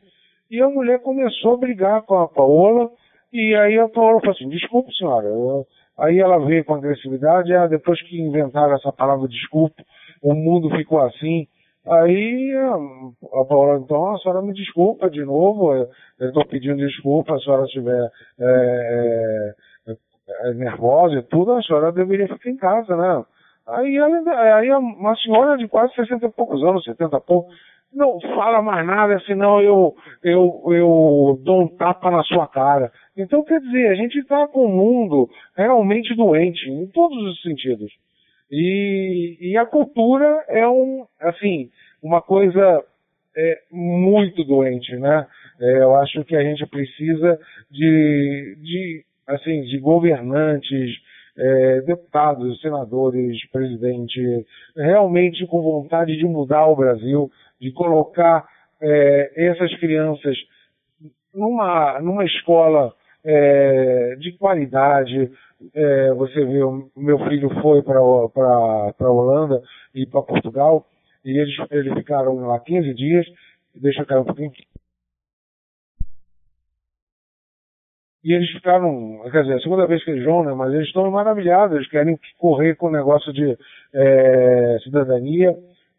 E a mulher começou a brigar com a Paola, e aí a Paola falou assim, desculpe senhora, eu... aí ela veio com agressividade, ah, depois que inventaram essa palavra desculpe, o mundo ficou assim, Aí a Paula, então a senhora me desculpa de novo, eu estou pedindo desculpa, a senhora estiver é, é, é, nervosa e tudo, a senhora deveria ficar em casa, né? Aí, aí uma senhora de quase 60 e poucos anos, 70 e poucos, não fala mais nada, senão eu, eu, eu dou um tapa na sua cara. Então, quer dizer, a gente está com um mundo realmente doente, em todos os sentidos. E, e a cultura é um, assim, uma coisa é, muito doente, né? É, eu acho que a gente precisa de, de assim, de governantes, é, deputados, senadores, presidente, realmente com vontade de mudar o Brasil, de colocar é, essas crianças numa, numa escola é, de qualidade, é, você vê, o meu filho foi para a Holanda e para Portugal, e eles, eles ficaram lá 15 dias, deixa eu cair um pouquinho. E eles ficaram, quer dizer, a segunda vez que eles vão, né, mas eles estão maravilhados, eles querem correr com o negócio de é, cidadania,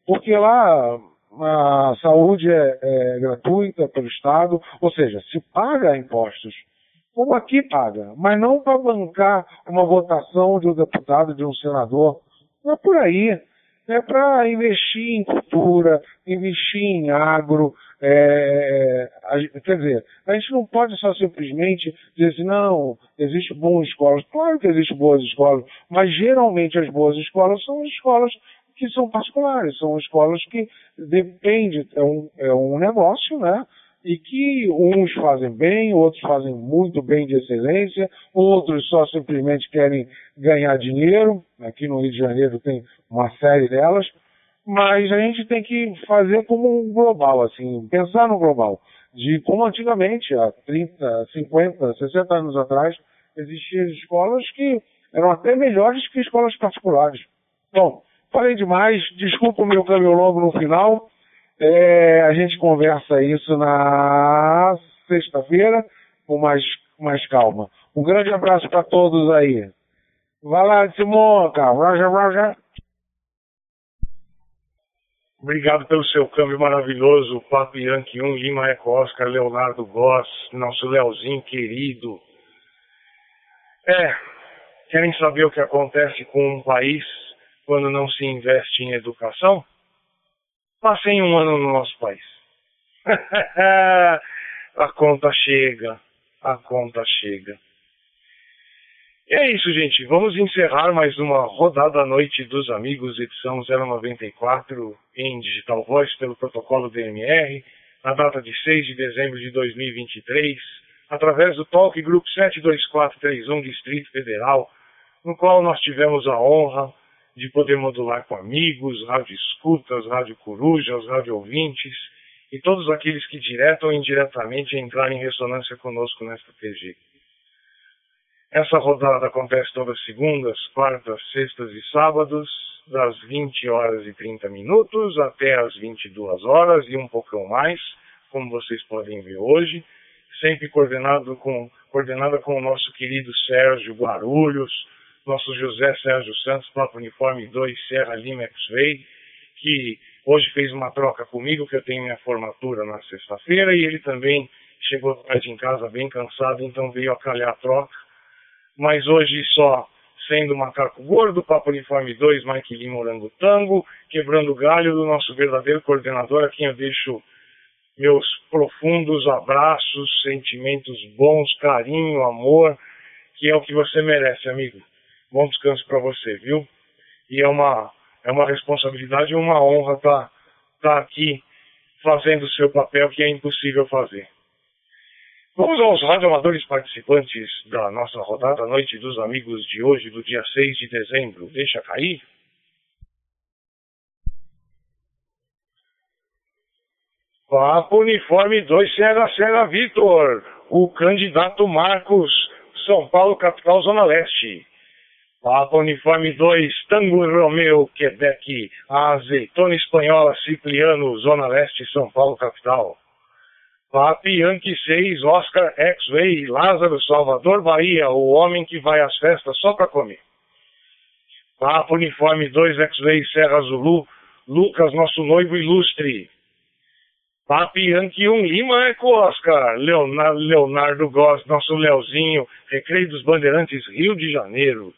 porque lá a saúde é, é gratuita pelo Estado, ou seja, se paga impostos como aqui paga, mas não para bancar uma votação de um deputado, de um senador. Não é por aí. É para investir em cultura, investir em agro. É, a, quer dizer, a gente não pode só simplesmente dizer assim, não, existem boas escolas. Claro que existem boas escolas, mas geralmente as boas escolas são as escolas que são particulares, são escolas que dependem, é um, é um negócio, né? E que uns fazem bem, outros fazem muito bem de excelência, outros só simplesmente querem ganhar dinheiro. Aqui no Rio de Janeiro tem uma série delas, mas a gente tem que fazer como um global, assim, pensar no global. De como antigamente, há 30, 50, 60 anos atrás, existiam escolas que eram até melhores que escolas particulares. Bom, falei demais, desculpa o meu câmbio longo no final, é, a gente conversa isso na sexta-feira com mais, mais calma. Um grande abraço para todos aí. Vai lá, Simonca. Roger, Roger. Obrigado pelo seu câmbio maravilhoso, Papo Yankee 1, Lima Eco Oscar, Leonardo Goss, nosso Leozinho querido. É, querem saber o que acontece com um país quando não se investe em educação? Passei um ano no nosso país. (laughs) a conta chega, a conta chega. E é isso, gente. Vamos encerrar mais uma rodada à noite dos amigos, edição 094, em Digital Voice, pelo protocolo DMR, na data de 6 de dezembro de 2023, através do Talk Group 72431 Distrito Federal, no qual nós tivemos a honra de poder modular com amigos, rádio escutas, rádio corujas, rádio ouvintes e todos aqueles que direto ou indiretamente entrarem em ressonância conosco nesta TG. Essa rodada acontece todas segundas, quartas, sextas e sábados, das 20 horas e 30 minutos até as 22 horas e um pouquinho mais, como vocês podem ver hoje, sempre coordenado com, coordenada com o nosso querido Sérgio Guarulhos, nosso José Sérgio Santos, Papo Uniforme 2, Serra Lima X-Ray, que hoje fez uma troca comigo, que eu tenho minha formatura na sexta-feira, e ele também chegou tarde em casa bem cansado, então veio a calhar a troca. Mas hoje só sendo Macaco Gordo, Papo Uniforme 2, Mike Lima Orangotango, quebrando o galho do nosso verdadeiro coordenador, a quem eu deixo meus profundos abraços, sentimentos bons, carinho, amor, que é o que você merece, amigo. Bom descanso para você, viu? E é uma, é uma responsabilidade e uma honra estar tá, tá aqui fazendo o seu papel que é impossível fazer. Vamos aos radioamadores participantes da nossa rodada Noite dos Amigos de hoje, do dia 6 de dezembro. Deixa cair. Papo Uniforme 2 Serra Serra Vitor, o candidato Marcos, São Paulo, capital, Zona Leste. Papo Uniforme 2, Tango Romeu, Quebec, Azeitona Espanhola, Cipriano, Zona Leste, São Paulo, capital. Papi Yankee 6, Oscar X-Ray, Lázaro, Salvador, Bahia, o homem que vai às festas só para comer. Papo Uniforme 2, X-Ray, Serra Zulu, Lucas, nosso noivo ilustre. Papi Yankee 1, Lima Eco Oscar, Leonardo, Leonardo Goss, nosso Leozinho, Recreio dos Bandeirantes, Rio de Janeiro.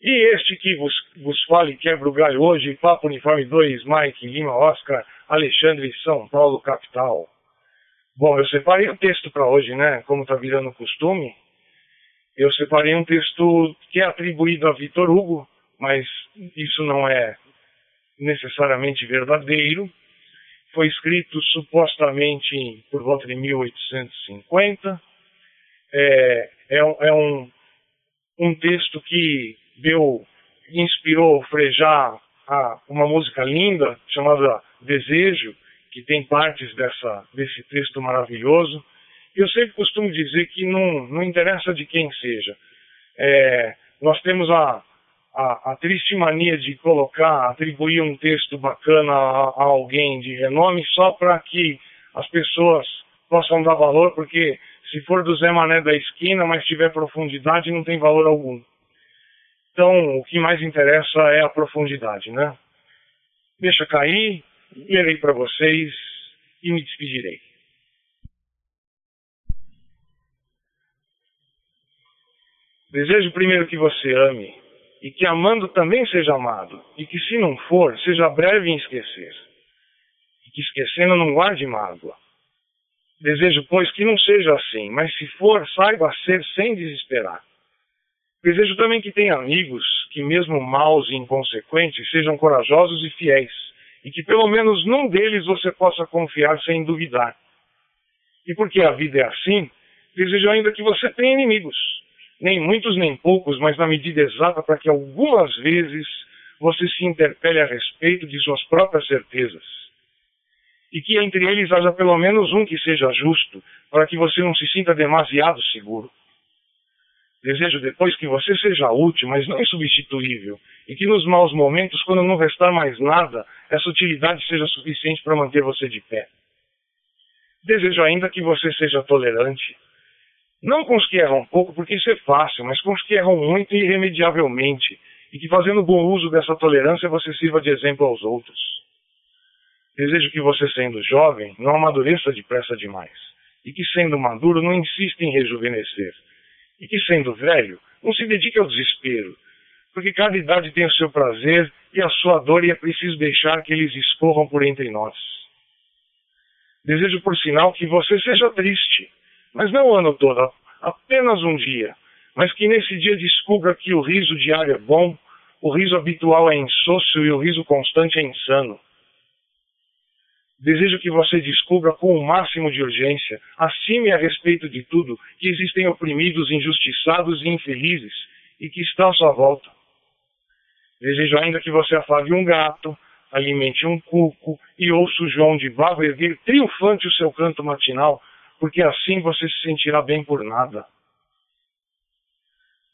E este que vos, vos fale quebra o galho hoje, Papo Uniforme 2, Mike, Lima, Oscar, Alexandre, São Paulo, capital. Bom, eu separei um texto para hoje, né? Como está virando costume. Eu separei um texto que é atribuído a Vitor Hugo, mas isso não é necessariamente verdadeiro. Foi escrito supostamente por volta de 1850. É, é, é um, um texto que deu, inspirou Frejá a uma música linda chamada Desejo, que tem partes dessa, desse texto maravilhoso. Eu sempre costumo dizer que não, não interessa de quem seja. É, nós temos a, a, a, triste mania de colocar, atribuir um texto bacana a, a alguém de renome só para que as pessoas possam dar valor, porque se for do Zé Mané da esquina, mas tiver profundidade, não tem valor algum. Então, o que mais interessa é a profundidade, né? Deixa cair, lerei para vocês e me despedirei. Desejo primeiro que você ame e que amando também seja amado, e que se não for, seja breve em esquecer, e que esquecendo não guarde mágoa. Desejo, pois, que não seja assim, mas se for, saiba ser sem desesperar. Desejo também que tenha amigos que, mesmo maus e inconsequentes, sejam corajosos e fiéis e que pelo menos num deles você possa confiar sem duvidar. E porque a vida é assim, desejo ainda que você tenha inimigos, nem muitos nem poucos, mas na medida exata para que algumas vezes você se interpele a respeito de suas próprias certezas. E que entre eles haja pelo menos um que seja justo, para que você não se sinta demasiado seguro. Desejo depois que você seja útil, mas não insubstituível, e que nos maus momentos, quando não restar mais nada, essa utilidade seja suficiente para manter você de pé. Desejo ainda que você seja tolerante. Não com os que erram pouco, porque isso é fácil, mas com os que erram muito e irremediavelmente, e que fazendo bom uso dessa tolerância você sirva de exemplo aos outros. Desejo que você, sendo jovem, não amadureça depressa demais, e que, sendo maduro, não insista em rejuvenescer e que, sendo velho, não se dedique ao desespero, porque cada idade tem o seu prazer e a sua dor e é preciso deixar que eles escorram por entre nós. Desejo, por sinal, que você seja triste, mas não o ano todo, apenas um dia, mas que nesse dia descubra que o riso diário é bom, o riso habitual é insosso e o riso constante é insano. Desejo que você descubra com o máximo de urgência, acima e a respeito de tudo, que existem oprimidos, injustiçados e infelizes e que estão à sua volta. Desejo ainda que você afague um gato, alimente um cuco e ouça o João de Barro erguer triunfante o seu canto matinal, porque assim você se sentirá bem por nada.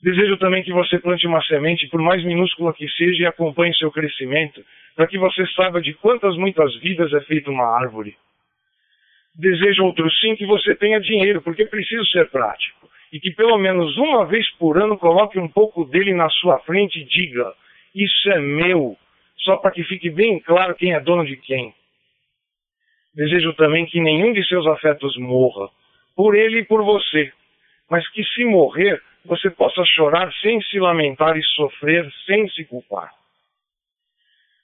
Desejo também que você plante uma semente, por mais minúscula que seja, e acompanhe seu crescimento, para que você saiba de quantas muitas vidas é feita uma árvore. Desejo outro sim que você tenha dinheiro, porque preciso ser prático. E que pelo menos uma vez por ano coloque um pouco dele na sua frente e diga: Isso é meu, só para que fique bem claro quem é dono de quem. Desejo também que nenhum de seus afetos morra, por ele e por você, mas que se morrer, você possa chorar sem se lamentar e sofrer sem se culpar.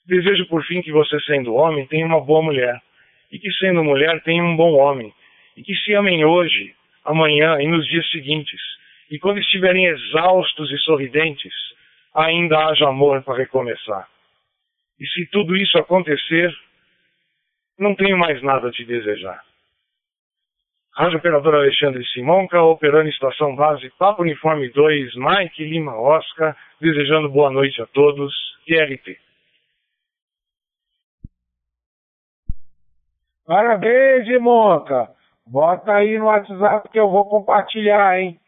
Desejo por fim que você, sendo homem, tenha uma boa mulher e que, sendo mulher, tenha um bom homem, e que se amem hoje, amanhã e nos dias seguintes, e quando estiverem exaustos e sorridentes, ainda haja amor para recomeçar. E se tudo isso acontecer, não tenho mais nada a te desejar. Rádio Operador Alexandre Simonca, operando estação base Papo Uniforme 2, Mike Lima Oscar, desejando boa noite a todos, QRT. Parabéns, Monca. Bota aí no WhatsApp que eu vou compartilhar, hein?